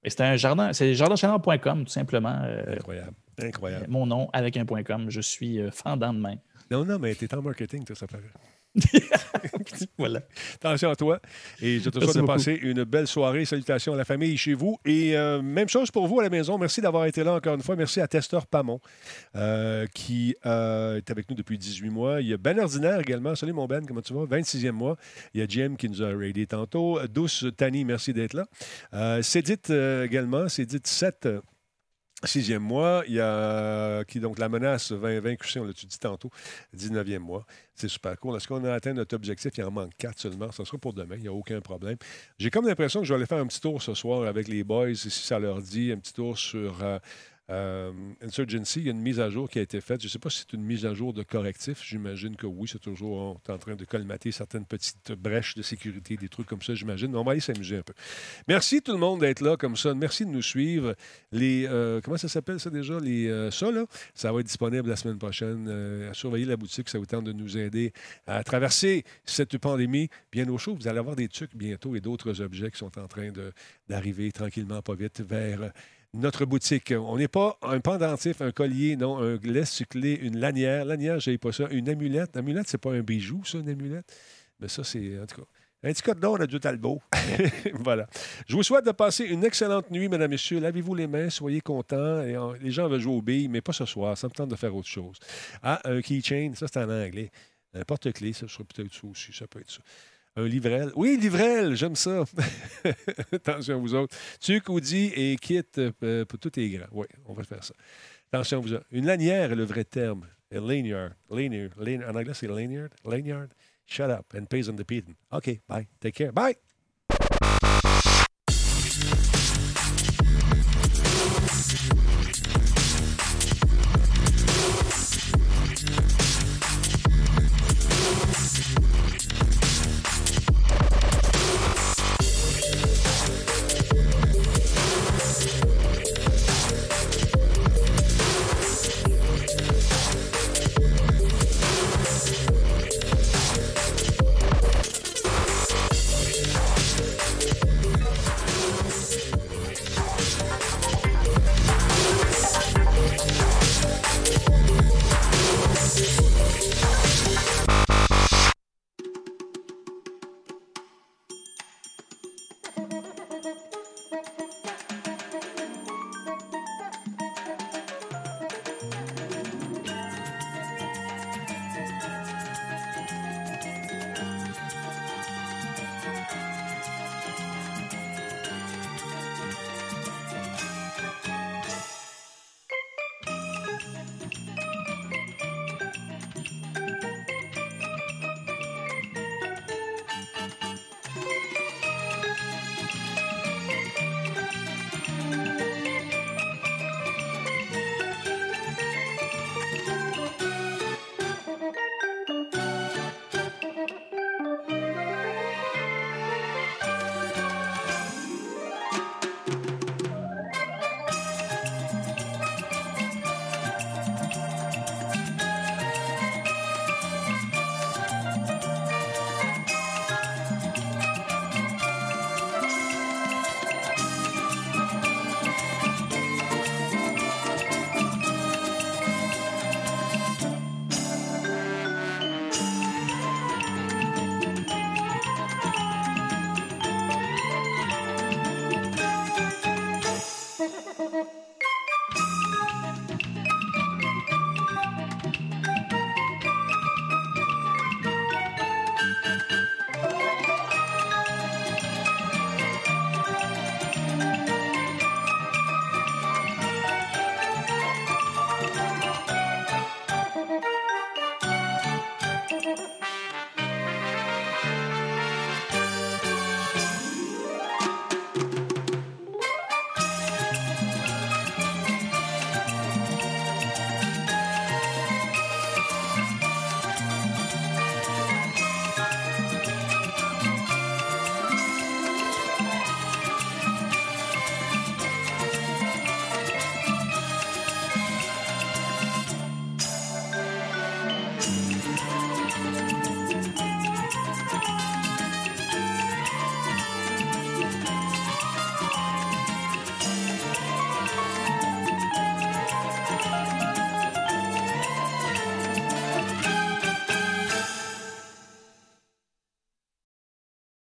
[SPEAKER 3] C'est un jardin, c'est jardinchanel.com, tout simplement. euh,
[SPEAKER 1] Incroyable. Incroyable.
[SPEAKER 3] mon nom avec un point .com. Je suis fendant de main.
[SPEAKER 1] Non, non, mais t'es en marketing, toi, ça paraît. (laughs)
[SPEAKER 3] voilà.
[SPEAKER 1] Attention à toi. Et je te souhaite de passer une belle soirée. Salutations à la famille chez vous. Et euh, même chose pour vous à la maison. Merci d'avoir été là encore une fois. Merci à Testeur Pamon euh, qui euh, est avec nous depuis 18 mois. Il y a Ben Ordinaire également. Salut mon Ben, comment tu vas? 26e mois. Il y a Jim qui nous a raidé tantôt. Douce Tani, merci d'être là. Cédite également. Cédite 7. Sixième mois, il y a qui donc la menace 2020 QC, on l'a dit tantôt, 19e mois. C'est super cool. Est-ce qu'on a atteint notre objectif? Il en manque quatre seulement. Ça sera pour demain. Il n'y a aucun problème. J'ai comme l'impression que je vais aller faire un petit tour ce soir avec les boys, si ça leur dit, un petit tour sur euh, euh, Insurgency. Il y a une mise à jour qui a été faite. Je ne sais pas si c'est une mise à jour de correctif. J'imagine que oui. C'est toujours en train de colmater certaines petites brèches de sécurité, des trucs comme ça, j'imagine. On va aller s'amuser un peu. Merci tout le monde d'être là comme ça. Merci de nous suivre. Les, euh, comment ça s'appelle ça déjà? Les, euh, ça, là, ça va être disponible la semaine prochaine. Euh, surveillez la boutique, ça vous tente de nous aider à traverser cette pandémie bien au chaud. Vous allez avoir des trucs bientôt et d'autres objets qui sont en train d'arriver tranquillement, pas vite, vers notre boutique. On n'est pas un pendentif, un collier, non, un laisse-clé, une lanière. Lanière, j'ai pas ça. Une amulette. Amulette, c'est pas un bijou, ça, une amulette? Mais ça, c'est, en tout cas, un petit code d'or Radio Talbot. (laughs) voilà. Je vous souhaite de passer une excellente nuit, mesdames, messieurs. Lavez-vous les mains, soyez contents. Et on- les gens veulent jouer aux billes, mais pas ce soir. Ça me tente de faire autre chose. Ah, un keychain, ça, c'est en anglais. Un porte-clés, ça serait peut-être ça aussi. Ça peut être ça. Un livrel. Oui, livrel, j'aime ça. (laughs) Attention, vous autres. Tuc, Audi et kit euh, pour tout est grand. Oui, on va faire ça. Attention, vous autres. Une lanière est le vrai terme. A lanyard. Lanyard. lanyard. En anglais, c'est lanyard. Lanyard. Shut up and pays on the beaten. OK, bye. Take care. Bye.